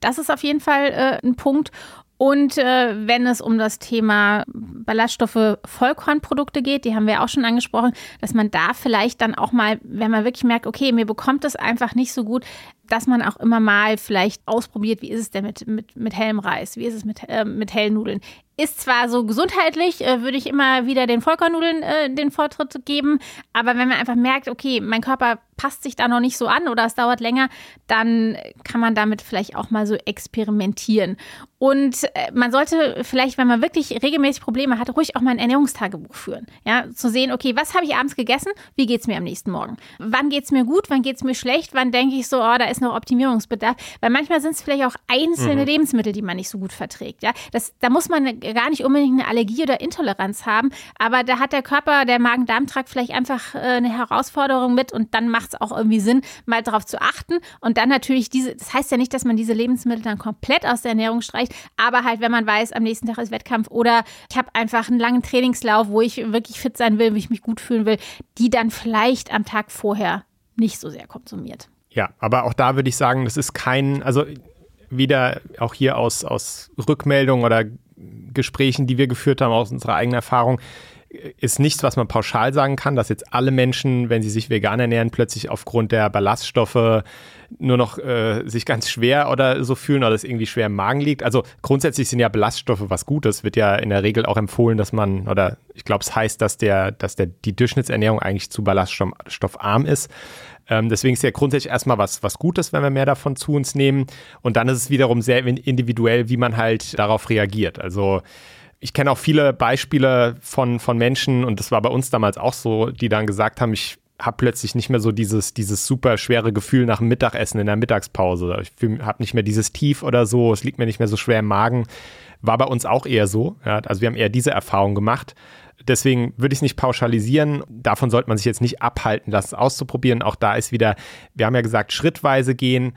Das ist auf jeden Fall äh, ein Punkt. Und äh, wenn es um das Thema Ballaststoffe Vollkornprodukte geht, die haben wir auch schon angesprochen, dass man da vielleicht dann auch mal, wenn man wirklich merkt, okay, mir bekommt es einfach nicht so gut, dass man auch immer mal vielleicht ausprobiert, wie ist es denn mit, mit, mit hellem Reis, wie ist es mit, äh, mit hellen Nudeln. Ist zwar so gesundheitlich, äh, würde ich immer wieder den Vollkornnudeln äh, den Vortritt geben, aber wenn man einfach merkt, okay, mein Körper passt sich da noch nicht so an oder es dauert länger, dann kann man damit vielleicht auch mal so experimentieren. Und äh, man sollte vielleicht, wenn man wirklich regelmäßig Probleme hat, ruhig auch mal ein Ernährungstagebuch führen. Ja, zu sehen, okay, was habe ich abends gegessen? Wie geht es mir am nächsten Morgen? Wann geht es mir gut? Wann geht es mir schlecht? Wann denke ich so, oh, da ist noch Optimierungsbedarf? Weil manchmal sind es vielleicht auch einzelne mhm. Lebensmittel, die man nicht so gut verträgt. Ja, das, da muss man gar nicht unbedingt eine Allergie oder Intoleranz haben, aber da hat der Körper, der Magen-Darm-Trakt vielleicht einfach äh, eine Herausforderung mit und dann macht es auch irgendwie Sinn, mal darauf zu achten und dann natürlich diese, das heißt ja nicht, dass man diese Lebensmittel dann komplett aus der Ernährung streicht, aber halt, wenn man weiß, am nächsten Tag ist Wettkampf oder ich habe einfach einen langen Trainingslauf, wo ich wirklich fit sein will, wo ich mich gut fühlen will, die dann vielleicht am Tag vorher nicht so sehr konsumiert. Ja, aber auch da würde ich sagen, das ist kein, also wieder auch hier aus, aus Rückmeldungen oder Gesprächen, die wir geführt haben, aus unserer eigenen Erfahrung, ist nichts, was man pauschal sagen kann, dass jetzt alle Menschen, wenn sie sich vegan ernähren, plötzlich aufgrund der Ballaststoffe nur noch äh, sich ganz schwer oder so fühlen oder es irgendwie schwer im Magen liegt. Also grundsätzlich sind ja Ballaststoffe was Gutes. Wird ja in der Regel auch empfohlen, dass man, oder ich glaube, es heißt, dass der, dass der die Durchschnittsernährung eigentlich zu ballaststoffarm ist. Ähm, deswegen ist ja grundsätzlich erstmal was, was Gutes, wenn wir mehr davon zu uns nehmen. Und dann ist es wiederum sehr individuell, wie man halt darauf reagiert. Also ich kenne auch viele Beispiele von, von Menschen, und das war bei uns damals auch so, die dann gesagt haben, ich habe plötzlich nicht mehr so dieses, dieses super schwere Gefühl nach dem Mittagessen in der Mittagspause. Ich habe nicht mehr dieses Tief oder so, es liegt mir nicht mehr so schwer im Magen. War bei uns auch eher so. Ja, also wir haben eher diese Erfahrung gemacht. Deswegen würde ich es nicht pauschalisieren. Davon sollte man sich jetzt nicht abhalten lassen, auszuprobieren. Auch da ist wieder, wir haben ja gesagt, schrittweise gehen.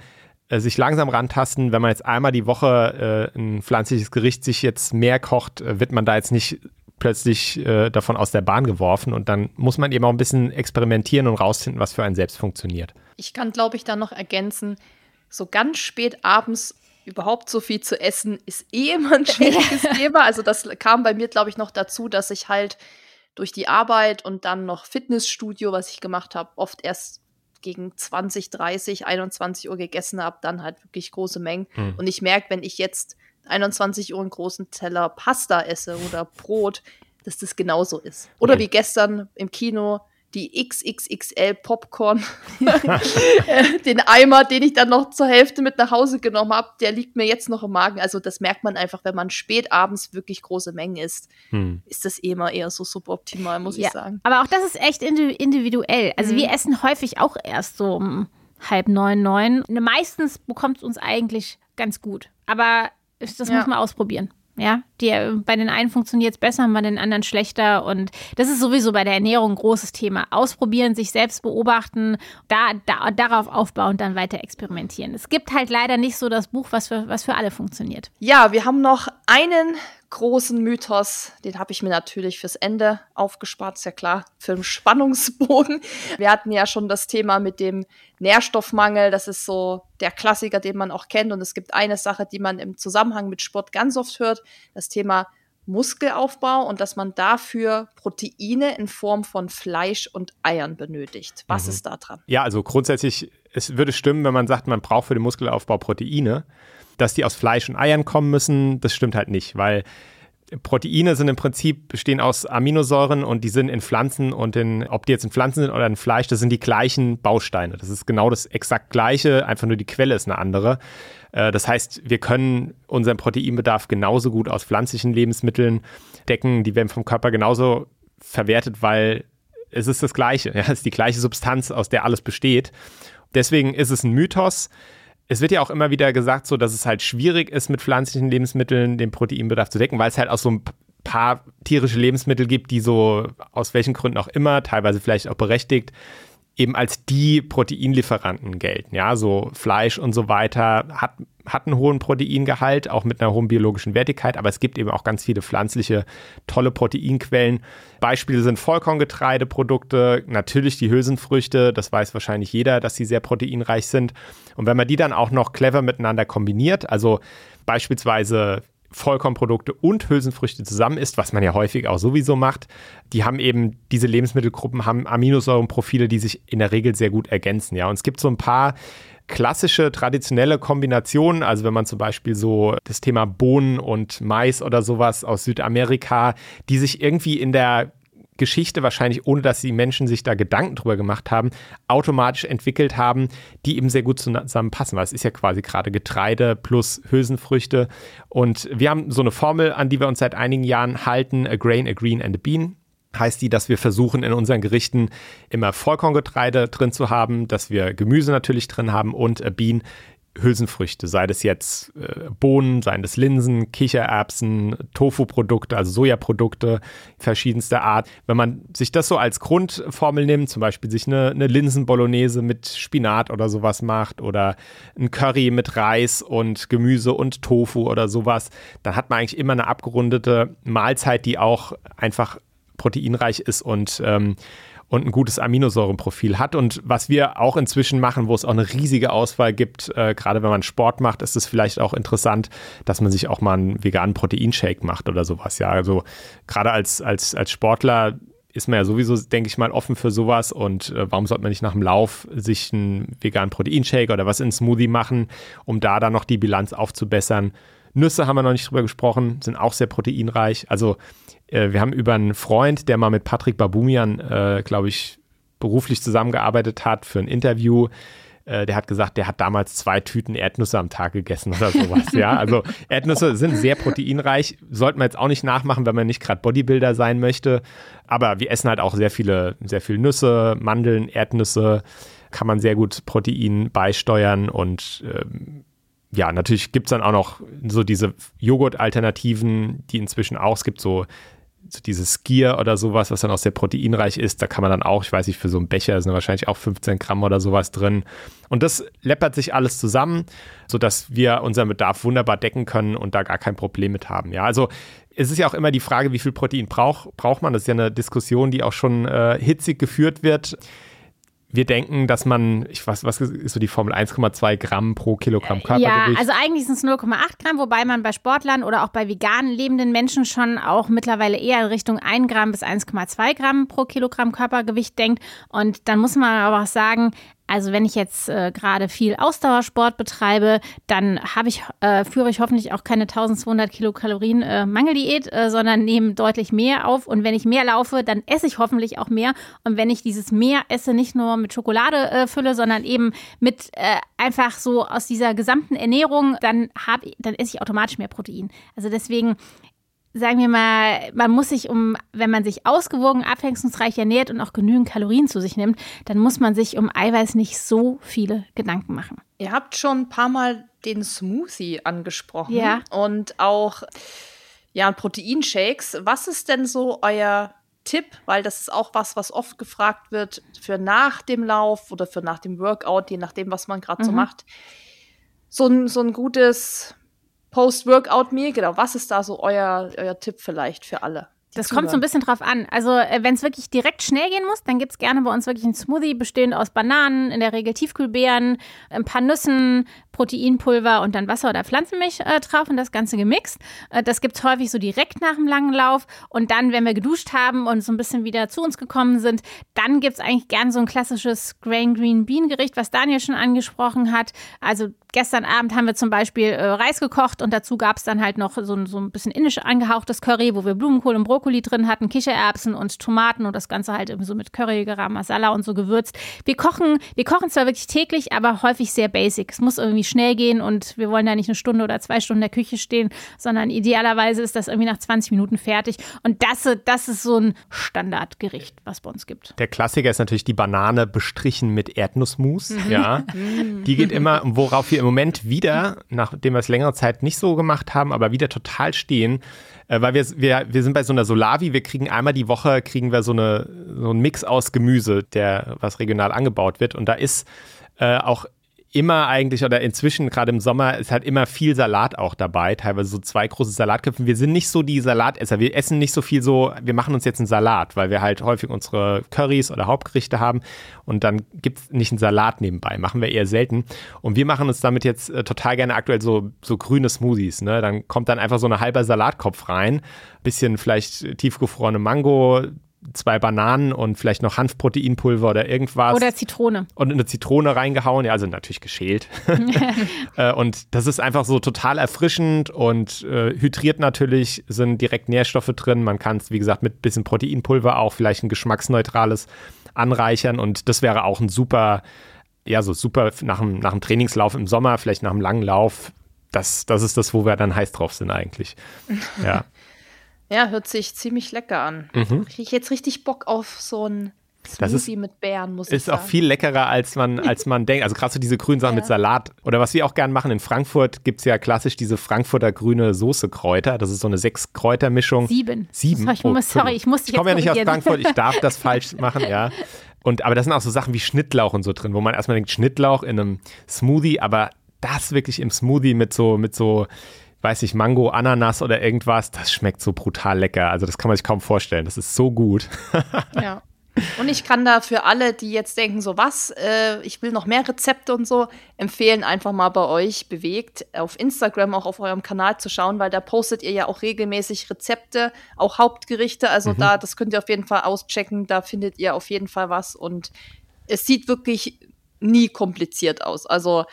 Äh, sich langsam rantasten. Wenn man jetzt einmal die Woche äh, ein pflanzliches Gericht sich jetzt mehr kocht, äh, wird man da jetzt nicht plötzlich äh, davon aus der Bahn geworfen und dann muss man eben auch ein bisschen experimentieren und rausfinden, was für einen selbst funktioniert. Ich kann, glaube ich, da noch ergänzen, so ganz spät abends überhaupt so viel zu essen, ist eh immer ein schwieriges Thema. Also das kam bei mir, glaube ich, noch dazu, dass ich halt durch die Arbeit und dann noch Fitnessstudio, was ich gemacht habe, oft erst gegen 20, 30, 21 Uhr gegessen habe, dann halt wirklich große Mengen. Mhm. Und ich merke, wenn ich jetzt 21 Uhr einen großen Teller Pasta esse oder Brot, dass das genauso ist. Oder okay. wie gestern im Kino die XXXL Popcorn, *laughs* äh, den Eimer, den ich dann noch zur Hälfte mit nach Hause genommen habe, der liegt mir jetzt noch im Magen. Also das merkt man einfach, wenn man spät abends wirklich große Mengen isst, hm. ist das eh immer eher so suboptimal, muss ja, ich sagen. Aber auch das ist echt individuell. Also mhm. wir essen häufig auch erst so um halb neun, neun. Meistens bekommt es uns eigentlich ganz gut. Aber das ja. muss man ausprobieren. Ja, die, äh, bei den einen funktioniert es besser, bei den anderen schlechter. Und das ist sowieso bei der Ernährung ein großes Thema. Ausprobieren, sich selbst beobachten, da, da, darauf aufbauen, dann weiter experimentieren. Es gibt halt leider nicht so das Buch, was für, was für alle funktioniert. Ja, wir haben noch einen großen Mythos, den habe ich mir natürlich fürs Ende aufgespart, ist ja klar, für den Spannungsbogen. *laughs* Wir hatten ja schon das Thema mit dem Nährstoffmangel, das ist so der Klassiker, den man auch kennt. Und es gibt eine Sache, die man im Zusammenhang mit Sport ganz oft hört, das Thema Muskelaufbau und dass man dafür Proteine in Form von Fleisch und Eiern benötigt. Was mhm. ist da dran? Ja, also grundsätzlich, es würde stimmen, wenn man sagt, man braucht für den Muskelaufbau Proteine dass die aus Fleisch und Eiern kommen müssen, das stimmt halt nicht, weil Proteine sind im Prinzip, bestehen aus Aminosäuren und die sind in Pflanzen und in, ob die jetzt in Pflanzen sind oder in Fleisch, das sind die gleichen Bausteine. Das ist genau das exakt gleiche, einfach nur die Quelle ist eine andere. Äh, das heißt, wir können unseren Proteinbedarf genauso gut aus pflanzlichen Lebensmitteln decken. Die werden vom Körper genauso verwertet, weil es ist das Gleiche. *laughs* Ja, es ist die gleiche Substanz, aus der alles besteht. Deswegen ist es ein Mythos es wird ja auch immer wieder gesagt, so dass es halt schwierig ist, mit pflanzlichen Lebensmitteln den Proteinbedarf zu decken, weil es halt auch so ein paar tierische Lebensmittel gibt, die so aus welchen Gründen auch immer, teilweise vielleicht auch berechtigt, eben als die Proteinlieferanten gelten. Ja, so Fleisch und so weiter hat, hat einen hohen Proteingehalt, auch mit einer hohen biologischen Wertigkeit, aber es gibt eben auch ganz viele pflanzliche, tolle Proteinquellen. Beispiele sind Vollkorngetreideprodukte, natürlich die Hülsenfrüchte, das weiß wahrscheinlich jeder, dass sie sehr proteinreich sind. Und wenn man die dann auch noch clever miteinander kombiniert, also beispielsweise Vollkornprodukte und Hülsenfrüchte zusammen isst, was man ja häufig auch sowieso macht, die haben eben, diese Lebensmittelgruppen haben Aminosäurenprofile, die sich in der Regel sehr gut ergänzen. Ja, und es gibt so ein paar klassische, traditionelle Kombinationen, also wenn man zum Beispiel so das Thema Bohnen und Mais oder sowas aus Südamerika, die sich irgendwie in der Geschichte wahrscheinlich, ohne dass die Menschen sich da Gedanken drüber gemacht haben, automatisch entwickelt haben, die eben sehr gut zusammenpassen, weil es ist ja quasi gerade Getreide plus Hülsenfrüchte. Und wir haben so eine Formel, an die wir uns seit einigen Jahren halten, a grain, a green and a bean. Heißt die, dass wir versuchen, in unseren Gerichten immer Vollkorngetreide drin zu haben, dass wir Gemüse natürlich drin haben und Bean Hülsenfrüchte, sei das jetzt äh, Bohnen, seien das Linsen, Kichererbsen, Tofu-Produkte, also Sojaprodukte verschiedenster Art. Wenn man sich das so als Grundformel nimmt, zum Beispiel sich eine, eine Linsen-Bolognese mit Spinat oder sowas macht oder ein Curry mit Reis und Gemüse und Tofu oder sowas, dann hat man eigentlich immer eine abgerundete Mahlzeit, die auch einfach proteinreich ist und ähm, und ein gutes Aminosäurenprofil hat. Und was wir auch inzwischen machen, wo es auch eine riesige Auswahl gibt, äh, gerade wenn man Sport macht, ist es vielleicht auch interessant, dass man sich auch mal einen veganen Proteinshake macht oder sowas. Ja, also gerade als, als, als Sportler ist man ja sowieso, denke ich mal, offen für sowas. Und äh, warum sollte man nicht nach dem Lauf sich einen veganen Proteinshake oder was in Smoothie machen, um da dann noch die Bilanz aufzubessern? Nüsse haben wir noch nicht drüber gesprochen, sind auch sehr proteinreich. Also äh, wir haben über einen Freund, der mal mit Patrick Babumian, äh, glaube ich, beruflich zusammengearbeitet hat für ein Interview, äh, der hat gesagt, der hat damals zwei Tüten Erdnüsse am Tag gegessen oder sowas. ja, also Erdnüsse sind sehr proteinreich, sollte man jetzt auch nicht nachmachen, wenn man nicht gerade Bodybuilder sein möchte. Aber wir essen halt auch sehr viele, sehr viel Nüsse, Mandeln, Erdnüsse, kann man sehr gut Protein beisteuern und ähm, ja, natürlich gibt es dann auch noch so diese Joghurt-Alternativen, die inzwischen auch, es gibt so so dieses Skier oder sowas, was dann auch sehr proteinreich ist, da kann man dann auch, ich weiß nicht, für so einen Becher sind wahrscheinlich auch 15 Gramm oder sowas drin. Und das läppert sich alles zusammen, sodass wir unseren Bedarf wunderbar decken können und da gar kein Problem mit haben. Ja, also es ist ja auch immer die Frage, wie viel Protein braucht, braucht man. Das ist ja eine Diskussion, die auch schon äh, hitzig geführt wird wir denken, dass man, ich weiß, was ist so die Formel 1,2 Gramm pro Kilogramm Körpergewicht? Ja, also eigentlich sind es 0,8 Gramm, wobei man bei Sportlern oder auch bei vegan lebenden Menschen schon auch mittlerweile eher in Richtung 1 Gramm bis 1,2 Gramm pro Kilogramm Körpergewicht denkt. Und dann muss man aber auch sagen, also wenn ich jetzt äh, gerade viel Ausdauersport betreibe, dann habe ich, äh, führe ich hoffentlich auch keine 1200 Kilokalorien äh, Mangeldiät, äh, sondern nehme deutlich mehr auf. Und wenn ich mehr laufe, dann esse ich hoffentlich auch mehr. Und wenn ich dieses mehr esse, nicht nur mit Schokolade äh, fülle, sondern eben mit äh, einfach so aus dieser gesamten Ernährung, dann habe, dann esse ich automatisch mehr Protein. Also deswegen sagen wir mal, man muss sich um, wenn man sich ausgewogen, abwechslungsreich ernährt und auch genügend Kalorien zu sich nimmt, dann muss man sich um Eiweiß nicht so viele Gedanken machen. Ihr habt schon ein paar Mal den Smoothie angesprochen ja. und auch ja, Proteinshakes. Was ist denn so euer Tipp, weil das ist auch was, was oft gefragt wird für nach dem Lauf oder für nach dem Workout, je nachdem, was man gerade mhm. so macht. So ein, so ein gutes Post-Workout-Meal, genau. Was ist da so euer, euer Tipp vielleicht für alle? Das kommt so ein bisschen drauf an. Also, äh, wenn es wirklich direkt schnell gehen muss, dann gibt es gerne bei uns wirklich einen Smoothie bestehend aus Bananen, in der Regel Tiefkühlbeeren, ein paar Nüssen, Proteinpulver und dann Wasser oder Pflanzenmilch äh, drauf und das Ganze gemixt. Äh, das gibt es häufig so direkt nach dem langen Lauf. Und dann, wenn wir geduscht haben und so ein bisschen wieder zu uns gekommen sind, dann gibt es eigentlich gern so ein klassisches Grain Green Bean Gericht, was Daniel schon angesprochen hat. Also gestern Abend haben wir zum Beispiel äh, Reis gekocht und dazu gab es dann halt noch so, so ein bisschen indisch angehauchtes Curry, wo wir Blumenkohl und Brokkoli drin hatten, Kichererbsen und Tomaten und das Ganze halt irgendwie so mit Curry, Garam Masala und so gewürzt. Wir kochen, wir kochen zwar wirklich täglich, aber häufig sehr basic. Es muss irgendwie schnell gehen und wir wollen da nicht eine Stunde oder zwei Stunden in der Küche stehen, sondern idealerweise ist das irgendwie nach 20 Minuten fertig. Und das, das ist so ein Standardgericht, was bei uns gibt. Der Klassiker ist natürlich die Banane bestrichen mit Erdnussmus. Mhm. Ja, die geht immer, worauf wir im Moment wieder, nachdem wir es längere Zeit nicht so gemacht haben, aber wieder total stehen, äh, weil wir, wir, wir sind bei so einer Solavi, wir kriegen einmal die Woche, kriegen wir so, eine, so einen Mix aus Gemüse, der was regional angebaut wird. Und da ist äh, auch immer eigentlich oder inzwischen gerade im Sommer ist halt immer viel Salat auch dabei, teilweise so zwei große Salatköpfe. Wir sind nicht so die Salatesser, wir essen nicht so viel so, wir machen uns jetzt einen Salat, weil wir halt häufig unsere Currys oder Hauptgerichte haben und dann gibt es nicht einen Salat nebenbei, machen wir eher selten. Und wir machen uns damit jetzt äh, total gerne aktuell so, so grüne Smoothies, ne? Dann kommt dann einfach so ein halber Salatkopf rein, bisschen vielleicht tiefgefrorene Mango, zwei Bananen und vielleicht noch Hanfproteinpulver oder irgendwas. Oder Zitrone. Und eine Zitrone reingehauen, ja, also natürlich geschält. *laughs* *laughs* Äh, und das ist einfach so total erfrischend und äh, hydriert natürlich, sind direkt Nährstoffe drin. Man kann es, wie gesagt, mit ein bisschen Proteinpulver auch vielleicht ein geschmacksneutrales anreichern und das wäre auch ein super, ja, so super nach dem, nach dem Trainingslauf im Sommer, vielleicht nach einem langen Lauf. Das, das ist das, wo wir dann heiß drauf sind eigentlich. Ja. *laughs* Ja, hört sich ziemlich lecker an. Mhm. Kriege ich jetzt richtig Bock auf so ein Smoothie ist, mit Beeren, muss ich sagen. Ist auch viel leckerer, als man, *laughs* als man denkt. Also gerade so diese grünen Sachen ja. mit Salat. Oder was wir auch gerne machen, in Frankfurt gibt es ja klassisch diese Frankfurter grüne Soße-Kräuter. Das ist so eine Sechs-Kräuter-Mischung. Sieben. Sieben? Ich muss, oh, sorry, ich muss Ich komme ja nicht aus Frankfurt, ich darf das *laughs* falsch machen, ja. Und, aber da sind auch so Sachen wie Schnittlauch und so drin, wo man erstmal denkt, Schnittlauch in einem Smoothie, aber das wirklich im Smoothie mit so, mit so weiß ich, Mango, Ananas oder irgendwas, das schmeckt so brutal lecker. Also das kann man sich kaum vorstellen. Das ist so gut. *laughs* ja. Und ich kann da für alle, die jetzt denken, so was, äh, ich will noch mehr Rezepte und so, empfehlen, einfach mal bei euch bewegt auf Instagram, auch auf eurem Kanal zu schauen, weil da postet ihr ja auch regelmäßig Rezepte, auch Hauptgerichte. Also mhm. da, das könnt ihr auf jeden Fall auschecken, da findet ihr auf jeden Fall was. Und es sieht wirklich nie kompliziert aus. Also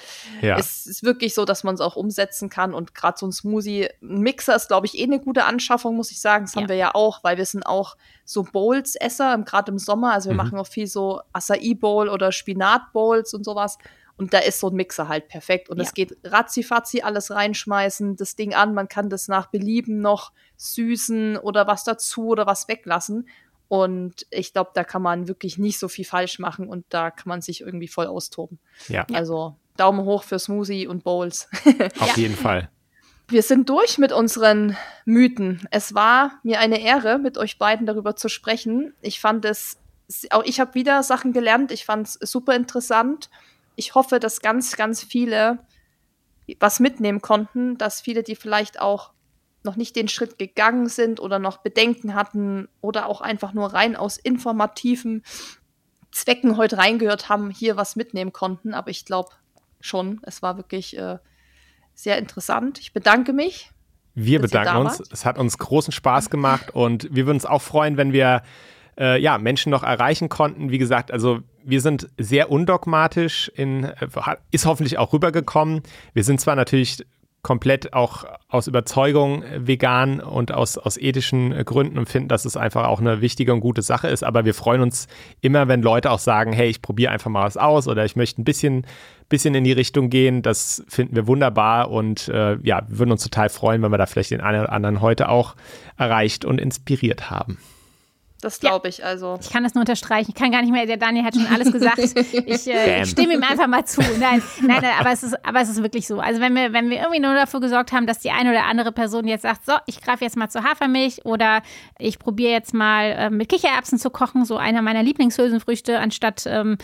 ja. es ist wirklich so, dass man es auch umsetzen kann und gerade so ein Smoothie, ein Mixer ist, glaube ich, eh eine gute Anschaffung, muss ich sagen. Das ja. haben wir ja auch, weil wir sind auch so Bowls-Esser, gerade im Sommer. Also wir mhm. machen auch viel so Acai-Bowl oder Spinat-Bowls und sowas. Und da ist so ein Mixer halt perfekt. Und es ja. geht ratzifatzi alles reinschmeißen, das Ding an. Man kann das nach Belieben noch süßen oder was dazu oder was weglassen. Und ich glaube, da kann man wirklich nicht so viel falsch machen und da kann man sich irgendwie voll austoben. Ja. Also Daumen hoch für Smoothie und Bowls. Auf ja. *laughs* jeden Fall. Wir sind durch mit unseren Mythen. Es war mir eine Ehre, mit euch beiden darüber zu sprechen. Ich fand es, auch ich habe wieder Sachen gelernt. Ich fand es super interessant. Ich hoffe, dass ganz, ganz viele was mitnehmen konnten, dass viele, die vielleicht auch noch nicht den Schritt gegangen sind oder noch Bedenken hatten oder auch einfach nur rein aus informativen Zwecken heute reingehört haben, hier was mitnehmen konnten. Aber ich glaube schon, es war wirklich äh, sehr interessant. Ich bedanke mich. Wir bedanken uns. Es hat uns großen Spaß gemacht und wir würden uns auch freuen, wenn wir äh, ja, Menschen noch erreichen konnten. Wie gesagt, also wir sind sehr undogmatisch, in, äh, ist hoffentlich auch rübergekommen. Wir sind zwar natürlich komplett auch aus Überzeugung vegan und aus, aus ethischen Gründen und finden, dass es einfach auch eine wichtige und gute Sache ist. Aber wir freuen uns immer, wenn Leute auch sagen, hey, ich probiere einfach mal was aus oder ich möchte ein bisschen, bisschen in die Richtung gehen. Das finden wir wunderbar und äh, ja, würden uns total freuen, wenn wir da vielleicht den einen oder anderen heute auch erreicht und inspiriert haben. Das glaube ich, also. Ich kann das nur unterstreichen. Ich kann gar nicht mehr, der Daniel hat schon alles gesagt. *laughs* Ich, äh, stimme ihm einfach mal zu. Nein, nein, nein, aber es ist, aber es ist wirklich so. Also wenn wir, wenn wir irgendwie nur dafür gesorgt haben, dass die eine oder andere Person jetzt sagt, so, ich greife jetzt mal zur Hafermilch oder ich probiere jetzt mal äh, mit Kichererbsen zu kochen, so einer meiner Lieblingshülsenfrüchte, anstatt ähm,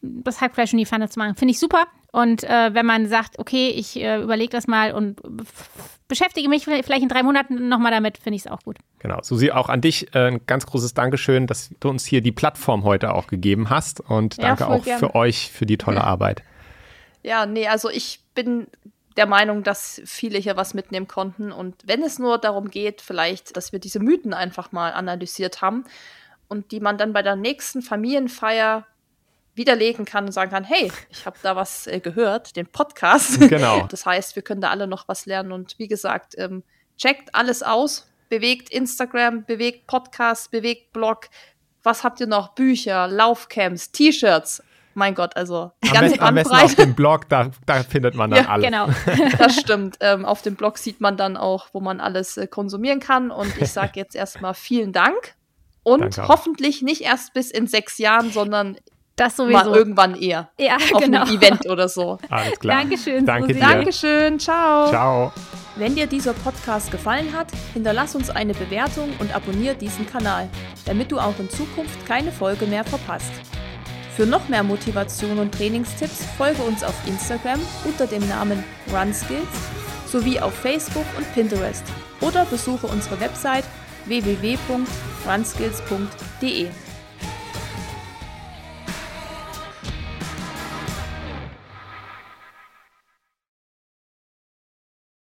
das Hackfleisch in die Pfanne zu machen. Finde ich super. Und äh, wenn man sagt, okay, ich äh, überlege das mal und beschäftige mich vielleicht in drei Monaten nochmal damit, finde ich es auch gut. Genau. Susi, auch an dich äh, ein ganz großes Dankeschön, dass du uns hier die Plattform heute auch gegeben hast. Und danke ja, auch gerne. für euch für die tolle Arbeit. Ja, nee, also ich bin der Meinung, dass viele hier was mitnehmen konnten. Und wenn es nur darum geht, vielleicht, dass wir diese Mythen einfach mal analysiert haben und die man dann bei der nächsten Familienfeier widerlegen kann und sagen kann, hey, ich habe da was äh, gehört, den Podcast. Genau. *laughs* Das heißt, wir können da alle noch was lernen und wie gesagt, ähm, checkt alles aus, bewegt Instagram, bewegt Podcast, bewegt Blog. Was habt ihr noch? Bücher, Laufcamps, T-Shirts. Mein Gott, also die am ganze besten, Bandbreite. Am auf dem Blog, da, da findet man dann ja, alles. Genau, *laughs* das stimmt. Ähm, auf dem Blog sieht man dann auch, wo man alles äh, konsumieren kann. Und ich sage *laughs* jetzt erstmal vielen Dank. Und hoffentlich nicht erst bis in sechs Jahren, sondern das sowieso. Mal irgendwann eher. Ja, auf genau. einem Event oder so. Alles klar. Dankeschön. Danke dir. Dankeschön. Ciao. Ciao. Wenn dir dieser Podcast gefallen hat, hinterlass uns eine Bewertung und abonniere diesen Kanal, damit du auch in Zukunft keine Folge mehr verpasst. Für noch mehr Motivation und Trainingstipps folge uns auf Instagram unter dem Namen RunSkills sowie auf Facebook und Pinterest oder besuche unsere Website www.runskills.de.